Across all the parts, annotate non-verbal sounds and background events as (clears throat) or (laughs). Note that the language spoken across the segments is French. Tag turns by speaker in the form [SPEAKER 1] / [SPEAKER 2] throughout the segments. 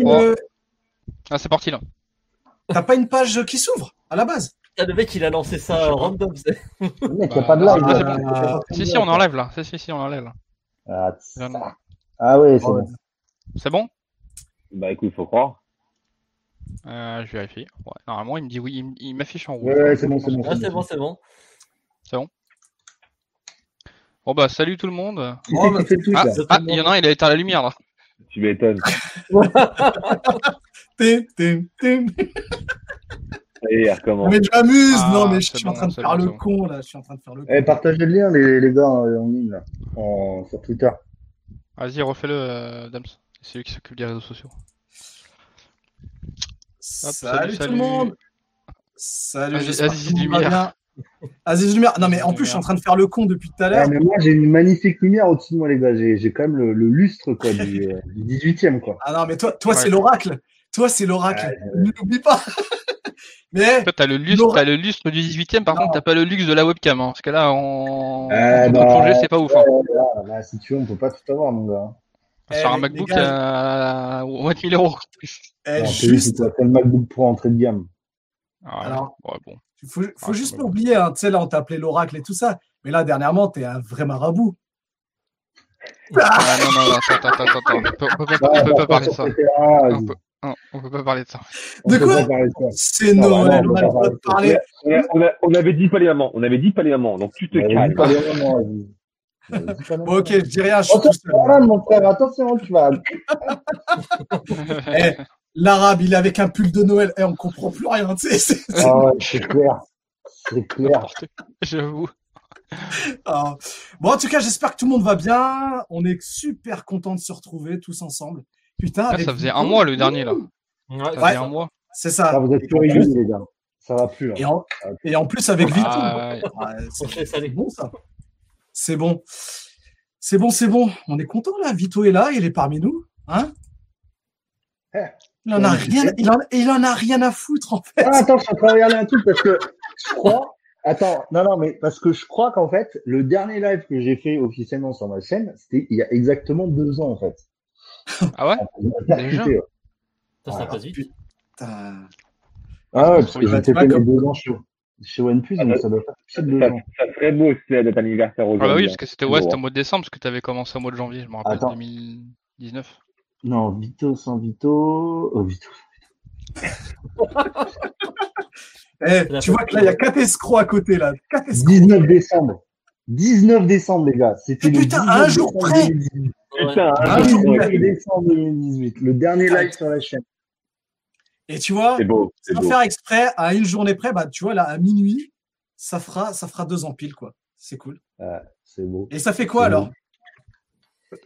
[SPEAKER 1] une.
[SPEAKER 2] Ah, c'est parti là.
[SPEAKER 1] T'as pas une page qui s'ouvre à la base?
[SPEAKER 3] Ah, le mec, il a lancé ça random. c'est-
[SPEAKER 4] mec,
[SPEAKER 2] Bah,
[SPEAKER 4] pas de
[SPEAKER 2] ah,
[SPEAKER 4] live.
[SPEAKER 2] c'est
[SPEAKER 4] là.
[SPEAKER 2] bon.
[SPEAKER 4] Y a pas de
[SPEAKER 2] Si, si, on enlève là. Si, si, si, on enlève là.
[SPEAKER 4] Ah. Ah ouais, c'est bon.
[SPEAKER 2] C'est bon?
[SPEAKER 5] Bah écoute, faut croire.
[SPEAKER 2] euh, Je vérifie. Ouais, normalement, il me dit oui. Il, il m'affiche en rouge.
[SPEAKER 4] Ouais, ouais, c'est bon, c'est bon.
[SPEAKER 3] Ah, c'est bon, c'est bon.
[SPEAKER 2] Bon, bah, salut tout le monde.
[SPEAKER 4] C'est (laughs) tweet
[SPEAKER 2] Ah, ah, il y en a un, il a éteint la lumière là.
[SPEAKER 5] Tu m'étonnes.
[SPEAKER 1] Tim, tim, tim.
[SPEAKER 5] Allez, recommence.
[SPEAKER 1] Mais je m'amuse,
[SPEAKER 2] Ah,
[SPEAKER 1] non, mais je suis en train de faire
[SPEAKER 2] bon,
[SPEAKER 1] le
[SPEAKER 2] bon.
[SPEAKER 1] con là. Je suis en train de faire le con.
[SPEAKER 4] Eh, partagez le lien, les, les gars, en en ligne, là, en, sur Twitter.
[SPEAKER 2] Vas-y, refais-le, euh, Dams. C'est lui qui s'occupe des réseaux sociaux.
[SPEAKER 1] salut,
[SPEAKER 2] salut,
[SPEAKER 1] tout le monde. Salut, j'espère que
[SPEAKER 2] Aziz
[SPEAKER 1] tout le monde va
[SPEAKER 2] Lumière.
[SPEAKER 1] bien. Aziz Lumière. Non, mais en plus, je suis en train de faire le con depuis tout à l'heure.
[SPEAKER 4] Ouais, mais moi, j'ai une magnifique lumière au-dessus de moi, les gars. J'ai j'ai quand même le, le lustre quoi, du, euh, du 18e. Quoi.
[SPEAKER 1] Ah non, mais toi, toi
[SPEAKER 2] Ouais.
[SPEAKER 1] c'est l'oracle. Toi, c'est l'oracle.
[SPEAKER 4] Ouais,
[SPEAKER 1] Ne l'oublie pas. (laughs) mais
[SPEAKER 2] Toi, t'as le lustre, t'as le lustre du 18ème, par
[SPEAKER 1] Non.
[SPEAKER 2] contre, t'as pas le luxe de la webcam. Hein, parce que là, en,
[SPEAKER 4] Euh, bah,
[SPEAKER 2] c'est pas ouf. Hein.
[SPEAKER 4] Là, là, si tu veux, on peut pas tout avoir, mon gars.
[SPEAKER 1] Eh,
[SPEAKER 2] Sur un
[SPEAKER 1] les-
[SPEAKER 2] MacBook
[SPEAKER 1] gars,
[SPEAKER 2] à 20 000 euros.
[SPEAKER 1] eh,
[SPEAKER 4] Non, c'est
[SPEAKER 1] juste,
[SPEAKER 4] le MacBook Pro entrée de gamme.
[SPEAKER 2] Ah,
[SPEAKER 1] Alors-
[SPEAKER 2] ouais, bon.
[SPEAKER 1] faut, faut
[SPEAKER 2] Ah,
[SPEAKER 1] juste pas oublier, hein, tu sais, là, on t'appelait l'oracle et tout ça. Mais là, dernièrement, t'es un vrai marabout.
[SPEAKER 2] Ah, non, non, non, attends, attends, attends, attends. On peut, on peut pas, on peut pas parler de ça. On peut, non, on peut pas parler de ça.
[SPEAKER 4] On
[SPEAKER 1] De
[SPEAKER 4] peut
[SPEAKER 1] quoi
[SPEAKER 4] pas parler de ça.
[SPEAKER 1] C'est Noël, on a le droit de
[SPEAKER 4] on
[SPEAKER 1] parler.
[SPEAKER 5] On, a- on a- on avait dit pas les mamans. On avait dit pas les mamans. Donc tu te calmes.
[SPEAKER 4] pas les
[SPEAKER 1] Bon, ok, je dis rien, je suis tout seul.
[SPEAKER 4] Mon frère, attention, tu vas. (laughs) (laughs)
[SPEAKER 1] Eh, L'arabe, il est avec un pull de Noël. Eh, on comprend plus rien, tu sais. c'est- c'est-
[SPEAKER 4] Ah ouais, c'est clair. C'est clair.
[SPEAKER 2] J'avoue.
[SPEAKER 1] Ah. Bon, en tout cas, j'espère que tout le monde va bien. On est super content de se retrouver tous ensemble. Putain,
[SPEAKER 2] Ah,
[SPEAKER 1] avec
[SPEAKER 2] ça faisait
[SPEAKER 1] Vito.
[SPEAKER 2] un mois le dernier là.
[SPEAKER 3] Ouais,
[SPEAKER 2] Ça
[SPEAKER 1] Ouais.
[SPEAKER 2] faisait un mois.
[SPEAKER 1] C'est ça.
[SPEAKER 4] vous êtes plus rigoureux, les gars. Ça va plus.
[SPEAKER 1] Et en, et en plus, avec Vito.
[SPEAKER 2] Ah, ouais.
[SPEAKER 1] Ah, c'est c'est bon, ça. C'est bon. C'est bon, c'est bon. On est content, là. Vito est là. Il est parmi nous. Hein
[SPEAKER 4] Eh,
[SPEAKER 1] il en, a rien, il, en, il en a rien à foutre, en fait.
[SPEAKER 4] Ah, attends, je suis en train de regarder un truc parce que je crois. Attends, non, non, mais parce que je crois qu'en fait, le dernier live que j'ai fait officiellement sur ma chaîne, c'était il y a exactement deux ans, en fait.
[SPEAKER 2] Ah ouais
[SPEAKER 4] Percuté, ouais.
[SPEAKER 3] Ça, ça passe vite.
[SPEAKER 1] Putain.
[SPEAKER 4] Ah ouais, parce que
[SPEAKER 1] être
[SPEAKER 4] fait
[SPEAKER 1] comme-
[SPEAKER 4] deux ans chez, chez OnePlus,
[SPEAKER 5] Ah,
[SPEAKER 4] donc
[SPEAKER 5] ça-
[SPEAKER 4] ça doit faire plus
[SPEAKER 5] Ça,
[SPEAKER 4] de deux ans.
[SPEAKER 5] ça serait beau si c'était notre anniversaire
[SPEAKER 2] Ah bah
[SPEAKER 5] aujourd'hui.
[SPEAKER 2] oui,
[SPEAKER 5] hein.
[SPEAKER 2] parce que c'était ouais, au mois de décembre, parce que t'avais commencé au mois de janvier, je me rappelle,
[SPEAKER 4] Attends.
[SPEAKER 2] 2019.
[SPEAKER 4] Non, Vito sans Vito. Oh, Vito. (laughs)
[SPEAKER 1] Eh, tu vois que là, il y a quatre escrocs à côté, là. Quatre escrocs.
[SPEAKER 4] 19 décembre. 19 décembre, les gars. C'était le
[SPEAKER 1] Putain,
[SPEAKER 4] 19
[SPEAKER 1] un jour près.
[SPEAKER 4] 2018.
[SPEAKER 5] Putain,
[SPEAKER 1] Ah,
[SPEAKER 5] hein,
[SPEAKER 1] je-
[SPEAKER 4] 19 décembre 2018. Le dernier live sur la chaîne.
[SPEAKER 1] Et tu vois,
[SPEAKER 5] beau.
[SPEAKER 1] Sans
[SPEAKER 5] beau.
[SPEAKER 1] faire exprès, à une journée près, bah, tu vois, là, à minuit, ça fera, ça fera deux ans pile, quoi. C'est cool.
[SPEAKER 4] C'est beau.
[SPEAKER 1] Et ça fait quoi, alors?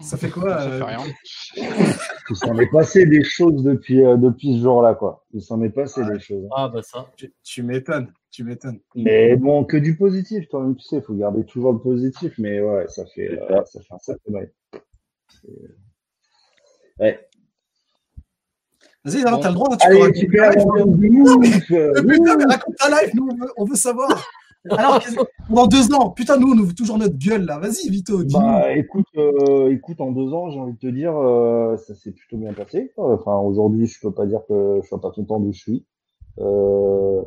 [SPEAKER 1] Ça fait quoi
[SPEAKER 2] Ça
[SPEAKER 1] euh,
[SPEAKER 2] fait rien. (laughs)
[SPEAKER 4] Il s'en est passé des choses depuis, euh, depuis ce jour-là, quoi. Il s'en est passé des choses.
[SPEAKER 3] Ah, bah ça.
[SPEAKER 1] Tu, tu m'étonnes, tu m'étonnes.
[SPEAKER 4] Mais bon, que du positif, toi-même, tu sais, il faut garder toujours le positif, mais ouais, ça fait, euh, ça fait un sacré bail. Ouais.
[SPEAKER 1] Vas-y, hein,
[SPEAKER 2] Bon.
[SPEAKER 1] t'as le droit, hein, tu peux raconter
[SPEAKER 4] super, on
[SPEAKER 1] hein. raconte ta life, nous, on veut, on veut savoir. Alors, qu'est-ce- (laughs) pendant deux ans, putain, nous, on ouvre toujours notre gueule, là. Vas-y, Vito, dis-nous.
[SPEAKER 4] Bah, écoute, euh, écoute, en deux ans, j'ai envie de te dire, euh, ça s'est plutôt bien passé. quoi. Enfin, aujourd'hui, je peux pas dire que je suis pas content d'où je suis. Euh,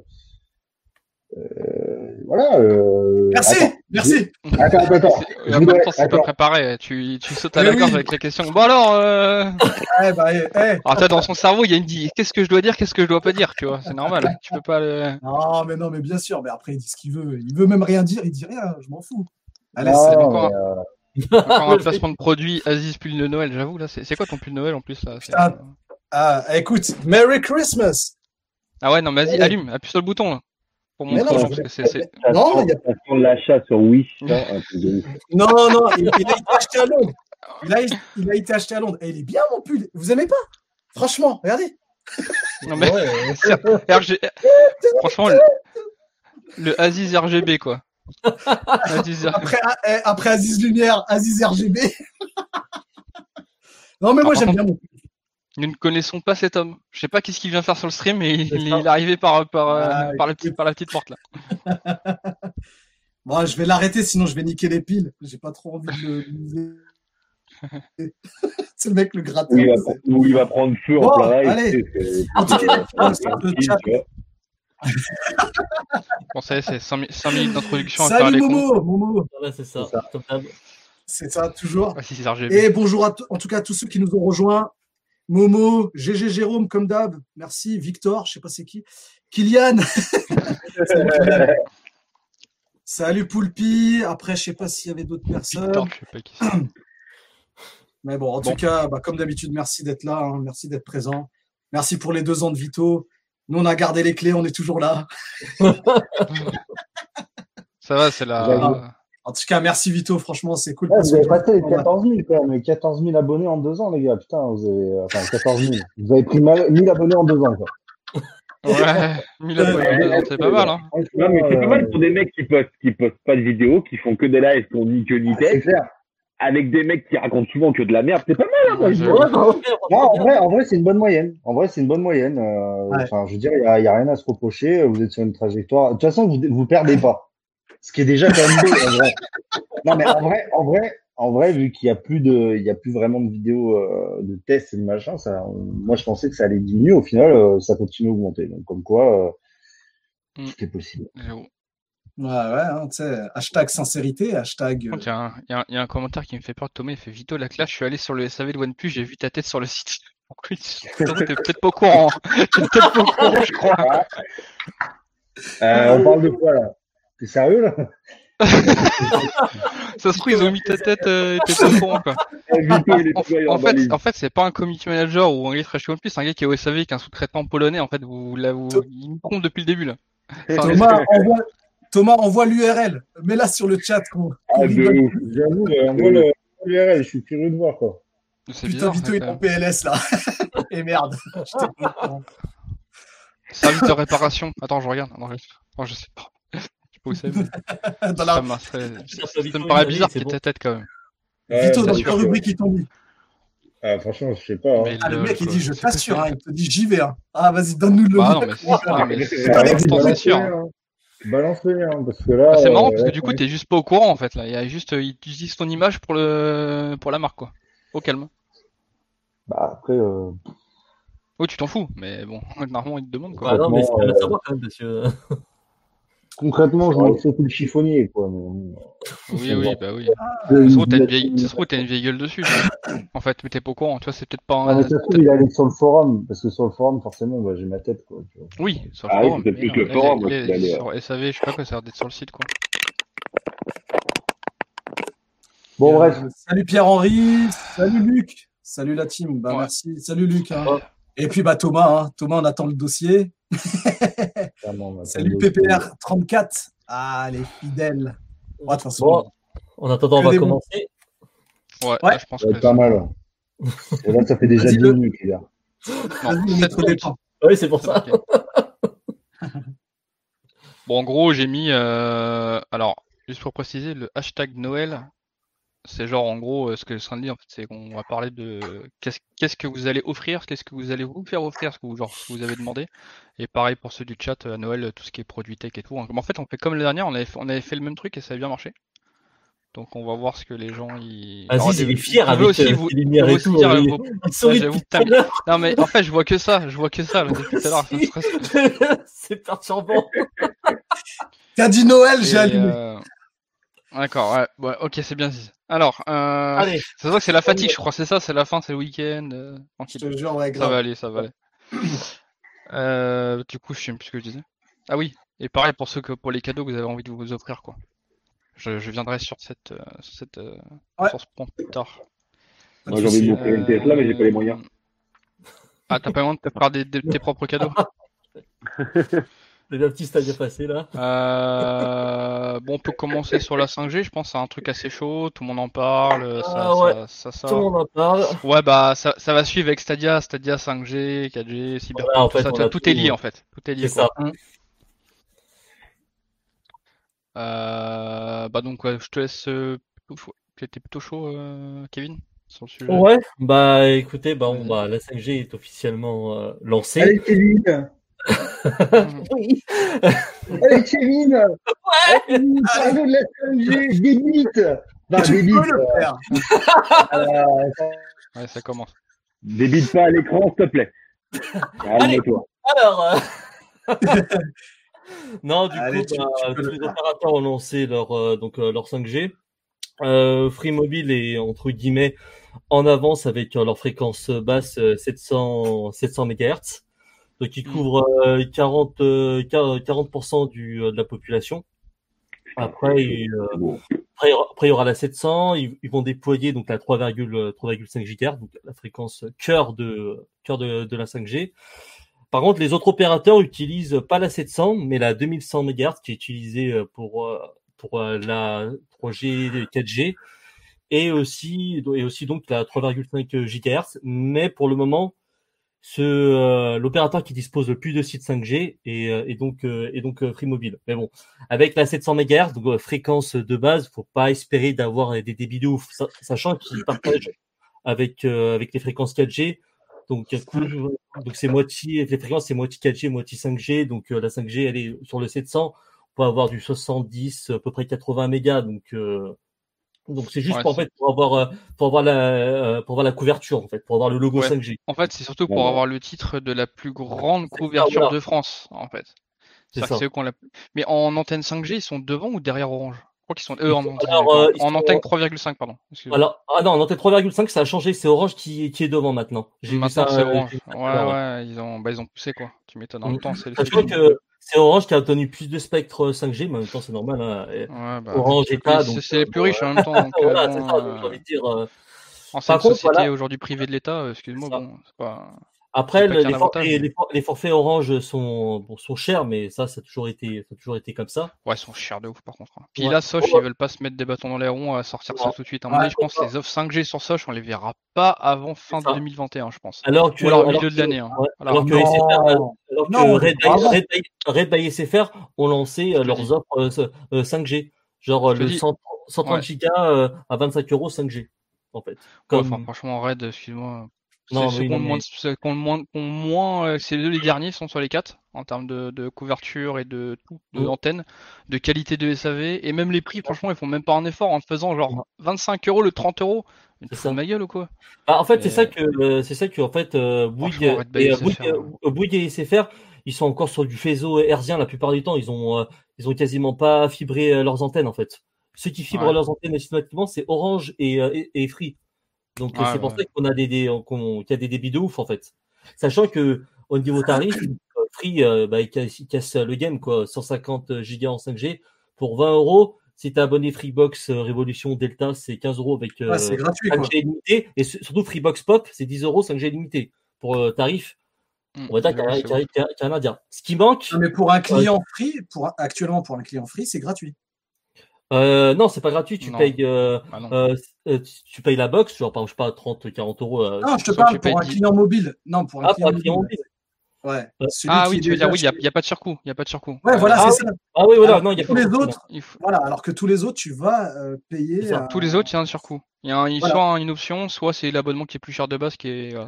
[SPEAKER 4] euh, voilà. Euh,
[SPEAKER 1] merci,
[SPEAKER 4] attends,
[SPEAKER 1] merci.
[SPEAKER 4] Attends, attends, attends.
[SPEAKER 2] C'est pas préparé. Tu, tu sautes à
[SPEAKER 1] Mais
[SPEAKER 2] la
[SPEAKER 1] oui.
[SPEAKER 2] gorge avec la question. Bon alors, euh... (laughs)
[SPEAKER 1] Eh, bah, eh, eh.
[SPEAKER 2] alors toi, dans son cerveau, il y a une dit qu'est-ce que je dois dire, qu'est-ce que je dois pas dire, tu vois. C'est normal. Tu peux pas le.
[SPEAKER 1] Non, mais non, mais bien sûr. Mais après, il dit ce qu'il veut. Il veut même rien dire, il dit rien. Je m'en fous. Allez,
[SPEAKER 4] Non,
[SPEAKER 1] c'est-
[SPEAKER 2] encore.
[SPEAKER 4] euh,
[SPEAKER 2] Encore un (laughs) (laughs) placement de produit Aziz pull de Noël, j'avoue là. C'est c'est quoi ton pull de Noël en plus là C'est-
[SPEAKER 1] Putain. Ah, écoute, Merry Christmas.
[SPEAKER 2] Ah ouais, non, mais vas-y, allume, appuie sur le bouton là. Pour montrer
[SPEAKER 1] non,
[SPEAKER 2] que c'est-
[SPEAKER 1] Non, il y a-
[SPEAKER 5] l'achat sur Wish. (laughs) ouf.
[SPEAKER 1] Non, non, il, il a été acheté à Londres. Il a, il a été acheté à Londres. Et il est bien, mon pull. Vous aimez pas? Franchement, regardez.
[SPEAKER 2] Non mais
[SPEAKER 3] Ouais, (laughs)
[SPEAKER 2] RG... (laughs) franchement, le... le Aziz RGB quoi. Aziz
[SPEAKER 1] Après, eh, après Aziz Lumière, Aziz RGB. non, mais moi,
[SPEAKER 2] Ah,
[SPEAKER 1] j'aime bien mon pull.
[SPEAKER 2] Nous ne connaissons pas cet homme. Je sais pas qu'est-ce qu'il vient faire sur le stream, mais il, est arrivé par par, euh,
[SPEAKER 1] Ah,
[SPEAKER 2] par, la petite, par la petite porte là. (laughs)
[SPEAKER 1] Bon, je vais l'arrêter, sinon je vais niquer les piles. J'ai pas trop envie de le. (laughs) c'est le mec le
[SPEAKER 5] Où
[SPEAKER 1] gratteur.
[SPEAKER 5] il va,
[SPEAKER 1] c'est-
[SPEAKER 5] où il va prendre feu
[SPEAKER 1] Bon,
[SPEAKER 5] en plein live.
[SPEAKER 1] allez. ouais.
[SPEAKER 2] Bon, ça y est, c'est 5, minutes d'introduction
[SPEAKER 1] Salut
[SPEAKER 2] les cons.
[SPEAKER 1] Momo, Momo,
[SPEAKER 3] Voilà, c'est ça.
[SPEAKER 4] C'est ça.
[SPEAKER 1] Toujours.
[SPEAKER 2] Ah, si.
[SPEAKER 1] Et bonjour à en tout cas à tous ceux qui nous ont rejoints. Momo, GG Jérôme comme d'hab, merci. Victor, je sais pas c'est qui. Kylian. (laughs) Salut, Poulpi. Après, je sais pas s'il y avait d'autres personnes.
[SPEAKER 2] Victor, je sais pas qui c'est. (clears throat)
[SPEAKER 1] Mais bon, en
[SPEAKER 2] Bon.
[SPEAKER 1] tout cas, bah, comme d'habitude, merci d'être là, hein, merci d'être présent. Merci pour les deux ans de Vito. Nous, on a gardé les clés, on est toujours là. (laughs)
[SPEAKER 2] Ça va, c'est la.
[SPEAKER 1] En tout cas, merci Vito, franchement, c'est cool.
[SPEAKER 4] Ouais,
[SPEAKER 1] parce
[SPEAKER 4] vous avez
[SPEAKER 1] que-
[SPEAKER 4] passé les 14 000 quand même, 14 000 abonnés en deux ans, les gars. Putain, vous avez, enfin, 14 000. Vous avez pris mal- 1000 abonnés en deux ans, quoi.
[SPEAKER 2] Ouais, 1000 abonnés, deux ans, c'est pas mal, hein.
[SPEAKER 5] Non, mais c'est pas mal
[SPEAKER 4] Euh,
[SPEAKER 5] pour des mecs qui postent, qui postent pas de vidéos, qui font que des lives, qui ont ni queue ni
[SPEAKER 4] C'est
[SPEAKER 5] tête,
[SPEAKER 4] clair.
[SPEAKER 5] avec des mecs qui racontent souvent que de la merde. C'est pas mal, hein, moi, je.
[SPEAKER 3] Ouais,
[SPEAKER 4] en vrai, en vrai c'est une bonne moyenne. En vrai, c'est une bonne moyenne. Euh,
[SPEAKER 1] Ouais.
[SPEAKER 4] Enfin, je veux dire, il n'y a, il y a rien à se reprocher. Vous êtes sur une trajectoire. De toute façon, vous vous perdez pas. Ce qui est déjà quand même beau, en vrai. Non, mais en vrai, en vrai, en vrai, vu qu'il y a plus de, il y a plus vraiment de vidéos euh, de tests et de machin, ça, on- moi, je pensais que ça allait diminuer. Au final, euh, ça continue à augmenter. Donc, comme quoi, euh,
[SPEAKER 2] Mm.
[SPEAKER 4] tout est possible.
[SPEAKER 1] Ouais, ouais, hein, tu sais, hashtag sincérité, hashtag.
[SPEAKER 2] Par contre, Il y, a un- il y a un- il y a un commentaire qui me fait peur. Thomas, il fait Vito, la classe, je suis allé sur le SAV de OnePlus, j'ai vu ta tête sur le site. (laughs) T'es (laughs) peut-être pas au courant? (laughs) T'es peut-être pas au courant, je crois.
[SPEAKER 4] Euh, on parle de quoi là? T'es sérieux là (laughs)
[SPEAKER 2] Ça se trouve, ils ont mis ta tête euh, et t'es au courant, quoi. En, fait, en fait, c'est pas un community manager ou un gars qui travaille chez OnePlus, c'est un gars qui est au SAV, qui est un sous-traitant polonais. En fait, vous, là, vous, il me trompe depuis le début, là. (laughs) Enfin,
[SPEAKER 1] Thomas, envoie, Thomas, envoie l'URL. Mets-la sur le chat. qu'on- qu'on
[SPEAKER 5] Ah, de
[SPEAKER 1] rigole.
[SPEAKER 5] ouf.
[SPEAKER 4] J'avoue, euh, le l'URL, je suis curieux de voir quoi.
[SPEAKER 1] Putain,
[SPEAKER 2] bizarre.
[SPEAKER 1] Vito, il est en. PLS là. (laughs) Et merde.
[SPEAKER 2] Service de réparation. Attends, je regarde. Non, je, oh, je sais pas. Mais (laughs)
[SPEAKER 1] Dans
[SPEAKER 2] Ça,
[SPEAKER 1] la...
[SPEAKER 2] ça-
[SPEAKER 3] Vito,
[SPEAKER 2] ça me
[SPEAKER 3] il
[SPEAKER 2] paraît bizarre qu'il y ait ta tête, quand même.
[SPEAKER 1] Vito,
[SPEAKER 4] Ouais,
[SPEAKER 1] dans quelle
[SPEAKER 4] sûr que-
[SPEAKER 1] rubrique ils t'ont mis
[SPEAKER 4] Ah, franchement, je sais pas. hein.
[SPEAKER 1] Ah, le mec, il
[SPEAKER 2] quoi.
[SPEAKER 1] dit Je t'assure. hein, il te dit J'y vais. hein. Ah, vas-y, donne-nous le
[SPEAKER 2] Bah
[SPEAKER 1] nom.
[SPEAKER 2] non, mais c'est sûr. hein.
[SPEAKER 4] hein. Parce que là.
[SPEAKER 2] Ah, c'est marrant
[SPEAKER 4] euh,
[SPEAKER 2] parce que
[SPEAKER 4] là,
[SPEAKER 2] du coup t'es juste pas au courant en fait là. Il y a juste euh, ils utilisent ton image pour le pour la marque quoi. Au calme.
[SPEAKER 4] Bah, après, euh,
[SPEAKER 2] Oh tu t'en fous mais bon (laughs) normalement ils te demandent quoi.
[SPEAKER 3] Ah non, mais c'est bien
[SPEAKER 4] euh,
[SPEAKER 3] savoir quand même, parce que.
[SPEAKER 4] Concrètement, je me fais tout le chiffonnier, quoi. mais-
[SPEAKER 2] Oui oui bah oui.
[SPEAKER 1] Ah,
[SPEAKER 2] Ça se trouve t'as une vieille une gueule dessus. En fait mais t'es pas au courant. Tu vois c'est peut-être pas
[SPEAKER 4] Ah,
[SPEAKER 2] un.
[SPEAKER 4] mais ça se trouve, il est allé sur le forum, parce que sur le forum, forcément, bah, j'ai ma tête, quoi. tu vois.
[SPEAKER 2] Oui sur le
[SPEAKER 5] Ah oui,
[SPEAKER 2] forum.
[SPEAKER 5] c'est
[SPEAKER 2] mais
[SPEAKER 5] peut-être
[SPEAKER 2] non,
[SPEAKER 5] le forum,
[SPEAKER 2] il est-
[SPEAKER 5] qu'il allait,
[SPEAKER 2] Sur SAV je sais pas quoi ça a l'air d'être sur le site quoi.
[SPEAKER 4] Bon,
[SPEAKER 1] Euh,
[SPEAKER 4] bref.
[SPEAKER 1] Salut Pierre-Henri. Salut Luc. Salut la team. Bah,
[SPEAKER 2] Ouais.
[SPEAKER 1] merci. Salut Luc. hein.
[SPEAKER 3] Ouais.
[SPEAKER 1] Et puis bah Thomas. hein. Thomas, on attend le dossier. (laughs) Salut
[SPEAKER 4] le-
[SPEAKER 1] PPR34. Ah, les fidèles. Façon,
[SPEAKER 3] Bon, en attendant, on va commencer.
[SPEAKER 2] Ouais,
[SPEAKER 1] Ouais.
[SPEAKER 2] là, je pense
[SPEAKER 4] Ça va
[SPEAKER 2] que
[SPEAKER 4] être pas mal. (laughs) Et là, ça fait déjà
[SPEAKER 1] Vas-y,
[SPEAKER 4] 10
[SPEAKER 1] le-
[SPEAKER 4] minutes, les gars.
[SPEAKER 3] Oui, c'est pour ça.
[SPEAKER 2] Bon, en gros, j'ai mis. euh, Alors, juste pour préciser, le hashtag Noël, c'est genre, en gros, euh, ce que Sandy, en fait, c'est qu'on va parler de qu'est-ce qu'est-ce que vous allez offrir, qu'est-ce que vous allez vous faire offrir, ce que vous, genre, ce que vous avez demandé. Et pareil pour ceux du chat, à Noël, tout ce qui est produit tech et tout. En fait, on fait comme l'année dernière, on avait fait, on avait fait le même truc et ça a bien marché. Donc, on va voir ce que les gens ils. Alors,
[SPEAKER 3] Aziz, il est fier
[SPEAKER 2] vous
[SPEAKER 3] avec
[SPEAKER 2] aussi
[SPEAKER 3] euh,
[SPEAKER 2] vous-
[SPEAKER 3] lumières
[SPEAKER 2] vous
[SPEAKER 3] et tout.
[SPEAKER 2] dire
[SPEAKER 3] il-
[SPEAKER 2] vos-
[SPEAKER 3] Il sourit
[SPEAKER 2] j'avoue,
[SPEAKER 3] depuis tout à l'heure.
[SPEAKER 2] Non, mais en fait, je vois que ça, je vois que ça, là, depuis tout à l'heure. ça me stresse. (laughs)
[SPEAKER 3] C'est perturbant.
[SPEAKER 1] T'as dit Noël, j'ai allumé.
[SPEAKER 2] euh, D'accord, ouais, ouais, ok, c'est bien. Alors, euh,
[SPEAKER 3] Allez,
[SPEAKER 2] ça se voit que c'est la fatigue, je crois, c'est ça, c'est la fin, c'est le week-end. euh,
[SPEAKER 1] Je te jure, ouais,
[SPEAKER 2] Ça
[SPEAKER 1] grave.
[SPEAKER 2] va aller, ça va aller. (clears throat) Euh, du coup, je sais même plus ce que je disais. Ah oui, et pareil pour ceux que pour les cadeaux que vous avez envie de vous offrir, quoi. Je, je viendrai sur cette, euh, sur cette, euh,
[SPEAKER 1] Ouais.
[SPEAKER 2] sur ce point plus tard.
[SPEAKER 5] Moi, j'ai envie de m'offrir une Tesla, mais j'ai pas les moyens.
[SPEAKER 2] Ah, t'as pas moyen de te faire des, des- tes propres cadeaux (laughs)
[SPEAKER 3] petit stade à passer là.
[SPEAKER 2] Euh, bon, on peut commencer sur la 5G, je pense c'est un truc assez chaud, tout le monde en parle, ça,
[SPEAKER 3] Ah ouais.
[SPEAKER 2] ça, ça, ça-
[SPEAKER 3] Tout le monde en parle.
[SPEAKER 2] Ouais, bah ça, ça va suivre avec Stadia, Stadia 5G, 4G, Cyberpunk,
[SPEAKER 3] Voilà, en
[SPEAKER 2] tout
[SPEAKER 3] fait,
[SPEAKER 2] tout, est lié en fait. Tout est lié
[SPEAKER 3] C'est ça.
[SPEAKER 2] Euh, bah donc ouais, je te laisse. Euh, plutôt- tu étais plutôt chaud, euh, Kevin, sur le sujet?
[SPEAKER 3] Ouais, bah écoutez, bah, on, bah, la 5G est officiellement euh, lancée.
[SPEAKER 4] Allez, Kevin (laughs)
[SPEAKER 3] Oui. (laughs)
[SPEAKER 4] Allez, Kevin Allez, Kevin, de la 5G, débite Non,
[SPEAKER 1] Tu
[SPEAKER 4] débite,
[SPEAKER 1] peux le faire. (laughs)
[SPEAKER 4] euh,
[SPEAKER 2] Ouais, ça commence.
[SPEAKER 5] Débite pas à l'écran, s'il te plaît. Calme-toi.
[SPEAKER 3] Alors, euh, non, du
[SPEAKER 1] Allez,
[SPEAKER 3] coup,
[SPEAKER 1] tu-
[SPEAKER 3] bah,
[SPEAKER 1] tu
[SPEAKER 3] tous
[SPEAKER 1] le
[SPEAKER 3] les opérateurs ont lancé leur, euh, donc, euh, leur 5G. Euh, Free Mobile est entre guillemets en avance avec euh, leur fréquence basse euh, 700 700 MHz. Donc ils
[SPEAKER 2] Mm.
[SPEAKER 3] couvrent euh, 40 euh, 40% du euh, de la population. Après, il, euh, après, il y aura- après, il y aura la 700, ils, ils vont déployer donc la 3,5 3,5 GHz, donc la fréquence cœur de cœur de, de la 5G. Par contre, les autres opérateurs utilisent pas la 700, mais la 2100 MHz qui est utilisée euh, pour euh, pour euh, la 3G 4G et aussi et aussi donc la 3,5 GHz. Mais pour le moment, ce euh, l'opérateur qui dispose le plus de sites 5G et, euh, et donc euh, et donc euh, Free Mobile. Mais bon, avec la 700 MHz, donc fréquence de base, faut pas espérer d'avoir des débits de ouf, sa- sachant qu'ils partagent avec euh, avec les fréquences 4G. Donc cou- donc c'est moitié les fréquences c'est moitié 4G, moitié 5G. Donc euh, la 5G elle est sur le 700, on peut avoir du 70 à peu près 80 mégas. Donc euh, donc c'est juste
[SPEAKER 2] Ouais,
[SPEAKER 3] pour, en fait pour avoir euh, pour avoir la euh, pour avoir la couverture en fait, pour avoir le logo
[SPEAKER 2] Ouais.
[SPEAKER 3] 5G.
[SPEAKER 2] En fait, c'est surtout pour
[SPEAKER 5] Ouais.
[SPEAKER 2] avoir le titre de la plus grande
[SPEAKER 3] ça,
[SPEAKER 2] couverture
[SPEAKER 3] voilà.
[SPEAKER 2] de France, en fait.
[SPEAKER 3] C'est ça.
[SPEAKER 2] eux la... Mais en antenne 5G, ils sont devant ou derrière Orange? Je crois qu'ils sont... Euh, en,
[SPEAKER 3] alors, euh,
[SPEAKER 2] en
[SPEAKER 3] sont-
[SPEAKER 2] antenne 3,5, pardon.
[SPEAKER 3] Alors, ah non, en antenne 3,5, ça a changé, c'est Orange qui, qui est devant maintenant. J'ai vu
[SPEAKER 2] Maintenant,
[SPEAKER 3] ça.
[SPEAKER 2] c'est Orange. Ouais, ouais, ils ont, bah, ils ont poussé, quoi. Tu m'étonnes. En même temps, c'est le
[SPEAKER 3] que c'est Orange qui a obtenu plus de spectre 5G, mais en même temps, c'est normal. Hein. Et
[SPEAKER 2] Ouais, bah,
[SPEAKER 3] Orange
[SPEAKER 2] c'est-
[SPEAKER 3] État,
[SPEAKER 2] c'est- les
[SPEAKER 3] euh,
[SPEAKER 2] plus riches en même (laughs) temps. Donc, euh,
[SPEAKER 3] voilà,
[SPEAKER 2] bon,
[SPEAKER 3] c'est ça, donc,
[SPEAKER 2] euh,
[SPEAKER 3] envie de dire. euh, contre,
[SPEAKER 2] société
[SPEAKER 3] voilà.
[SPEAKER 2] aujourd'hui privée de l'État, euh, excuse-moi, bon, c'est pas.
[SPEAKER 3] Après, le-
[SPEAKER 2] a
[SPEAKER 3] les,
[SPEAKER 2] un
[SPEAKER 3] for-
[SPEAKER 2] avantage,
[SPEAKER 3] les-
[SPEAKER 2] mais-
[SPEAKER 3] les for- les forfaits Orange sont, bon, sont chers, mais ça, ça a toujours été, ça a toujours été comme ça.
[SPEAKER 2] Ouais, ils sont chers de ouf, par contre. hein. Puis
[SPEAKER 3] Ouais.
[SPEAKER 2] là, Soch,
[SPEAKER 3] Ouais.
[SPEAKER 2] ils veulent pas se mettre des bâtons dans les ronds à sortir ça
[SPEAKER 3] Ouais.
[SPEAKER 2] tout de suite. À mon
[SPEAKER 3] Ouais,
[SPEAKER 2] avis, je pense que les offres 5G sur Soch, on les verra pas avant fin
[SPEAKER 3] ça.
[SPEAKER 2] 2021, je pense.
[SPEAKER 3] Alors que,
[SPEAKER 2] Ou alors
[SPEAKER 3] alors
[SPEAKER 2] milieu de l'année, hein. Alors,
[SPEAKER 3] alors que
[SPEAKER 1] non.
[SPEAKER 3] SFR, alors que
[SPEAKER 1] Non,
[SPEAKER 3] Red,
[SPEAKER 1] bravo.
[SPEAKER 3] Red, Red by SFR ont lancé euh, leurs offres euh, euh, 5G, genre le
[SPEAKER 2] dis.
[SPEAKER 3] 100 130
[SPEAKER 2] Ouais.
[SPEAKER 3] gigas euh, à 25 euros 5G, en fait.
[SPEAKER 2] Ouais,
[SPEAKER 3] Comme,
[SPEAKER 2] enfin, franchement, Red, excuse-moi.
[SPEAKER 3] Non,
[SPEAKER 2] C'est ceux
[SPEAKER 3] oui,
[SPEAKER 2] qui ont
[SPEAKER 3] non,
[SPEAKER 2] le moins,
[SPEAKER 3] mais-
[SPEAKER 2] ceux moins, euh, c'est les derniers, sont sur les quatre, en termes de, de couverture et de tout, de antenne, de qualité de SAV, et même les prix, franchement, ils font même pas un effort en faisant genre 25 euros le 30 euros.
[SPEAKER 3] C'est
[SPEAKER 2] fous
[SPEAKER 3] ça.
[SPEAKER 2] de ma gueule ou quoi?
[SPEAKER 3] Bah, en fait, c'est
[SPEAKER 2] Et-
[SPEAKER 3] ça que euh, c'est ça que en fait euh, Bouygues et euh,
[SPEAKER 2] SFR,
[SPEAKER 3] Bouygues, euh, Bouygues et SFR, ils sont encore sur du faisceau hertzien la plupart du temps. Ils ont euh, ils ont quasiment pas fibré euh, leurs antennes en fait. Ceux qui fibrent
[SPEAKER 2] Ouais.
[SPEAKER 3] leurs antennes systématiquement, c'est Orange et, euh, et, et Free. Donc c'est pour
[SPEAKER 2] ouais.
[SPEAKER 3] ça qu'on a des, des qu'on- qu'il y a des débits de ouf en fait. Sachant que au niveau tarif, (coughs) euh, Free euh, bah, il casse, il casse le game quoi. 150 gigas en 5G pour 20 euros. Si t'es abonné Freebox euh, Révolution Delta, c'est 15 euros avec euh,
[SPEAKER 1] Ouais, c'est gratuit, quoi.
[SPEAKER 3] 5G limité et su- surtout Freebox Pop, c'est 10 euros 5G limité pour tarif. On va dire à dire. Ce qui manque,
[SPEAKER 1] Non, mais pour un client free, pour, actuellement, pour un client free, c'est gratuit.
[SPEAKER 3] Euh, non, c'est pas gratuit. Tu
[SPEAKER 2] Non.
[SPEAKER 3] payes, euh,
[SPEAKER 2] Ah
[SPEAKER 3] euh, euh, tu payes la box, genre par exemple, je sais pas 30, 40 euros. euh,
[SPEAKER 1] Non, je te parle pour un
[SPEAKER 2] 10.
[SPEAKER 1] client mobile. Non, pour un
[SPEAKER 3] ah,
[SPEAKER 1] client mobile.
[SPEAKER 3] mobile.
[SPEAKER 1] Ouais. Celui
[SPEAKER 2] Ah
[SPEAKER 1] qui
[SPEAKER 2] oui, tu veux dire, oui, il n'y a, a pas de surcoût. Il y a pas de surcoût.
[SPEAKER 1] Ouais, voilà,
[SPEAKER 3] Ah
[SPEAKER 1] c'est ça.
[SPEAKER 3] Ah oui, voilà,
[SPEAKER 1] Alors
[SPEAKER 3] non, il y a
[SPEAKER 1] que tous
[SPEAKER 3] pas
[SPEAKER 1] les
[SPEAKER 3] de
[SPEAKER 1] autres,
[SPEAKER 2] faut-
[SPEAKER 1] voilà, alors que tous les autres, tu vas euh, payer.
[SPEAKER 3] Ça.
[SPEAKER 2] Tous les autres, il y a un surcoût. Il y a un, il-
[SPEAKER 1] Voilà.
[SPEAKER 2] soit une option, soit c'est l'abonnement qui est plus cher de base qui est. euh,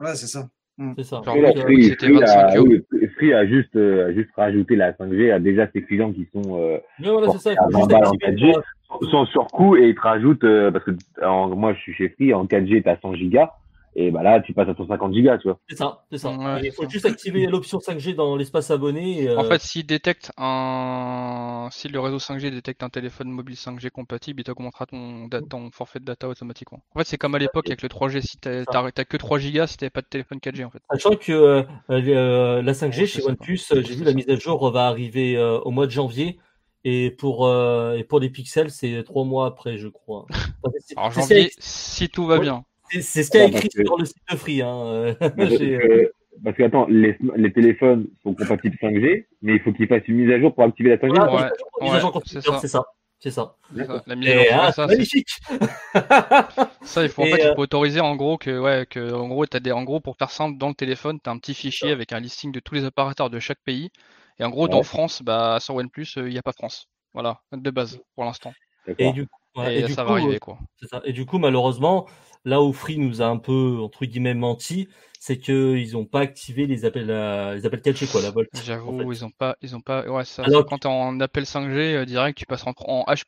[SPEAKER 1] Ouais, c'est ça.
[SPEAKER 3] C'est ça.
[SPEAKER 2] Genre, euh,
[SPEAKER 5] Free,
[SPEAKER 2] c'était
[SPEAKER 5] Free
[SPEAKER 2] 25
[SPEAKER 5] a,
[SPEAKER 2] euros.
[SPEAKER 5] oui, Free a juste, euh, a juste rajouté la 5G à déjà ses clients qui sont euh,
[SPEAKER 3] Mais voilà, c'est ça. Il
[SPEAKER 5] à
[SPEAKER 3] faut
[SPEAKER 5] 20
[SPEAKER 3] juste
[SPEAKER 5] balles en
[SPEAKER 3] activer,
[SPEAKER 5] 4G, sans surcoût, et ils te rajoutent, euh, parce que en- moi je suis chez Free, en 4G t'as 100 gigas, et bah là tu passes à 150 gigas, tu vois.
[SPEAKER 3] C'est ça, c'est ça.
[SPEAKER 2] Ouais,
[SPEAKER 3] il faut
[SPEAKER 2] ça.
[SPEAKER 3] juste activer (laughs) l'option 5G dans l'espace abonné. et,
[SPEAKER 2] En
[SPEAKER 3] euh,
[SPEAKER 2] fait, s'il détecte un, si le réseau 5G détecte un téléphone mobile 5G compatible, il t'augmentera ton, ton forfait de data automatiquement. En fait, c'est comme à l'époque avec le 3G. Si t'as t'as- t'as que 3 gigas, si t'avais pas de téléphone 4G, en fait.
[SPEAKER 3] Sachant que euh, euh, la 5G
[SPEAKER 2] Ouais,
[SPEAKER 3] chez OnePlus, euh, j'ai vu la mise à jour va arriver euh, au mois de janvier. Et pour, euh, et pour les pixels, c'est trois mois après, je crois. (laughs) Enfin, c'est-
[SPEAKER 2] Alors
[SPEAKER 3] c'est-
[SPEAKER 2] janvier, si tout va
[SPEAKER 3] Ouais.
[SPEAKER 2] bien.
[SPEAKER 3] C'est ce qu'il y a écrit
[SPEAKER 5] que-
[SPEAKER 3] sur le site de Free. Hein. euh, (laughs)
[SPEAKER 5] parce que, parce que, attends, les, les téléphones sont compatibles 5G, mais il faut qu'ils fassent une mise à jour pour activer la 5G.
[SPEAKER 3] Voilà,
[SPEAKER 2] Ouais,
[SPEAKER 3] mise à jour- mise à
[SPEAKER 2] ouais,
[SPEAKER 3] jour
[SPEAKER 2] c'est ça.
[SPEAKER 3] c'est ça. C'est ça.
[SPEAKER 2] C'est ça, La mise à jour,
[SPEAKER 3] ah,
[SPEAKER 2] ça, c'est-
[SPEAKER 3] magnifique. (laughs)
[SPEAKER 2] ça, il faut en fait, il
[SPEAKER 3] euh,
[SPEAKER 2] faut autoriser en gros que, ouais, que, en gros, t'as des, en gros, pour faire simple, dans le téléphone, t'as un petit fichier avec un listing de tous les opérateurs de chaque pays. Et en gros, dans. France, bah, sur OnePlus, il n'y a pas France. Voilà, de base, pour l'instant.
[SPEAKER 3] Et du, ouais,
[SPEAKER 2] Et,
[SPEAKER 3] et du
[SPEAKER 2] ça
[SPEAKER 3] coup,
[SPEAKER 2] va arriver, quoi.
[SPEAKER 3] Ça. Et du coup, malheureusement, là où Free nous a un peu, entre guillemets, menti, c'est qu'ils n'ont pas activé les appels, à, les appels 4G, quoi, la Volt.
[SPEAKER 2] J'avoue,
[SPEAKER 3] en fait.
[SPEAKER 2] ils ont pas, ils ont pas, ouais, ça,
[SPEAKER 3] Alors
[SPEAKER 2] quand t'es en appel 5G euh, direct, tu passes en, en H+,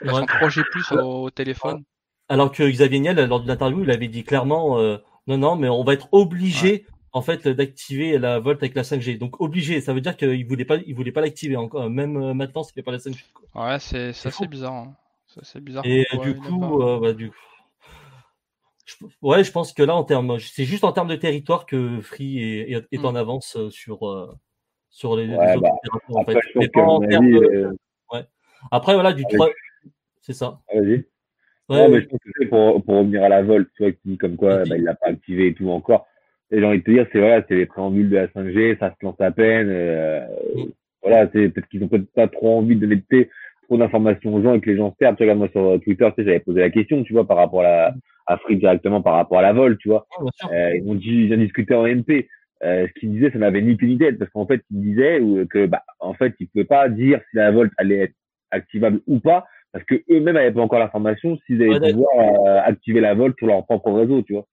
[SPEAKER 2] Elles sont 3G plus au, au téléphone.
[SPEAKER 3] Alors que Xavier Niel, lors de l'interview, il avait dit clairement, euh, non, non, mais on va être obligé, en fait, d'activer la Volt avec la 5G. Donc obligé, ça veut dire qu'il voulait pas, il voulait pas l'activer encore. Même euh, maintenant, c'était pas la 5G. quoi.
[SPEAKER 2] Ouais, c'est ça c'est bizarre. hein. Ça c'est bizarre.
[SPEAKER 3] Et du coup,
[SPEAKER 2] pas-
[SPEAKER 3] euh, bah, du je- ouais, je pense que là, en termes, c'est juste en termes de territoire que Free est, est, est
[SPEAKER 2] Mm.
[SPEAKER 3] en avance euh, sur sur sur les, les
[SPEAKER 5] Ouais,
[SPEAKER 3] autres
[SPEAKER 5] bah,
[SPEAKER 3] en
[SPEAKER 5] Après,
[SPEAKER 3] fait. Mais pas en termes de-
[SPEAKER 5] euh,
[SPEAKER 3] Après, voilà, du
[SPEAKER 5] Avec-
[SPEAKER 3] 3, c'est ça.
[SPEAKER 5] vas-y.
[SPEAKER 3] Ouais,
[SPEAKER 5] non, mais je pense que pour, pour revenir à la Volt, tu vois, qui dit comme quoi,
[SPEAKER 3] Ok.
[SPEAKER 5] bah, il l'a pas activé et tout encore. Et j'ai envie de te dire, c'est voilà, c'est les préambules de la 5G, ça se lance à peine. euh,
[SPEAKER 3] Mm.
[SPEAKER 5] Voilà, c'est peut-être qu'ils ont peut-être pas trop envie de sais, trop d'informations aux gens et que les gens se perdent. Tu regardes, moi sur Twitter, tu sais, j'avais posé la question, tu vois, par rapport à la, à Free directement par rapport à la Volt, tu vois. Euh, ils ont dit, ils ont discuté en MP. Euh, ce qu'ils disaient, ça n'avait ni queue ni tête, parce qu'en fait, ils disaient ou- que, bah, en fait, ils pouvaient pas dire si la Volt allait être activable ou pas, parce que eux-mêmes n'avaient pas encore l'information s'ils allaient
[SPEAKER 3] Ouais,
[SPEAKER 5] pouvoir euh, activer la Volt sur leur propre réseau, tu vois.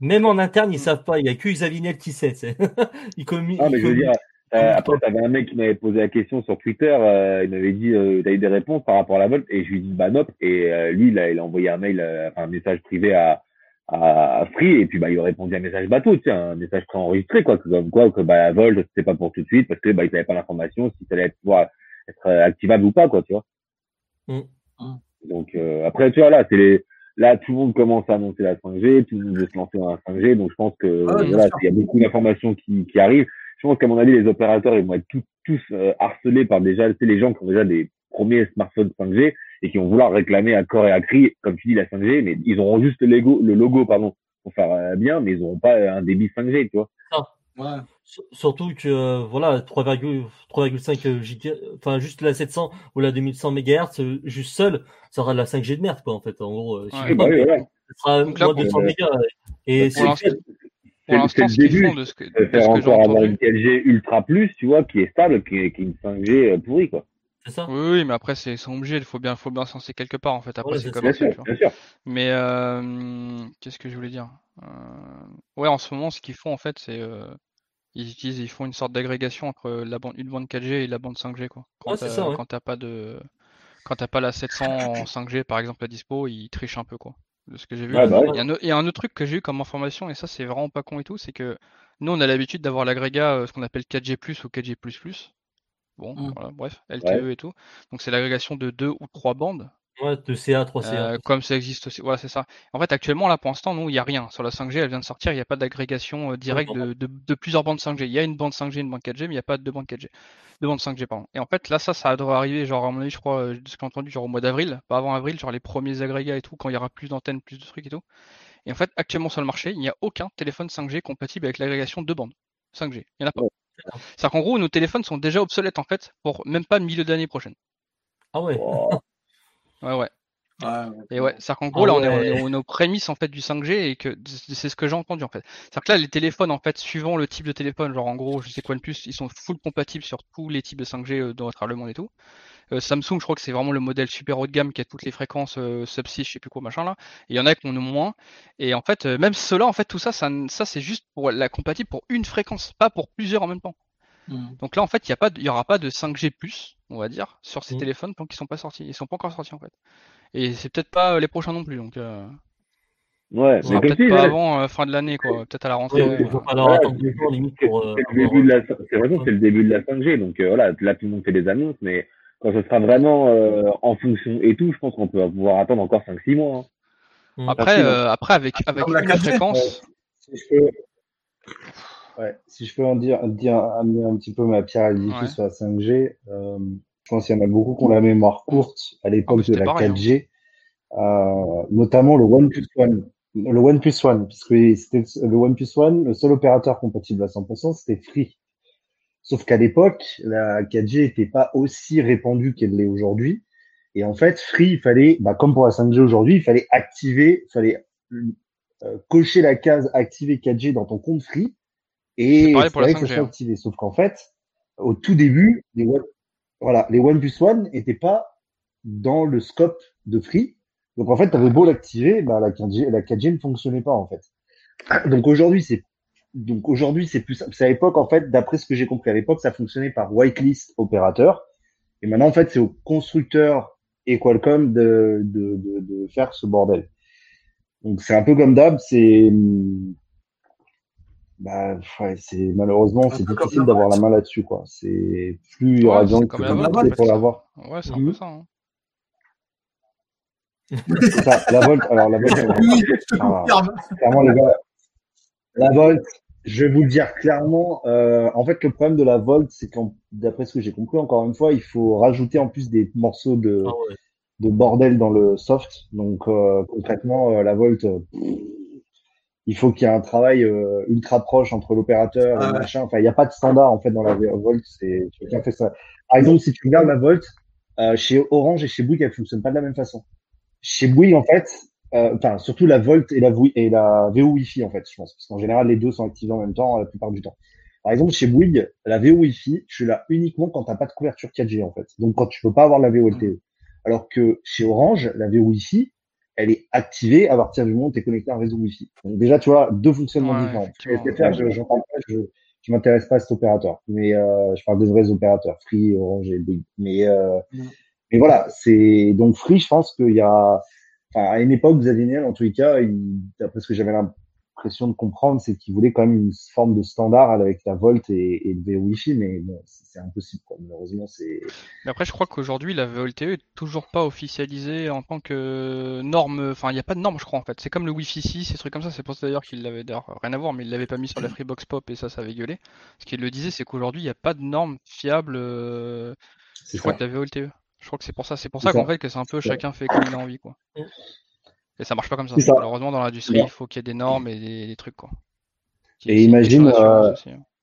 [SPEAKER 3] Même en interne, ils savent pas. Il y a que Xavier Niel qui sait. c'est- (laughs) il communique.
[SPEAKER 5] Ah, mais je veux dire, euh, après, t'avais un mec qui m'avait posé la question sur Twitter, euh, il m'avait dit, euh, t'as eu des réponses par rapport à la Volt, et je lui ai dit, bah, non, et euh, lui, il a, il a envoyé un mail, euh, un message privé à, à, à Free, et puis, bah, il a répondu un message bateau, tu sais, un message préenregistré, quoi, que, comme quoi, que, bah, la Volt, c'était pas pour tout de suite, parce que, bah, ils n'avaient pas l'information si ça allait pouvoir être euh, activable ou pas, quoi, tu vois.
[SPEAKER 3] Mm.
[SPEAKER 5] Donc, euh, après, tu vois, là, c'est les, là, tout le monde commence à annoncer la 5G, tout le monde veut se lancer dans la 5G, donc je pense que,
[SPEAKER 1] Ah
[SPEAKER 5] voilà, il y a beaucoup d'informations qui, qui arrivent. Je pense qu'à mon avis, les opérateurs, ils vont être tous, tous euh, harcelés par déjà, tu sais, les gens qui ont déjà des premiers smartphones 5G et qui vont vouloir réclamer à corps et à cri, comme tu dis, la 5G, mais ils auront juste le logo, le logo, pardon, pour faire euh, bien, mais ils n'auront pas euh, un débit 5G, tu vois.
[SPEAKER 1] Ouais.
[SPEAKER 3] Sur- Surtout que euh, voilà 3,5 3,5 giga, enfin juste la 700 ou la 2100 MHz, juste seul, ça aura de la 5G de merde quoi en fait. En gros,
[SPEAKER 2] Ouais.
[SPEAKER 5] bah oui, voilà.
[SPEAKER 3] ça sera
[SPEAKER 2] Donc là,
[SPEAKER 3] moins
[SPEAKER 2] pour-
[SPEAKER 3] de 200 mégas. Et C'est-
[SPEAKER 2] Pour
[SPEAKER 5] c'est
[SPEAKER 2] l'instant,
[SPEAKER 5] le
[SPEAKER 2] ce qu'ils
[SPEAKER 5] début.
[SPEAKER 2] font de ce que, de
[SPEAKER 5] de
[SPEAKER 2] ce
[SPEAKER 5] faire
[SPEAKER 2] que j'ai
[SPEAKER 5] encore avoir une 4G Ultra Plus, tu vois, qui est stable, qui est, qui est une 5G euh, pourrie, quoi.
[SPEAKER 3] c'est ça.
[SPEAKER 2] Oui, oui, mais après, c'est, ils sont obligés, il faut bien, faut bien censer quelque part, en fait. Après,
[SPEAKER 3] Ouais,
[SPEAKER 2] c'est
[SPEAKER 3] c'est
[SPEAKER 2] comme
[SPEAKER 5] Bien
[SPEAKER 2] ça,
[SPEAKER 5] sûr,
[SPEAKER 2] tu vois.
[SPEAKER 5] bien sûr.
[SPEAKER 2] Mais, euh, qu'est-ce que je voulais dire? Euh, ouais, en ce moment, ce qu'ils font, en fait, c'est, euh, ils utilisent, ils font une sorte d'agrégation entre la bande, une bande 4G et la bande 5G, quoi. Quand
[SPEAKER 3] Ouais, c'est
[SPEAKER 2] t'as,
[SPEAKER 3] ça, ouais.
[SPEAKER 2] quand t'as pas de, quand t'as pas la 700 en 5G, par exemple, à dispo, ils trichent un peu, quoi. De ce que j'ai vu.
[SPEAKER 5] Ouais, bah
[SPEAKER 2] Il y a un, au- il y a un autre truc que j'ai eu comme information, et ça, c'est vraiment pas con et tout, c'est que nous, on a l'habitude d'avoir l'agrégat, euh, ce qu'on appelle 4G+, ou 4G++. Bon,
[SPEAKER 1] Mm.
[SPEAKER 2] voilà, bref, LTE et tout. Donc, c'est l'agrégation de deux ou trois bandes.
[SPEAKER 3] Ouais, de CA 3CA.
[SPEAKER 2] Euh, comme ça existe aussi. Voilà, c'est ça. En fait, actuellement, là, pour l'instant, nous, il n'y a rien. Sur la 5G, elle vient de sortir, il n'y a pas d'agrégation euh, directe de, de, de plusieurs bandes 5G. Il y a une bande 5G, une bande 4G, mais il n'y a pas de deux bandes 4G. Deux bandes 5G, pardon. Et en fait, là, ça, ça devrait arriver, genre, à mon avis, je crois, euh, de ce que j'ai entendu, genre au mois d'avril, pas avant avril, genre les premiers agrégats et tout, quand il y aura plus d'antennes, plus de trucs et tout. Et en fait, actuellement, sur le marché, il n'y a aucun téléphone 5G compatible avec l'agrégation de bandes 5G. Il n'y en a pas. C'est-à-dire qu'en gros, nos téléphones sont déjà obsolètes, en fait, pour même pas milieu d'année prochaine.
[SPEAKER 3] Ah ouais.
[SPEAKER 2] Ouais, ouais. Et ouais, c'est-à-dire qu'en gros,
[SPEAKER 3] Ah
[SPEAKER 2] là, on est, on est- aux prémices en fait du 5G et que c'est ce que j'ai entendu en fait. C'est-à-dire que là, les téléphones, en fait, suivant le type de téléphone, genre en gros, je sais quoi de plus, ils sont full compatibles sur tous les types de 5G euh, dans le monde et tout. Euh, Samsung, je crois que c'est vraiment le modèle super haut de gamme qui a toutes les fréquences euh, sub 6, je sais plus quoi, machin là. Et il y en a qui en ont moins. Et en fait, euh, même ceux-là, en fait, tout ça, ça, ça c'est juste pour la compatible pour une fréquence, pas pour plusieurs en même temps.
[SPEAKER 1] Mm.
[SPEAKER 2] Donc là, en fait, il y a pas, de- il y aura pas de 5G+, on va dire, sur ces
[SPEAKER 3] Mm.
[SPEAKER 2] téléphones tant qu'ils sont pas sortis. Ils sont pas encore sortis en fait. Et c'est peut-être pas euh, les prochains non plus, donc euh,
[SPEAKER 5] Ouais, mais
[SPEAKER 2] peut-être pas avant euh, fin de l'année, quoi. Peut-être à la rentrée.
[SPEAKER 3] Ouais,
[SPEAKER 2] euh,
[SPEAKER 5] Ouais,
[SPEAKER 3] attendre deux jours limite
[SPEAKER 5] c'est
[SPEAKER 3] pour. euh,
[SPEAKER 5] c'est le début de la, c'est vrai que c'est le début de la 5G, donc euh, voilà, là tout le monde fait des annonces, mais quand ce sera vraiment euh, en fonction et tout, je pense qu'on peut pouvoir attendre encore 5-6 mois. hein.
[SPEAKER 3] Mm.
[SPEAKER 2] Après, après avec avec
[SPEAKER 1] Comme la
[SPEAKER 2] une
[SPEAKER 1] 4G.
[SPEAKER 2] fréquence.
[SPEAKER 4] Ouais, si je peux en dire, dire amener un petit peu ma pierre à l'édifice sur la 5G, euh, je pense qu'il y en a beaucoup qui ont la mémoire courte à
[SPEAKER 2] Ah,
[SPEAKER 4] l'époque de la
[SPEAKER 2] pareil, hein.
[SPEAKER 4] 4G, euh, notamment le OnePlus One. Le OnePlus One, puisque c'était le OnePlus One, le seul opérateur compatible à 100%, c'était Free. Sauf qu'à l'époque, la 4G n'était pas aussi répandue qu'elle l'est aujourd'hui. Et en fait, Free, il fallait, bah, comme pour la 5G aujourd'hui, il fallait activer, il fallait euh, cocher la case activer 4G dans ton compte Free. Et
[SPEAKER 2] C'est pour la
[SPEAKER 4] fallait que
[SPEAKER 2] 5G,
[SPEAKER 4] ça
[SPEAKER 2] hein.
[SPEAKER 4] activé. Sauf qu'en fait, au tout début, les, One- voilà, les OnePlus One n'étaient pas dans le scope de Free. Donc en fait, tu avais beau l'activer, bah, la 4G, la 4G ne fonctionnait pas en fait. (coughs) Donc aujourd'hui, c'est donc aujourd'hui c'est plus. C'est à l'époque en fait, d'après ce que j'ai compris à l'époque, ça fonctionnait par whitelist opérateur. Et maintenant en fait, c'est au constructeur et Qualcomm de, de, de, de faire ce bordel. Donc c'est un peu comme d'hab, c'est bah, ouais, c'est malheureusement c'est difficile d'avoir la main là-dessus quoi. C'est plus il y aura
[SPEAKER 2] Ouais,
[SPEAKER 4] de gens vont pour l'avoir.
[SPEAKER 2] Ouais, c'est un
[SPEAKER 1] Mhm.
[SPEAKER 2] peu ça. hein.
[SPEAKER 4] Ça. La Volt, alors la Volt, (laughs)
[SPEAKER 1] Oui,
[SPEAKER 4] clairement les gars, la Volt, je vais vous le dire clairement. euh, en fait, le problème de la Volt, c'est qu'en d'après ce que j'ai compris, encore une fois, il faut rajouter en plus des morceaux de
[SPEAKER 3] Ah ouais.
[SPEAKER 4] de bordel dans le soft. Donc euh, concrètement, euh, la Volt, euh, il faut qu'il y ait un travail euh, ultra proche entre l'opérateur
[SPEAKER 1] Ah
[SPEAKER 4] et le machin. Enfin, il n'y a pas de standard en fait dans la Volt. C'est quelqu'un fait ça. Par exemple, si tu regardes la Volt, euh, chez Orange et chez Bouygues, elle fonctionne pas de la même façon. Chez Bouygues, en fait, euh, enfin surtout la Volt et la, et la VO Wi-Fi en fait, je pense, parce qu'en général les deux sont activés en même temps la plupart du temps. Par exemple, chez Bouygues, la VO Wi-Fi, tu l'as uniquement quand t'as pas de couverture 4G en fait. Donc quand tu peux pas avoir la VoLTE. Alors que chez Orange, la VO Wi-Fi, elle est activée à partir du moment où tu es connecté à un réseau Wi-Fi. Donc déjà, tu vois, deux fonctionnements
[SPEAKER 2] Ouais,
[SPEAKER 4] différents. SFR, je je je m'intéresse pas à cet opérateur. Mais euh, je parle des vrais opérateurs, Free, Orange et Bouygues. Mais euh,
[SPEAKER 1] Mm.
[SPEAKER 4] mais voilà, c'est donc Free, je pense qu'il y a à une époque Xavier Niel, en tous les cas, il- d'après ce que j'avais l'impression de comprendre, c'est qu'il voulait quand même une forme de standard avec la Volt et, et le VO Wi-Fi, mais bon, c'est impossible quoi. Malheureusement, c'est
[SPEAKER 2] Mais après, je crois qu'aujourd'hui, la VoLTE est toujours pas officialisée en tant que norme. Enfin, il n'y a pas de norme, je crois, en fait. C'est comme le Wi-Fi 6, ces trucs comme ça. C'est pour ça d'ailleurs qu'il l'avait d'ailleurs rien à voir, mais il l'avait pas mis sur la Freebox Pop et ça, ça avait gueulé. Ce qu'il le disait, c'est qu'aujourd'hui, il n'y a pas de norme fiable. euh,
[SPEAKER 4] c'est
[SPEAKER 2] Je crois
[SPEAKER 4] ça.
[SPEAKER 2] que la VoLTE. Je crois que c'est pour ça. C'est pour
[SPEAKER 4] C'est
[SPEAKER 2] ça qu'en
[SPEAKER 4] ça.
[SPEAKER 2] fait, que c'est un peu
[SPEAKER 4] ça.
[SPEAKER 2] chacun fait comme il a envie, quoi.
[SPEAKER 3] Mm.
[SPEAKER 2] Et ça marche pas comme ça.
[SPEAKER 4] Ça.
[SPEAKER 2] Malheureusement, dans l'industrie, il faut qu'il y ait des normes et des, des trucs, quoi. Qui-
[SPEAKER 4] Et imagine, euh,
[SPEAKER 2] hein.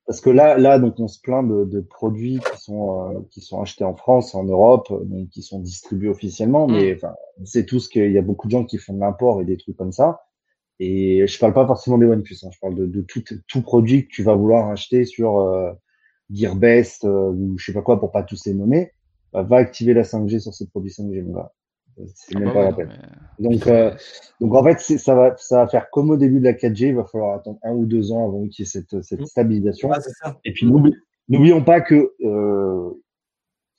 [SPEAKER 4] Parce que là, là, donc, on se plaint de, de produits qui sont euh, qui sont achetés en France, en Europe, donc qui sont distribués officiellement. Mais enfin, on sait tous qu'il y a beaucoup de gens qui font de l'import et des trucs comme ça. Et je parle pas forcément des OnePlus, hein, je parle de, de tout, tout produit que tu vas vouloir acheter sur euh, Gearbest ou je sais pas quoi pour pas tous les nommer. Bah, va activer la 5G sur ces produits 5G, mon gars. C'est
[SPEAKER 2] Ah
[SPEAKER 4] même
[SPEAKER 2] bah
[SPEAKER 4] pas
[SPEAKER 2] ouais,
[SPEAKER 4] la peine.
[SPEAKER 2] mais-
[SPEAKER 4] Donc, euh, donc en fait, c'est- ça va, ça va faire comme au début de la 4G. Il va falloir attendre un ou deux ans avant qu'il y ait cette, cette
[SPEAKER 3] Mm.
[SPEAKER 4] stabilisation.
[SPEAKER 1] Ça.
[SPEAKER 4] Et puis n'oublions pas que euh,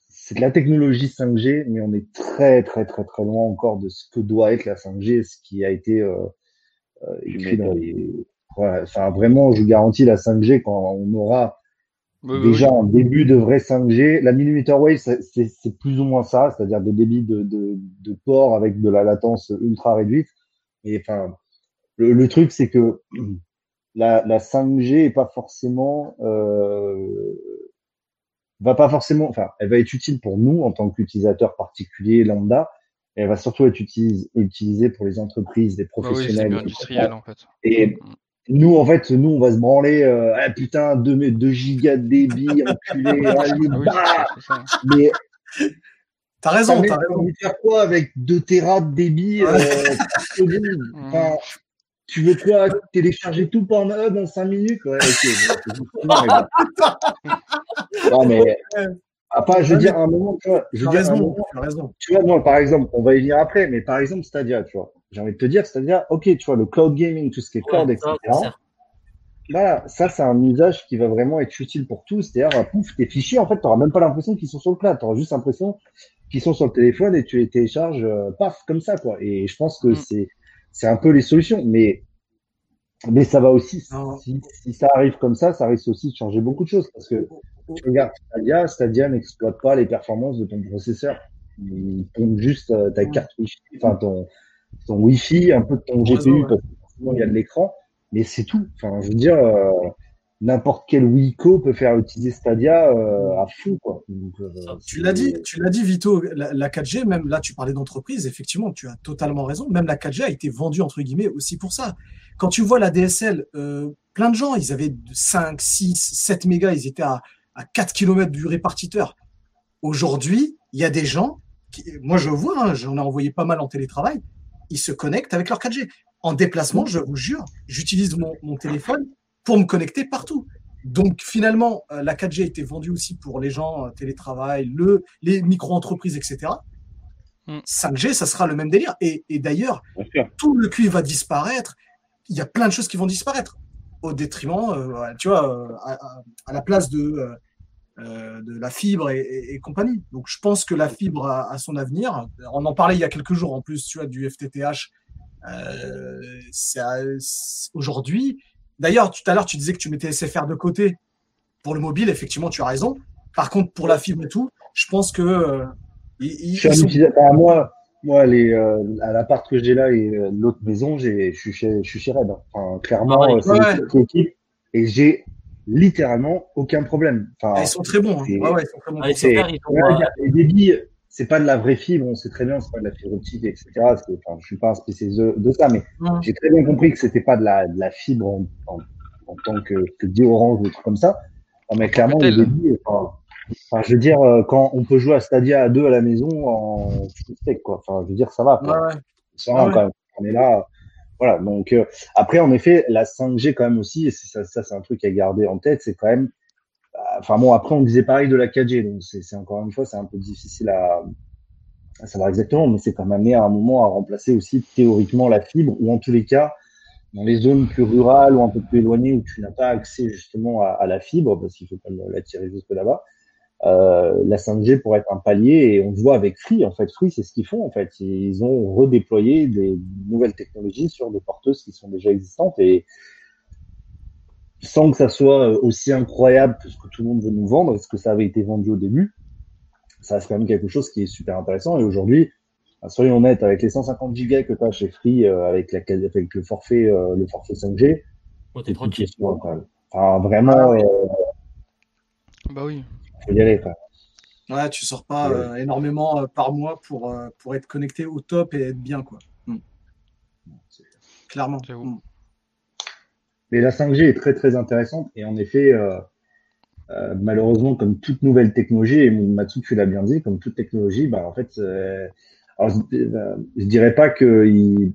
[SPEAKER 4] c'est de la technologie 5G, mais on est très très très très loin encore de ce que doit être la 5G, ce qui a été euh, euh, écrit dans les. Voilà, enfin vraiment, je vous garantis la 5G quand on aura
[SPEAKER 2] Oui,
[SPEAKER 4] déjà
[SPEAKER 2] oui.
[SPEAKER 4] un début de vrai 5G. La millimeter wave, c'est plus ou moins ça, c'est-à-dire des débits de, de, de port avec de la latence ultra réduite. Et enfin, le, le truc, c'est que la, la 5G est pas forcément, euh, va pas forcément, enfin, elle va être utile pour nous en tant qu'utilisateurs particuliers lambda. Elle va surtout être utilise- utilisée pour les entreprises, les
[SPEAKER 2] Bah oui,
[SPEAKER 4] professionnels.
[SPEAKER 2] en fait.
[SPEAKER 4] Et. Nous, en fait, nous, on va se branler, euh, ah putain, 2, 2 gigas de débit, (laughs) enculé, allez,
[SPEAKER 2] Ah
[SPEAKER 4] bah
[SPEAKER 2] ça.
[SPEAKER 4] Mais
[SPEAKER 1] T'as raison, t'as
[SPEAKER 4] t'as
[SPEAKER 1] raison.
[SPEAKER 4] de faire quoi avec 2 terras de débit euh, (laughs) Enfin, Tu veux quoi Télécharger tout Pornhub en 5 minutes? Ouais, ok. bon, c'est justement, mais bon. (laughs) Non, mais. Après, je veux dire, à un moment, tu vois, je
[SPEAKER 1] Tu
[SPEAKER 4] veux dire, moment,
[SPEAKER 1] raison.
[SPEAKER 4] tu vois, moi, par exemple, on va y venir après, mais par exemple, Stadia, tu vois, j'ai envie de te dire, Stadia, ok, tu vois, le cloud gaming, tout ce qui est cloud,
[SPEAKER 3] Ouais,
[SPEAKER 4] etc.
[SPEAKER 3] ça.
[SPEAKER 4] Voilà, ça, c'est un usage qui va vraiment être utile pour tous. C'est-à-dire, pouf, tes fichiers, en fait, tu n'auras même pas l'impression qu'ils sont sur le cloud. Tu auras juste l'impression qu'ils sont sur le téléphone et tu les télécharges, euh, paf, comme ça, quoi. Et je pense que
[SPEAKER 2] Mm.
[SPEAKER 4] c'est, c'est un peu les solutions. Mais, mais ça va aussi, si ça arrive comme ça, ça risque aussi de changer beaucoup de choses. Parce que, tu regardes Stadia, Stadia n'exploite pas les performances de ton processeur. Il pompe juste euh, ta
[SPEAKER 1] Mm.
[SPEAKER 4] carte Wi-Fi, enfin, ton, ton Wi-Fi, un peu de ton GPU, parce que il y a de l'écran. Mais c'est tout. Enfin, je veux dire, euh, n'importe quel Wiko peut faire utiliser Stadia euh, à fond, quoi. Donc, euh,
[SPEAKER 1] Tu
[SPEAKER 4] c'est-
[SPEAKER 1] l'as dit, tu l'as dit, Vito, la, la 4G, même là, tu parlais d'entreprise, effectivement, tu as totalement raison. Même la 4G a été vendue, entre guillemets, aussi pour ça. Quand tu vois la DSL, plein de gens, ils avaient 5, 6, 7 mégas, ils étaient à, à 4 km du répartiteur. Aujourd'hui, il y a des gens, qui, moi je vois, hein, j'en ai envoyé pas mal en télétravail, ils se connectent avec leur 4G. En déplacement, je vous jure, j'utilise mon, mon téléphone pour me connecter partout. Donc finalement, euh, la 4G a été vendue aussi pour les gens euh, télétravail, le, les micro-entreprises, etc.
[SPEAKER 2] Mm.
[SPEAKER 1] 5G, ça sera le même délire. Et, et d'ailleurs, tout le cuivre va disparaître. Il y a plein de choses qui vont disparaître au détriment, euh, tu vois, euh, à, à- à la place de, euh, de la fibre et, compagnie. Donc je pense que la fibre a, son avenir. On en parlait il y a quelques jours en plus, tu vois, du FTTH. Euh, aujourd'hui, d'ailleurs, tout à l'heure, tu disais que tu mettais SFR de côté pour le mobile. Effectivement, tu as raison. Par contre, pour la fibre et tout, je pense que euh,
[SPEAKER 4] ils, je moi, moi, les, euh, à l'appart que j'ai là et euh, l'autre maison, je suis chez, je suis chez Red. Hein. Enfin, clairement, ah c'est une équipe et j'ai littéralement aucun problème. Enfin,
[SPEAKER 1] ah, ils sont très bons. Hein. Ouais, ouais, ils sont très bons.
[SPEAKER 4] Ah, les débits, c'est pas de la vraie fibre, on sait très bien, c'est pas de la fibre optique, etc. Enfin, je suis pas un spécialiste de, ça, mais j'ai très bien compris que c'était pas de la, de la fibre en, en, tant que, que dit Orange ou des trucs comme ça. mais clairement, les débits, enfin, Enfin, je veux dire, euh, quand on peut jouer à Stadia à deux à la maison en steak, quoi. Enfin, je veux dire, ça va. Quoi. Ça va, quand même. On est là. Voilà. Donc, euh, après, en effet, la 5G, quand même aussi, et ça, ça c'est un truc à garder en tête, c'est quand même. Euh, enfin, bon, après, on disait pareil de la 4G. Donc, c'est encore une fois, c'est un peu difficile à, savoir exactement, mais c'est quand même amené à un moment à remplacer aussi théoriquement la fibre, ou en tous les cas, dans les zones plus rurales ou un peu plus éloignées où tu n'as pas accès justement à, à, la fibre, parce qu'il faut pas la tirer jusque là-bas, euh, la 5G pourrait être un palier et on voit avec Free en fait Free c'est ce qu'ils font en fait. Ils ont redéployé des nouvelles technologies sur des porteuses qui sont déjà existantes et sans que ça soit aussi incroyable que ce que tout le monde veut nous vendre ce que ça avait été vendu au début ça reste quand même quelque chose qui est super intéressant. Et aujourd'hui bah, soyons honnêtes avec les 150 gigas que tu as chez Free euh, avec, la, avec le forfait euh, le forfait 5G
[SPEAKER 3] t'es tranquille.
[SPEAKER 4] enfin, vraiment
[SPEAKER 2] bah oui
[SPEAKER 1] faut y aller. Quoi. Ouais, tu sors pas euh, énormément euh, par mois pour, euh, pour être connecté au top et être bien. Quoi. Mm. Clairement. Mm.
[SPEAKER 4] Mais la 5G est très très intéressante et en effet, malheureusement, comme toute nouvelle technologie, et Matsu, tu l'as bien dit, comme toute technologie, bah, en fait, alors, je, dirais pas que il,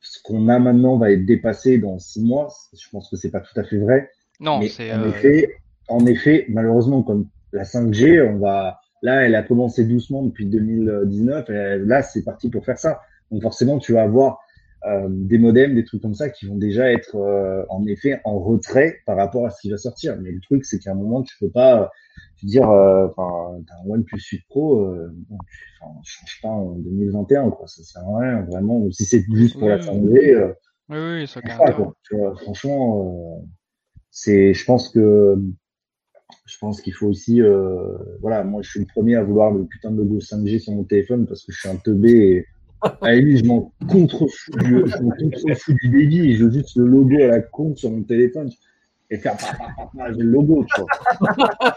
[SPEAKER 4] ce qu'on a maintenant va être dépassé dans six mois. Je pense que c'est pas tout à fait vrai.
[SPEAKER 2] Non, c'est.
[SPEAKER 4] En effet, en effet, malheureusement, comme la 5G, on va là, elle a commencé doucement depuis 2019. Et là, c'est parti pour faire ça. Donc forcément, tu vas avoir euh, des modems, des trucs comme ça qui vont déjà être euh, en effet en retrait par rapport à ce qui va sortir. Mais le truc, c'est qu'à un moment, tu peux pas euh, te dire, enfin, t'as un OnePlus 8 Pro, euh, bon, tu ne changes pas en 2021, quoi. Ça sert à rien, vraiment. Si c'est juste pour la 5G,
[SPEAKER 2] oui, oui, ça
[SPEAKER 4] quoi. Tu vois, franchement, c'est, je pense que je pense qu'il faut aussi, euh, voilà, moi je suis le premier à vouloir le putain de logo 5G sur mon téléphone parce que je suis un teubé et (laughs) à lui je m'en contrefous du, je contrefous du débit et je veux juste le logo à la con sur mon téléphone et faire le logo, tu vois.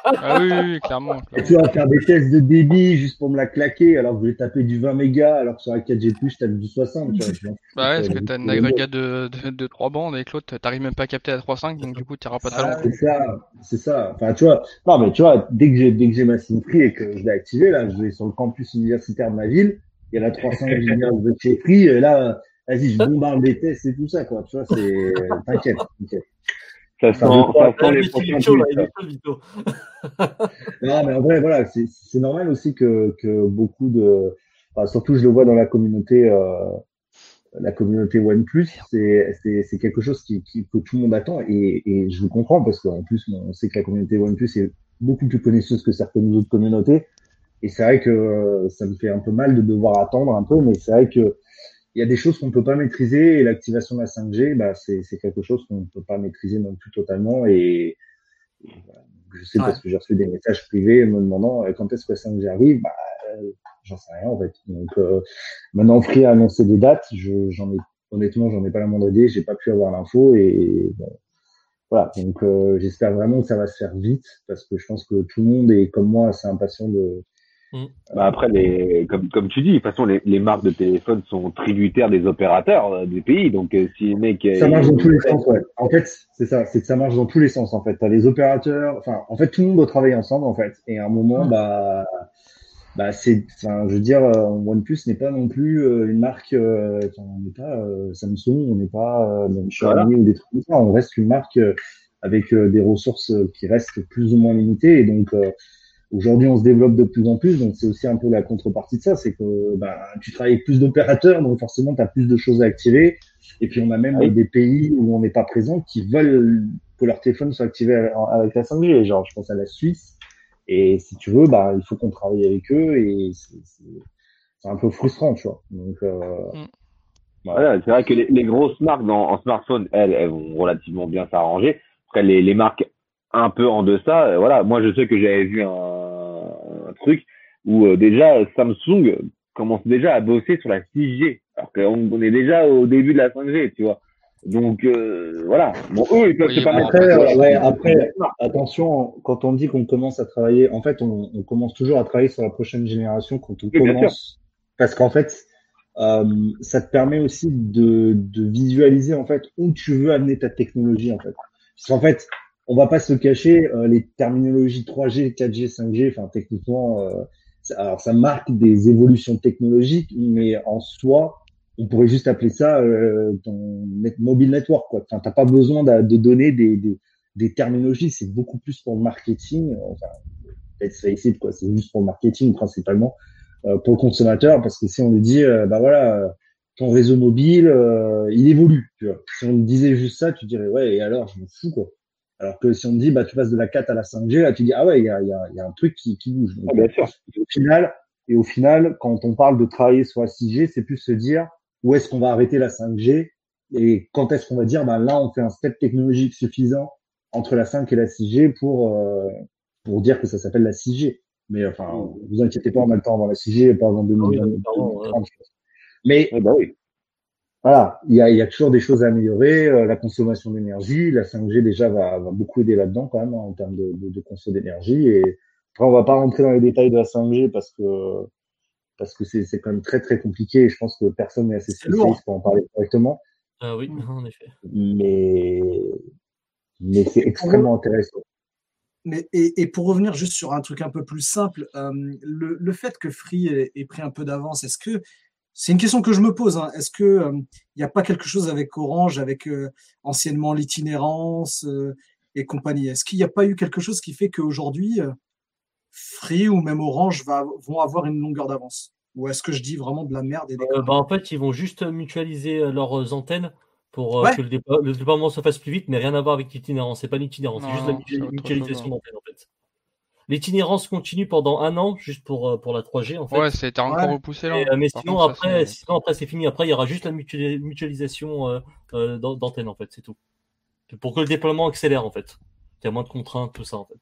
[SPEAKER 2] Ah oui, oui, clairement,
[SPEAKER 4] Et tu vas faire des tests de débit juste pour me la claquer, alors que je vais taper du 20 mégas, alors que sur la 4G+, je tape du 60, tu vois.
[SPEAKER 2] Bah ouais, parce que t'as un agrégat de, de, de 3 bandes et que l'autre, t'arrives même pas à capter à 3.5, donc du coup, tu pas très loin.
[SPEAKER 4] C'est ça, c'est ça. Enfin, tu vois, non, mais tu vois, dès que j'ai, dès que j'ai ma SIM free et que je l'ai activé, là, je vais sur le campus universitaire de ma ville, il y a la 300 ingénieurs (laughs) de chez Free, et là, vas-y, je bombarde des tests et tout ça, quoi. Tu vois, c'est, t'inquiète, t'inquiète.
[SPEAKER 5] Ça sent, ça sent les prochains (laughs)
[SPEAKER 4] Non, mais en vrai, voilà, c'est normal aussi que, que beaucoup de, enfin, surtout je le vois dans la communauté, euh, la communauté OnePlus, c'est c'est quelque chose qui, qui, que tout le monde attend et, et je vous comprends parce qu'en plus, on sait que la communauté OnePlus est beaucoup plus connaisseuse que certaines autres communautés. Et c'est vrai que euh, ça me fait un peu mal de devoir attendre un peu, mais c'est vrai que il y a des choses qu'on ne peut pas maîtriser et l'activation de la 5G, bah, c'est quelque chose qu'on ne peut pas maîtriser non plus totalement. Et, je sais parce que j'ai reçu des messages privés me demandant euh, quand est-ce que la 5G arrive? Bah, euh, j'en sais rien en fait. Donc euh, maintenant, Free a annoncé des dates. Je, j'en ai honnêtement, j'en ai pas la moindre idée. J'ai pas pu avoir l'info et bon, voilà. Donc j'espère vraiment que ça va se faire vite parce que je pense que tout le monde est comme moi assez impatient de
[SPEAKER 5] Mm. Bah après, les, comme, comme tu dis, de toute façon, les, les marques de téléphone sont tributaires des opérateurs euh, des pays. Donc, euh, si les mecs.
[SPEAKER 4] Ça marche dans tous les sens, ouais. En fait, c'est ça, c'est que ça marche dans tous les sens, en fait. T'as les opérateurs, enfin, en fait, tout le monde doit travailler ensemble, en fait. Et à un moment, mm. bah, bah, c'est, enfin, je veux dire, euh, OnePlus n'est pas non plus une marque, on n'est pas Samsung, on n'est pas Xiaomi ou des trucs comme ça. On reste une marque avec des ressources qui restent plus ou moins limitées. Et donc, Aujourd'hui, on se développe de plus en plus, donc c'est aussi un peu la contrepartie de ça, c'est que bah, tu travailles avec plus d'opérateurs, donc forcément, tu as plus de choses à activer. Et puis, on a même des pays où on n'est pas présent qui veulent que leur téléphone soit activé avec la 5G. Genre, je pense à la Suisse, Et si tu veux, bah, il faut qu'on travaille avec eux et c'est un peu frustrant, tu vois. Donc, euh,
[SPEAKER 2] Mm.
[SPEAKER 5] Voilà, c'est vrai que les, les grosses marques dans, en smartphone, elles, elles vont relativement bien s'arranger. Après, les, les marques un peu en deçà, euh, voilà. Moi, je sais que j'avais vu un truc où euh, déjà Samsung commence déjà à bosser sur la 6G, alors qu'on on est déjà au début de la 5G, tu vois. Donc euh, voilà. Bon, eux, ils peuvent
[SPEAKER 2] Oui,
[SPEAKER 5] se permettre.
[SPEAKER 4] Après,
[SPEAKER 5] voilà.
[SPEAKER 4] euh, ouais, après, attention, quand on dit qu'on commence à travailler, en fait, on, on commence toujours à travailler sur la prochaine génération quand on
[SPEAKER 5] Oui,
[SPEAKER 4] commence. Parce qu'en fait, euh, ça te permet aussi de, de visualiser en fait où tu veux amener ta technologie en fait. Parce qu'en fait, on va pas se cacher, euh, les terminologies 3G, 4G, 5G, enfin techniquement, euh, ça, alors ça marque des évolutions technologiques, mais en soi, on pourrait juste appeler ça euh, ton mobile network. Quoi. Enfin, t'as pas besoin de, donner des, des, des terminologies, c'est beaucoup plus pour le marketing. Enfin, let's face it, quoi. C'est juste pour le marketing principalement euh, pour le consommateur, parce que si on lui dit, euh, bah voilà, ton réseau mobile, euh, il évolue. Tu vois. Si on disait juste ça, tu dirais ouais, et alors, je m'en fous quoi. Alors que si on me dit, bah tu passes de la 4 à la 5G, là tu dis ah ouais, il y a, y, a, y a un truc qui, qui bouge. Donc,
[SPEAKER 5] Ah, bien sûr.
[SPEAKER 4] et au final, et au final, quand on parle de travailler sur la 6G, c'est plus se dire où est-ce qu'on va arrêter la 5G et quand est-ce qu'on va dire bah là on fait un step technologique suffisant entre la 5 et la 6G pour euh, pour dire que ça s'appelle la 6G. Mais enfin, vous inquiétez pas, on a le temps avant la 6G, pas avant
[SPEAKER 3] Ah oui,
[SPEAKER 4] 2020.
[SPEAKER 3] pardon,
[SPEAKER 4] 2030, je pense. Mais
[SPEAKER 5] Eh ben oui.
[SPEAKER 4] Voilà, il y a, il y a toujours des choses à améliorer. euh, la consommation d'énergie, la 5G déjà va, va beaucoup aider là-dedans quand même hein, en termes de, de, de conso d'énergie. Et après, on va pas rentrer dans les détails de la 5G parce que parce que c'est c'est quand même très très compliqué. Et je pense que personne n'est assez spécialiste pour en parler correctement.
[SPEAKER 3] Ah oui,
[SPEAKER 1] Mm.
[SPEAKER 3] en effet.
[SPEAKER 4] Mais mais c'est extrêmement intéressant.
[SPEAKER 1] Mais, et, et pour revenir juste sur un truc un peu plus simple, euh, le, le fait que Free ait, ait pris un peu d'avance, est-ce que c'est une question que je me pose hein, Est-ce que euh, il n'y a pas quelque chose avec Orange, avec euh, anciennement l'itinérance euh, et compagnie? Est-ce qu'il n'y a pas eu quelque chose qui fait qu'aujourd'hui euh, Free ou même Orange va, vont avoir une longueur d'avance? Ou est-ce que je dis vraiment de la merde et des
[SPEAKER 3] Euh, bah, en fait, ils vont juste mutualiser euh, leurs antennes pour euh,
[SPEAKER 1] Ouais.
[SPEAKER 3] que le, dépa- le déploiement se fasse plus vite, mais rien à voir avec l'itinérance. C'est pas l'itinérance, c'est juste la mutualisation d'antennes en fait. L'itinérance continue pendant un an, juste pour, euh, pour la 3G en fait.
[SPEAKER 2] Ouais, été encore
[SPEAKER 1] Ouais.
[SPEAKER 2] repoussé là.
[SPEAKER 3] Et, euh, mais sinon
[SPEAKER 2] contre,
[SPEAKER 3] après, sinon après c'est fini. Après, il y aura juste la mutuali- mutualisation euh, euh, d'an- d'antennes en fait, c'est tout. Pour que le déploiement accélère en fait. Il y a moins de contraintes, tout ça en fait.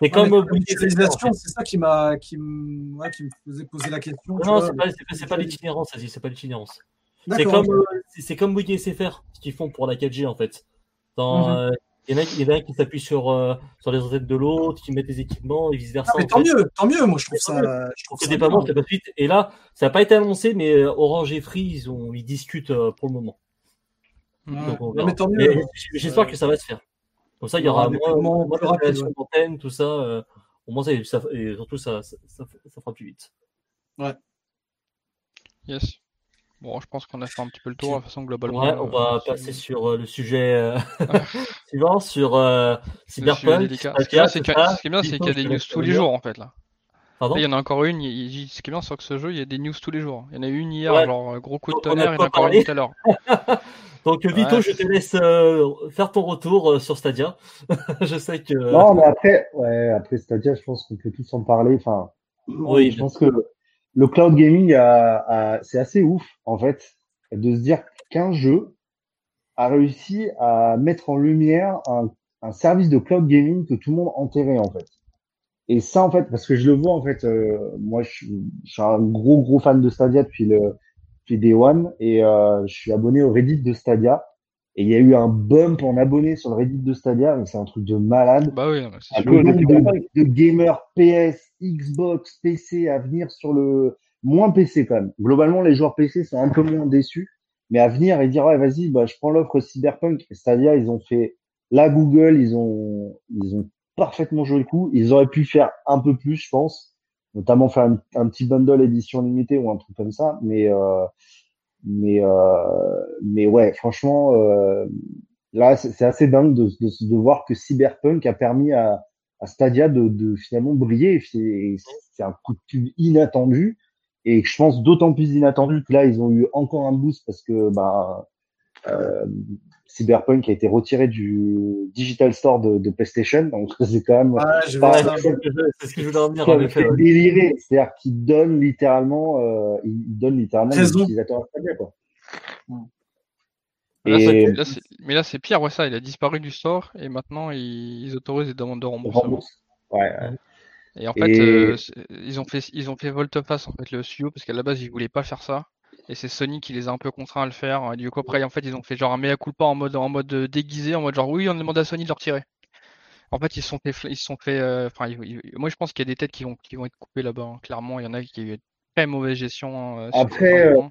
[SPEAKER 3] C'est
[SPEAKER 1] Ouais,
[SPEAKER 3] comme en
[SPEAKER 1] mutualisation,
[SPEAKER 3] fait.
[SPEAKER 1] c'est ça qui m'a qui, me- ouais, qui me faisait poser la question.
[SPEAKER 3] Non, c'est pas, c'est pas- c'est pas l'itinérance, vas-y, c'est pas l'itinérance. C'est comme, c'est- comme Bouygues SFR, ce qu'ils font pour la 4G en fait. Dans,
[SPEAKER 1] Mhm.
[SPEAKER 3] euh, il y en a, il y en a un qui s'appuie sur, euh, sur les antennes de l'autre, qui met des équipements et vice versa.
[SPEAKER 1] Ah, mais tant mieux, tant mieux. Moi, je trouve ça. Je trouve ça
[SPEAKER 3] déploiement,
[SPEAKER 1] bien.
[SPEAKER 3] c'est pas suite. Et là, ça n'a pas été annoncé, mais euh, Orange et Free, ils, ont, ils discutent euh, pour le moment.
[SPEAKER 1] Ouais.
[SPEAKER 3] Donc,
[SPEAKER 1] Non, mais tant mieux.
[SPEAKER 3] J'espère que ça va se faire. Comme ça, il y
[SPEAKER 1] aura
[SPEAKER 3] moins, moins
[SPEAKER 1] rapide,
[SPEAKER 3] d'installation
[SPEAKER 1] ouais.
[SPEAKER 3] d'antennes, tout ça. euh, au moins, ça, et surtout, ça, ça, ça, ça fera plus vite.
[SPEAKER 2] Yes. Bon, je pense qu'on a fait un petit peu le tour, de toute façon, globalement.
[SPEAKER 3] Ouais, on va
[SPEAKER 2] euh,
[SPEAKER 3] passer sur euh, le sujet euh, (laughs) (laughs) suivant, sur euh, Cyberpunk.
[SPEAKER 2] Ce qui est bien, c'est
[SPEAKER 3] Stadia,
[SPEAKER 2] que-
[SPEAKER 3] tout ça.
[SPEAKER 2] ce qui est bien, c'est qu'il y a des news tous les jours, en fait, là.
[SPEAKER 3] Pardon
[SPEAKER 2] Là, il y en a encore une. il- il- Ce qui est bien sur ce jeu, il y a des news tous les jours. Il y en a eu une hier,
[SPEAKER 3] Ouais.
[SPEAKER 2] genre gros coup de
[SPEAKER 3] Donc,
[SPEAKER 2] tonnerre, il y en a encore une tout à l'heure. (laughs)
[SPEAKER 3] Donc, Vito,
[SPEAKER 2] Ouais.
[SPEAKER 3] je te laisse euh, faire ton retour euh, sur Stadia. je sais que.
[SPEAKER 4] Non, mais après, ouais, après Stadia, je pense qu'on peut tous en parler. Enfin,
[SPEAKER 3] Oui.
[SPEAKER 4] je pense que le cloud gaming a, a- c'est assez ouf, en fait, de se dire qu'un jeu a réussi à mettre en lumière un, un service de cloud gaming que tout le monde enterrait, en fait. Et ça, en fait, parce que je le vois, en fait, euh, moi, je suis, je suis un gros, gros fan de Stadia depuis le, depuis Day One, et euh, je suis abonné au Reddit de Stadia. Et il y a eu un bump en abonnés sur le Reddit de Stadia, donc c'est un truc de malade.
[SPEAKER 2] Bah oui, mais
[SPEAKER 4] le nombre de, de gamers PS, Xbox, PC à venir sur le moins PC quand même. Globalement, les joueurs PC sont un peu moins déçus, mais à venir et dire ouais vas-y, bah je prends l'offre Cyberpunk. Stadia, ils ont fait là Google, ils ont ils ont parfaitement joué le coup. Ils auraient pu faire un peu plus, je pense, notamment faire un, un petit bundle édition limitée ou un truc comme ça. Mais euh, mais euh, mais ouais, franchement, euh, là c'est assez dingue de, de, de voir que Cyberpunk a permis à à Stadia de, de finalement briller. C'est un coup de pub inattendu et je pense d'autant plus inattendu que là ils ont eu encore un boost parce que bah Cyberpunk a été retiré du Digital Store de, de PlayStation, donc (laughs) c'est quand même
[SPEAKER 1] ça.
[SPEAKER 3] C'est ce que je voulais en effet. ouais.
[SPEAKER 4] délirer. C'est-à-dire qu'il donne littéralement, euh, il donne littéralement Stadia, quoi.
[SPEAKER 2] Là,
[SPEAKER 4] Et-
[SPEAKER 2] mais là, c'est pire, ouais, ça. Il a disparu du store et maintenant ils, ils autorisent des demandes de remboursement.
[SPEAKER 4] rembourse. Ouais, ouais.
[SPEAKER 2] Et en fait,
[SPEAKER 4] Et-
[SPEAKER 2] euh, ils ont fait, ils ont fait volte-face en fait le studio parce qu'à la base ils voulaient pas faire ça. Et c'est Sony qui les a un peu contraints à le faire. Et du coup après, en fait, ils ont fait genre un mea culpa en mode, en mode euh, déguisé, en mode genre oui, on demande à Sony de le retirer. En fait, ils se sont fait, ils sont fait. euh, Enfin, ils- ils- moi je pense qu'il y a des têtes qui vont, qui vont être coupées là-bas. hein. Clairement, il y en a qui ont eu une très mauvaise gestion. euh,
[SPEAKER 4] Après, euh.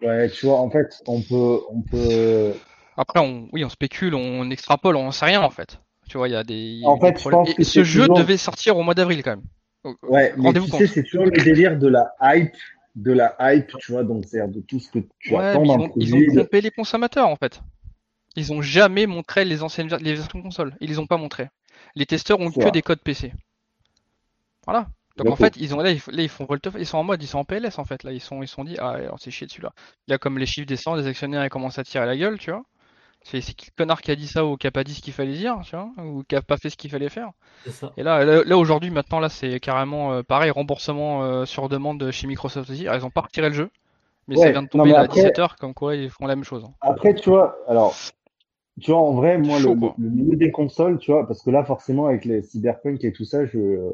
[SPEAKER 4] Ouais, tu vois, en fait, on peut, on peut.
[SPEAKER 2] Après, on, oui, on spécule, on extrapole, on sait rien en fait. Tu vois, il y a des.
[SPEAKER 4] En
[SPEAKER 2] des
[SPEAKER 4] fait, je
[SPEAKER 2] problèmes.
[SPEAKER 4] pense
[SPEAKER 2] Et
[SPEAKER 4] que
[SPEAKER 2] ce jeu
[SPEAKER 4] toujours-
[SPEAKER 2] devait sortir au mois d'avril quand même.
[SPEAKER 4] Ouais, mais tu sais, c'est toujours le délire de la hype, de la hype, tu vois, donc c'est de tout ce que tu
[SPEAKER 2] Ouais,
[SPEAKER 4] attends
[SPEAKER 2] ils
[SPEAKER 4] d'un
[SPEAKER 2] ont, ils ont
[SPEAKER 4] produit.
[SPEAKER 2] trompé les consommateurs en fait. Ils ont jamais montré les anciennes les versions console. Ils les ont pas montré. Les testeurs ont que
[SPEAKER 4] vrai.
[SPEAKER 2] des codes PC. Voilà. Donc
[SPEAKER 4] Bien
[SPEAKER 2] en fait, ils ont là, ils, f- là, ils font ils sont en mode, ils sont en PLS en fait. Là, ils sont, ils se sont dit, ah, alors c'est chier dessus là. Là, comme les chiffres descendent, les actionnaires ils commencent à tirer la gueule, tu vois. C'est qui le connard qui a dit ça ou qui a pas dit ce qu'il fallait dire, tu vois, ou qui a pas fait ce qu'il fallait faire.
[SPEAKER 3] Ça.
[SPEAKER 2] Et là, là, là, aujourd'hui, maintenant, là, c'est carrément euh, pareil, remboursement euh, sur demande de chez Microsoft aussi. Alors, ils ont pas retiré le jeu, mais ça
[SPEAKER 4] Ouais,
[SPEAKER 2] vient de
[SPEAKER 4] non,
[SPEAKER 2] tomber
[SPEAKER 4] mais
[SPEAKER 2] là, à
[SPEAKER 4] après-
[SPEAKER 2] 17h, comme quoi ils font la même chose. hein.
[SPEAKER 4] Après, tu vois, alors, tu vois, en vrai, moi,
[SPEAKER 2] Chaud,
[SPEAKER 4] le, le milieu des consoles, tu vois, parce que là, forcément, avec les cyberpunk et tout ça, je,